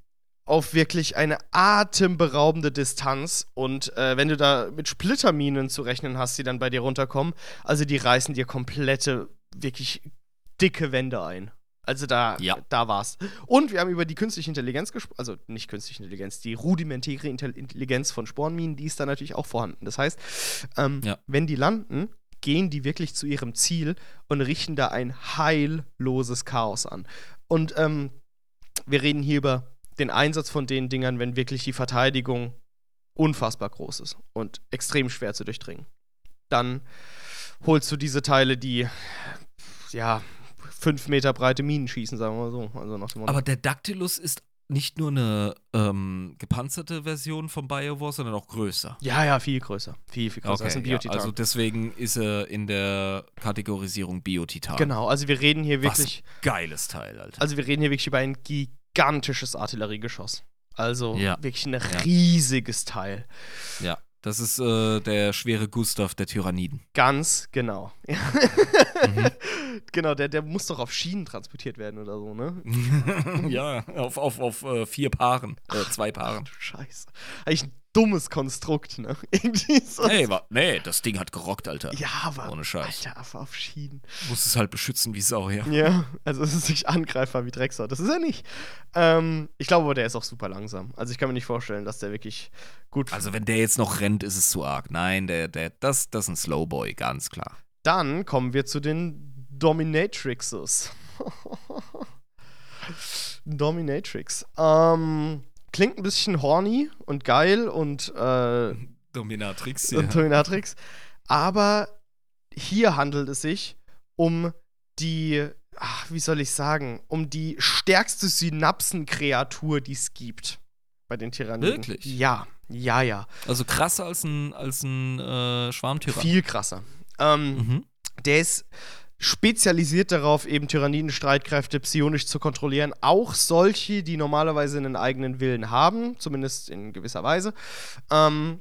auf wirklich eine atemberaubende Distanz. Und äh, wenn du da mit Splitterminen zu rechnen hast, die dann bei dir runterkommen, also die reißen dir komplette, wirklich dicke Wände ein. Also da, Ja. da war's. Und wir haben über die künstliche Intelligenz gesprochen, also nicht künstliche Intelligenz, die rudimentäre Intel- Intelligenz von Sporenminen, die ist da natürlich auch vorhanden. Das heißt, ähm, Ja. wenn die landen, gehen die wirklich zu ihrem Ziel und richten da ein heilloses Chaos an. Und ähm, wir reden hier über den Einsatz von den Dingern, wenn wirklich die Verteidigung unfassbar groß ist und extrem schwer zu durchdringen. Dann holst du diese Teile, die ja fünf Meter breite Minen schießen, sagen wir mal so. Also nach dem Motto. Aber der Dactylus ist nicht nur eine ähm, gepanzerte Version von Biowar, sondern auch größer. ja, ja, viel größer. Viel, viel größer. das ist ein ja, Biotitan. also deswegen ist er in der Kategorisierung Biotitan. genau, also wir reden hier Was wirklich. geiles Teil, Alter. Also wir reden hier wirklich über ein gigantisches Artilleriegeschoss. Also Ja. wirklich ein Ja. riesiges Teil. ja, das ist äh, der schwere Gustav der Tyranniden. Ganz genau. Mhm. Genau, der, der muss doch auf Schienen transportiert werden oder so, ne? ja, auf, auf, auf äh, vier Paaren, äh, zwei Paaren. Du Scheiße. Habe ich dummes Konstrukt, ne? Irgendwie so. Nee, wa- nee, das Ding hat gerockt, Alter. Ja, aber. Ohne Scheiß. Alter, Affe auf Schienen. Muss es halt beschützen wie Sau, ja. Ja, also es ist nicht Angreifer wie Drecksau. Das ist er nicht. Ähm, ich glaube aber, der ist auch super langsam. Also ich kann mir nicht vorstellen, dass der wirklich gut. Also, wenn der jetzt noch rennt, ist es zu arg. Nein, der, der, das, das ist ein Slowboy, ganz klar. Dann kommen wir zu den Dominatrixes. Dominatrix. Ähm, klingt ein bisschen horny und geil und, äh, Dominatrix, und Dominatrix. Aber hier handelt es sich um die, ach, wie soll ich sagen, um die stärkste Synapsenkreatur, die es gibt bei den Tyranniden. Wirklich? Ja, ja, ja. Also krasser als ein, als ein äh, Schwarmtyrann. Viel krasser. Ähm, Mhm. Der ist spezialisiert darauf, eben Tyranniden-Streitkräfte psionisch zu kontrollieren. Auch solche, die normalerweise einen eigenen Willen haben, zumindest in gewisser Weise. Ähm,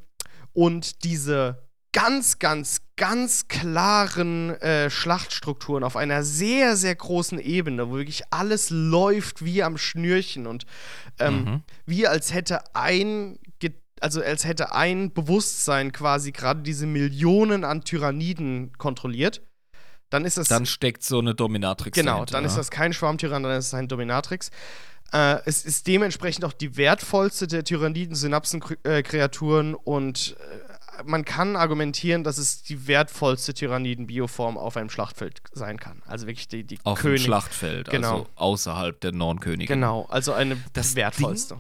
und diese ganz, ganz, ganz klaren äh, Schlachtstrukturen auf einer sehr, sehr großen Ebene, wo wirklich alles läuft wie am Schnürchen und ähm, Mhm. wie als hätte ein also als hätte ein Bewusstsein quasi gerade diese Millionen an Tyranniden kontrolliert, dann ist das Dann steckt so eine Dominatrix genau, dahinter, dann ist das kein Schwarmtyrann, dann ist es ein Dominatrix. Äh, es ist dementsprechend auch die wertvollste der Tyranniden-Synapsen-Kreaturen und äh, man kann argumentieren, dass es die wertvollste Tyranniden-Bioform auf einem Schlachtfeld sein kann. Also wirklich die, die Auf dem König. Schlachtfeld, Genau. also außerhalb der Nornkönige. Genau, also eine Das wertvollste.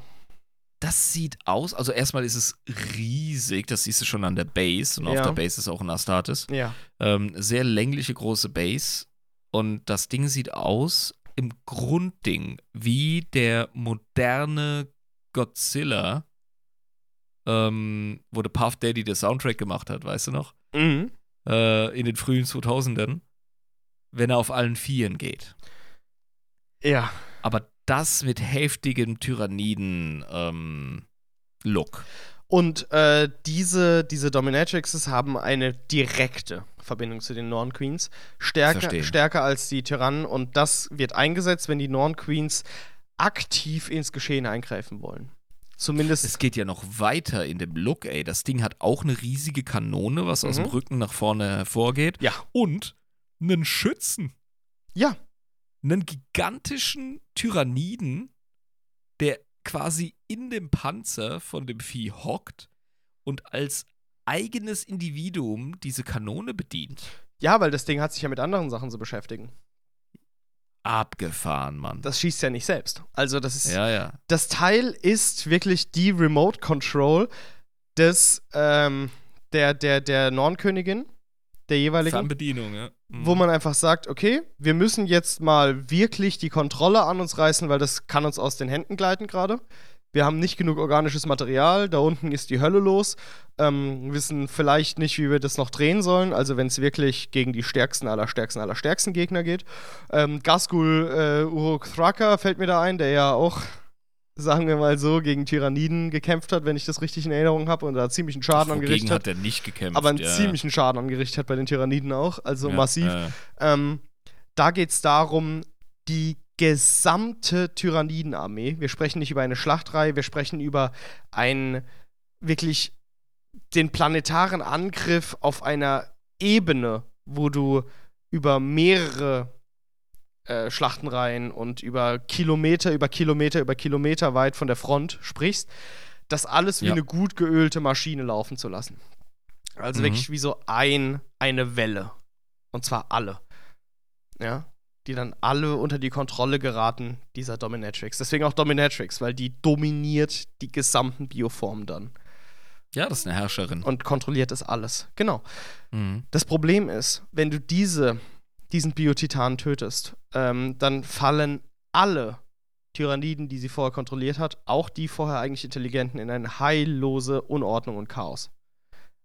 Das sieht aus, also erstmal ist es riesig, das siehst du schon an der Base und Ja. auf der Base ist auch ein Astartes. Ja. Ähm, sehr längliche große Base und das Ding sieht aus im Grundding wie der moderne Godzilla, ähm, wo der Puff Daddy der Soundtrack gemacht hat, weißt du noch? Mhm. Äh, in den frühen 2000ern, wenn er auf allen Vieren geht. Ja. Aber das mit heftigem Tyranniden ähm. Und äh, diese, diese Dominatrixes haben eine direkte Verbindung zu den Norn Queens. Stärker, stärker als die Tyrannen. Und das wird eingesetzt, wenn die Norn Queens aktiv ins Geschehen eingreifen wollen. Zumindest. Es geht ja noch weiter in dem Look, ey. Das Ding hat auch eine riesige Kanone, was aus Mhm. dem Rücken nach vorne hervorgeht. Ja. Und einen Schützen. Ja. Einen gigantischen Tyranniden, der quasi in dem Panzer von dem Vieh hockt und als eigenes Individuum diese Kanone bedient. ja, weil das Ding hat sich ja mit anderen Sachen zu beschäftigen. Abgefahren, Mann. Das schießt ja nicht selbst. Also, das ist. ja, ja. Das Teil ist wirklich die Remote Control des, ähm, der, der, der Nornkönigin, der jeweiligen. Fernbedienung, ja. Mhm. wo man einfach sagt, okay, wir müssen jetzt mal wirklich die Kontrolle an uns reißen, weil das kann uns aus den Händen gleiten gerade. Wir haben nicht genug organisches Material, da unten ist die Hölle los, ähm, wissen vielleicht nicht, wie wir das noch drehen sollen, also wenn es wirklich gegen die stärksten aller stärksten aller stärksten Gegner geht. Ähm, Gasgul äh, Uruk Thraka fällt mir da ein, der ja auch, sagen wir mal so, gegen Tyranniden gekämpft hat, wenn ich das richtig in Erinnerung habe und da ziemlichen Schaden Wogegen angerichtet hat. hat er nicht gekämpft. Aber einen ja. ziemlichen Schaden angerichtet hat bei den Tyranniden auch, also Ja, massiv. ja. Ähm, da geht es darum, die gesamte Tyrannidenarmee, wir sprechen nicht über eine Schlachtreihe, wir sprechen über einen wirklich den planetaren Angriff auf einer Ebene, wo du über mehrere äh, Schlachtenreihen und über Kilometer, über Kilometer, über Kilometer weit von der Front sprichst, das alles wie Ja. eine gut geölte Maschine laufen zu lassen. Also Mhm. wirklich wie so ein, eine Welle. Und zwar alle. Ja. Die dann alle unter die Kontrolle geraten dieser Dominatrix. Deswegen auch Dominatrix, weil die dominiert die gesamten Bioformen dann ja, das ist eine Herrscherin. und kontrolliert das alles. Genau. Mhm. Das Problem ist, wenn du diese, diesen Biotitan tötest, ähm, dann fallen alle Tyranniden, die sie vorher kontrolliert hat, auch die vorher eigentlich Intelligenten, in eine heillose Unordnung und Chaos.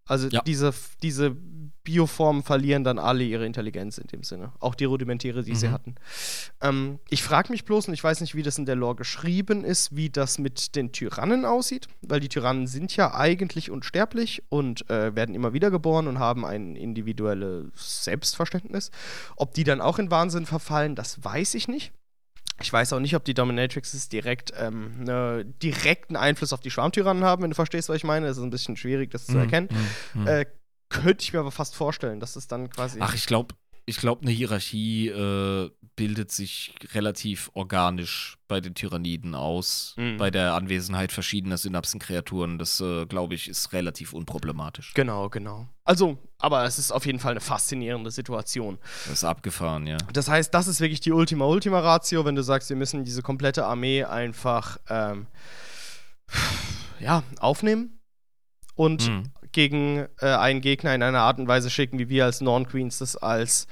Also Ja. diese, diese Bioformen verlieren dann alle ihre Intelligenz in dem Sinne. Auch die rudimentäre, die sie Mhm. hatten. Ähm, ich frage mich bloß, und ich weiß nicht, wie das in der Lore geschrieben ist, wie das mit den Tyrannen aussieht, weil die Tyrannen sind ja eigentlich unsterblich und äh, werden immer wieder geboren und haben ein individuelles Selbstverständnis. Ob die dann auch in Wahnsinn verfallen, das weiß ich nicht. Ich weiß auch nicht, ob die Dominatrixes direkt ähm, ne, direkten Einfluss auf die Schwarmtyrannen haben, wenn du verstehst, was ich meine. Es ist ein bisschen schwierig, das zu Hm, erkennen. hm, hm. Äh, könnte ich mir aber fast vorstellen, dass es dann quasi. Ach, ich glaube, ich glaube, eine Hierarchie äh, bildet sich relativ organisch bei den Tyranniden aus, Mhm. bei der Anwesenheit verschiedener Synapsenkreaturen. Das, äh, glaube ich, ist relativ unproblematisch. Genau, genau. Also, aber es ist auf jeden Fall eine faszinierende Situation. Das ist abgefahren, ja. Das heißt, das ist wirklich die Ultima Ultima Ratio, wenn du sagst, wir müssen diese komplette Armee einfach ähm, ja, aufnehmen und Mhm. Gegen äh, einen Gegner in einer Art und Weise schicken, wie wir als Norn Queens das als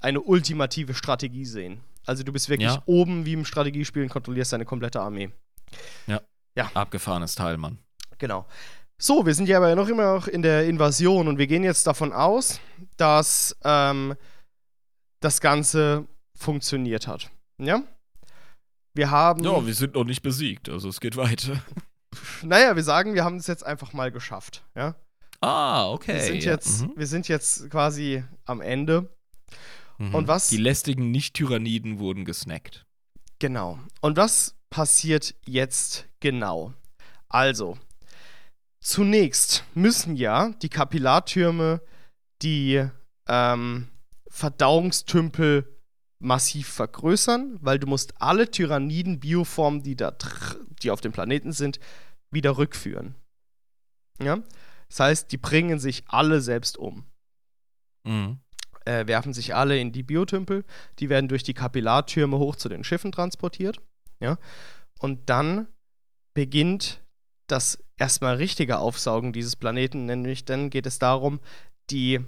eine ultimative Strategie sehen. Also du bist wirklich Ja. oben wie im Strategiespiel und kontrollierst deine komplette Armee. Abgefahrenes Teil, Mann. Genau. So, wir sind ja aber noch immer noch in der Invasion und wir gehen jetzt davon aus, dass ähm, das Ganze funktioniert hat. Ja? Wir haben. Ja, wir sind noch nicht besiegt, also es geht weiter. naja, wir sagen, wir haben es jetzt einfach mal geschafft. Ja? Ah, okay. Wir, sind ja. jetzt, Mhm. wir sind jetzt quasi am Ende. Mhm. und was- Die lästigen Nicht-Tyranniden wurden gesnackt. Genau. Und was passiert jetzt genau? Also, zunächst müssen ja die Kapillartürme die ähm, Verdauungstümpel massiv vergrößern, weil du musst alle Tyranniden-Bioformen, die da die auf dem Planeten sind, wieder rückführen. Ja? Das heißt, die bringen sich alle selbst um Mhm. äh, werfen sich alle in die Biotümpel. Die werden durch die Kapillartürme hoch zu den Schiffen transportiert. Ja? Und dann beginnt das erstmal richtige Aufsaugen dieses Planeten, nämlich dann geht es darum, die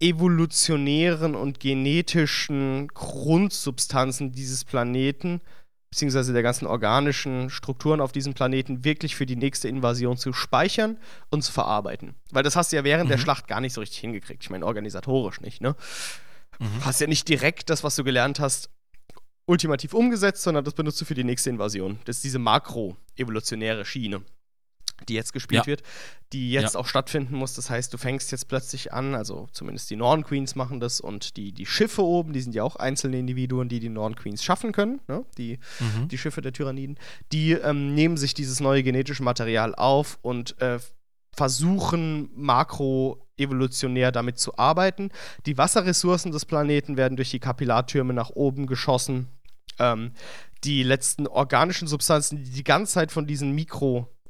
evolutionären und genetischen Grundsubstanzen dieses Planeten beziehungsweise der ganzen organischen Strukturen auf diesem Planeten wirklich für die nächste Invasion zu speichern und zu verarbeiten. Weil das hast du ja während der Mhm. Schlacht gar nicht so richtig hingekriegt. Ich meine, organisatorisch nicht, ne? Mhm. Hast ja nicht direkt das, was du gelernt hast, ultimativ umgesetzt, sondern das benutzt du für die nächste Invasion. Das ist diese makro-evolutionäre Schiene, die jetzt gespielt Ja. wird, die jetzt Ja. auch stattfinden muss. Das heißt, du fängst jetzt plötzlich an, also zumindest die Norn Queens machen das und die, die Schiffe oben, die sind ja auch einzelne Individuen, die die Norn Queens schaffen können, ne? die, Mhm. die Schiffe der Tyranniden, die ähm, nehmen sich dieses neue genetische Material auf und äh, versuchen makroevolutionär damit zu arbeiten. Die Wasserressourcen des Planeten werden durch die Kapillartürme nach oben geschossen. Ähm, die letzten organischen Substanzen, die die ganze Zeit von diesen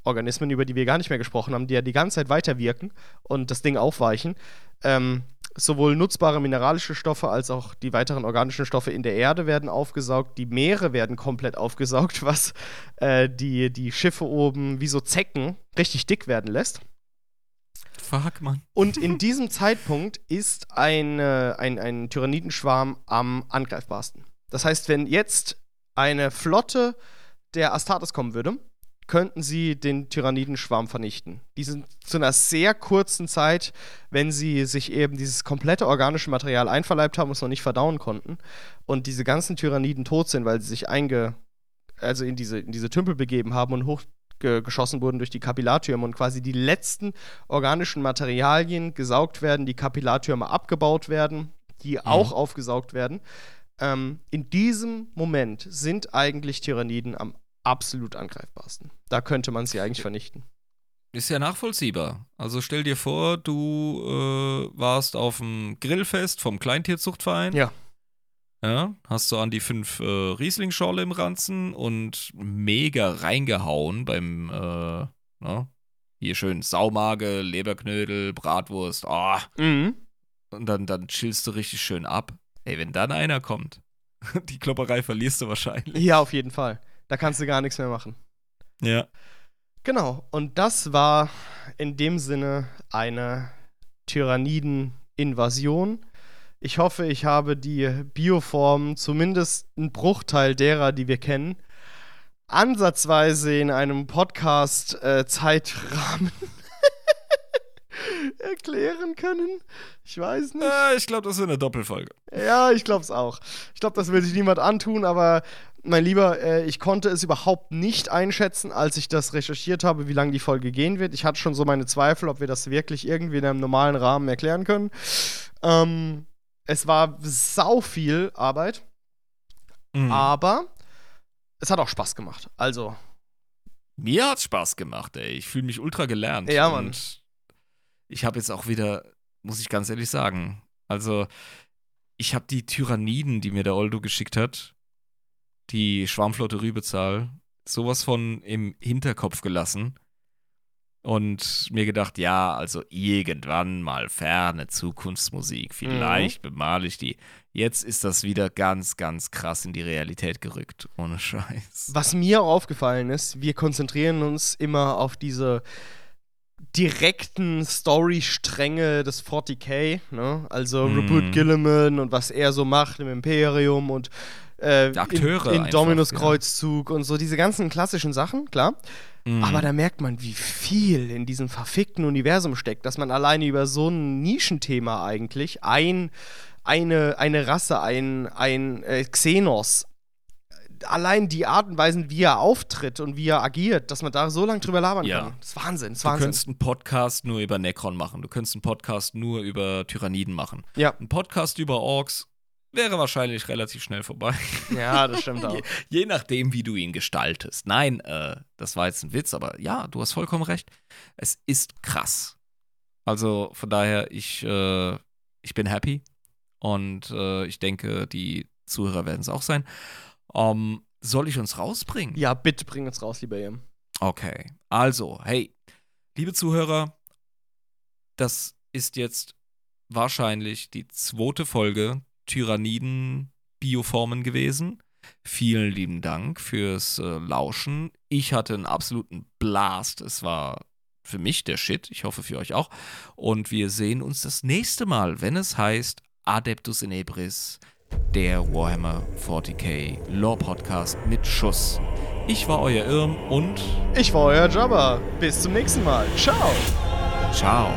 Mikroorganismen, über die wir gar nicht mehr gesprochen haben, die ja die ganze Zeit weiterwirken und das Ding aufweichen, ähm, sowohl nutzbare mineralische Stoffe als auch die weiteren organischen Stoffe in der Erde werden aufgesaugt, die Meere werden komplett aufgesaugt, was äh, die, die Schiffe oben wie so Zecken richtig dick werden lässt. Fuck, Mann. Und in diesem Zeitpunkt ist eine, ein, ein Tyrannidenschwarm am angreifbarsten. Das heißt, wenn jetzt eine Flotte der Astartes kommen würde, könnten sie den Tyrannidenschwarm vernichten. Die sind zu einer sehr kurzen Zeit, wenn sie sich eben dieses komplette organische Material einverleibt haben und es noch nicht verdauen konnten und diese ganzen Tyranniden tot sind, weil sie sich einge also in diese, in diese Tümpel begeben haben und hochgeschossen wurden durch die Kapillartürme und quasi die letzten organischen Materialien gesaugt werden, die Kapillartürme abgebaut werden, die auch aufgesaugt werden. Ähm, in diesem Moment sind eigentlich Tyranniden am absolut angreifbarsten. Da könnte man sie eigentlich vernichten. Ist ja nachvollziehbar. Also stell dir vor, du äh, warst auf dem Grillfest vom Kleintierzuchtverein. Ja. Ja, hast du an die fünf äh, Riesling-Schorle im Ranzen und mega reingehauen beim, äh, na, hier schön Saumage, Leberknödel, Bratwurst, ah. Mhm. Und dann, dann chillst du richtig schön ab. Ey, wenn dann einer kommt, die Klopperei verlierst du wahrscheinlich. Ja, auf jeden Fall. Da kannst du gar nichts mehr machen. Ja. Genau, und das war in dem Sinne eine Tyranniden-Invasion. Ich hoffe, ich habe die Bioformen, zumindest einen Bruchteil derer, die wir kennen, ansatzweise in einem Podcast-Zeitrahmen erklären können. Ich weiß nicht. Äh, ich glaube, das ist eine Doppelfolge. Ja, ich glaube es auch. Ich glaube, das will sich niemand antun, aber mein Lieber, äh, ich konnte es überhaupt nicht einschätzen, als ich das recherchiert habe, wie lange die Folge gehen wird. Ich hatte schon so meine Zweifel, ob wir das wirklich irgendwie in einem normalen Rahmen erklären können. Ähm, es war sau viel Arbeit, Mhm. aber es hat auch Spaß gemacht. Also, Mir hat's Spaß gemacht, ey. Ich fühle mich ultra gelernt. Ja, Mann. Und ich habe jetzt auch wieder, muss ich ganz ehrlich sagen, also ich habe die Tyranniden, die mir der Oldo geschickt hat, die Schwarmflotte Rübezahl, sowas von im Hinterkopf gelassen und mir gedacht, ja, also irgendwann mal ferne Zukunftsmusik, vielleicht bemale ich die. Jetzt ist das wieder ganz, ganz krass in die Realität gerückt, ohne Scheiß. was mir aufgefallen ist, wir konzentrieren uns immer auf diese direkten Storystränge des 40k, ne? Also Mhm. Rupert Gilliman und was er so macht im Imperium und äh, Akteure in, in einfach, Dominus ja. Kreuzzug und so diese ganzen klassischen Sachen, klar. Mhm. Aber da merkt man, wie viel in diesem verfickten Universum steckt, dass man alleine über so ein Nischenthema eigentlich ein, eine, eine Rasse, ein, ein äh, Xenos, allein die Art und Weise, wie er auftritt und wie er agiert, dass man da so lange drüber labern Ja. kann. Das ist Wahnsinn, das ist Du Wahnsinn. könntest einen Podcast nur über Necron machen. Du könntest einen Podcast nur über Tyranniden machen. Ja. Ein Podcast über Orks wäre wahrscheinlich relativ schnell vorbei. Ja, das stimmt auch. je, je nachdem, wie du ihn gestaltest. Nein, äh, das war jetzt ein Witz, aber ja, du hast vollkommen recht. Es ist krass. Also von daher, ich, äh, ich bin happy und äh, ich denke, die Zuhörer werden es auch sein. Ähm, soll ich uns rausbringen? Ja, bitte bring uns raus, lieber Ian. Okay, also, hey, liebe Zuhörer, das ist jetzt wahrscheinlich die zweite Folge Tyranniden-Bioformen gewesen. Vielen lieben Dank fürs äh, Lauschen. Ich hatte einen absoluten Blast. Es war für mich der Shit. Ich hoffe für euch auch. Und wir sehen uns das nächste Mal, wenn es heißt Adeptus in Ebris, der Warhammer 40k Lore Podcast mit Schuss. Ich war euer Irm und Ich war euer Jabba. Bis zum nächsten Mal. Ciao. ciao.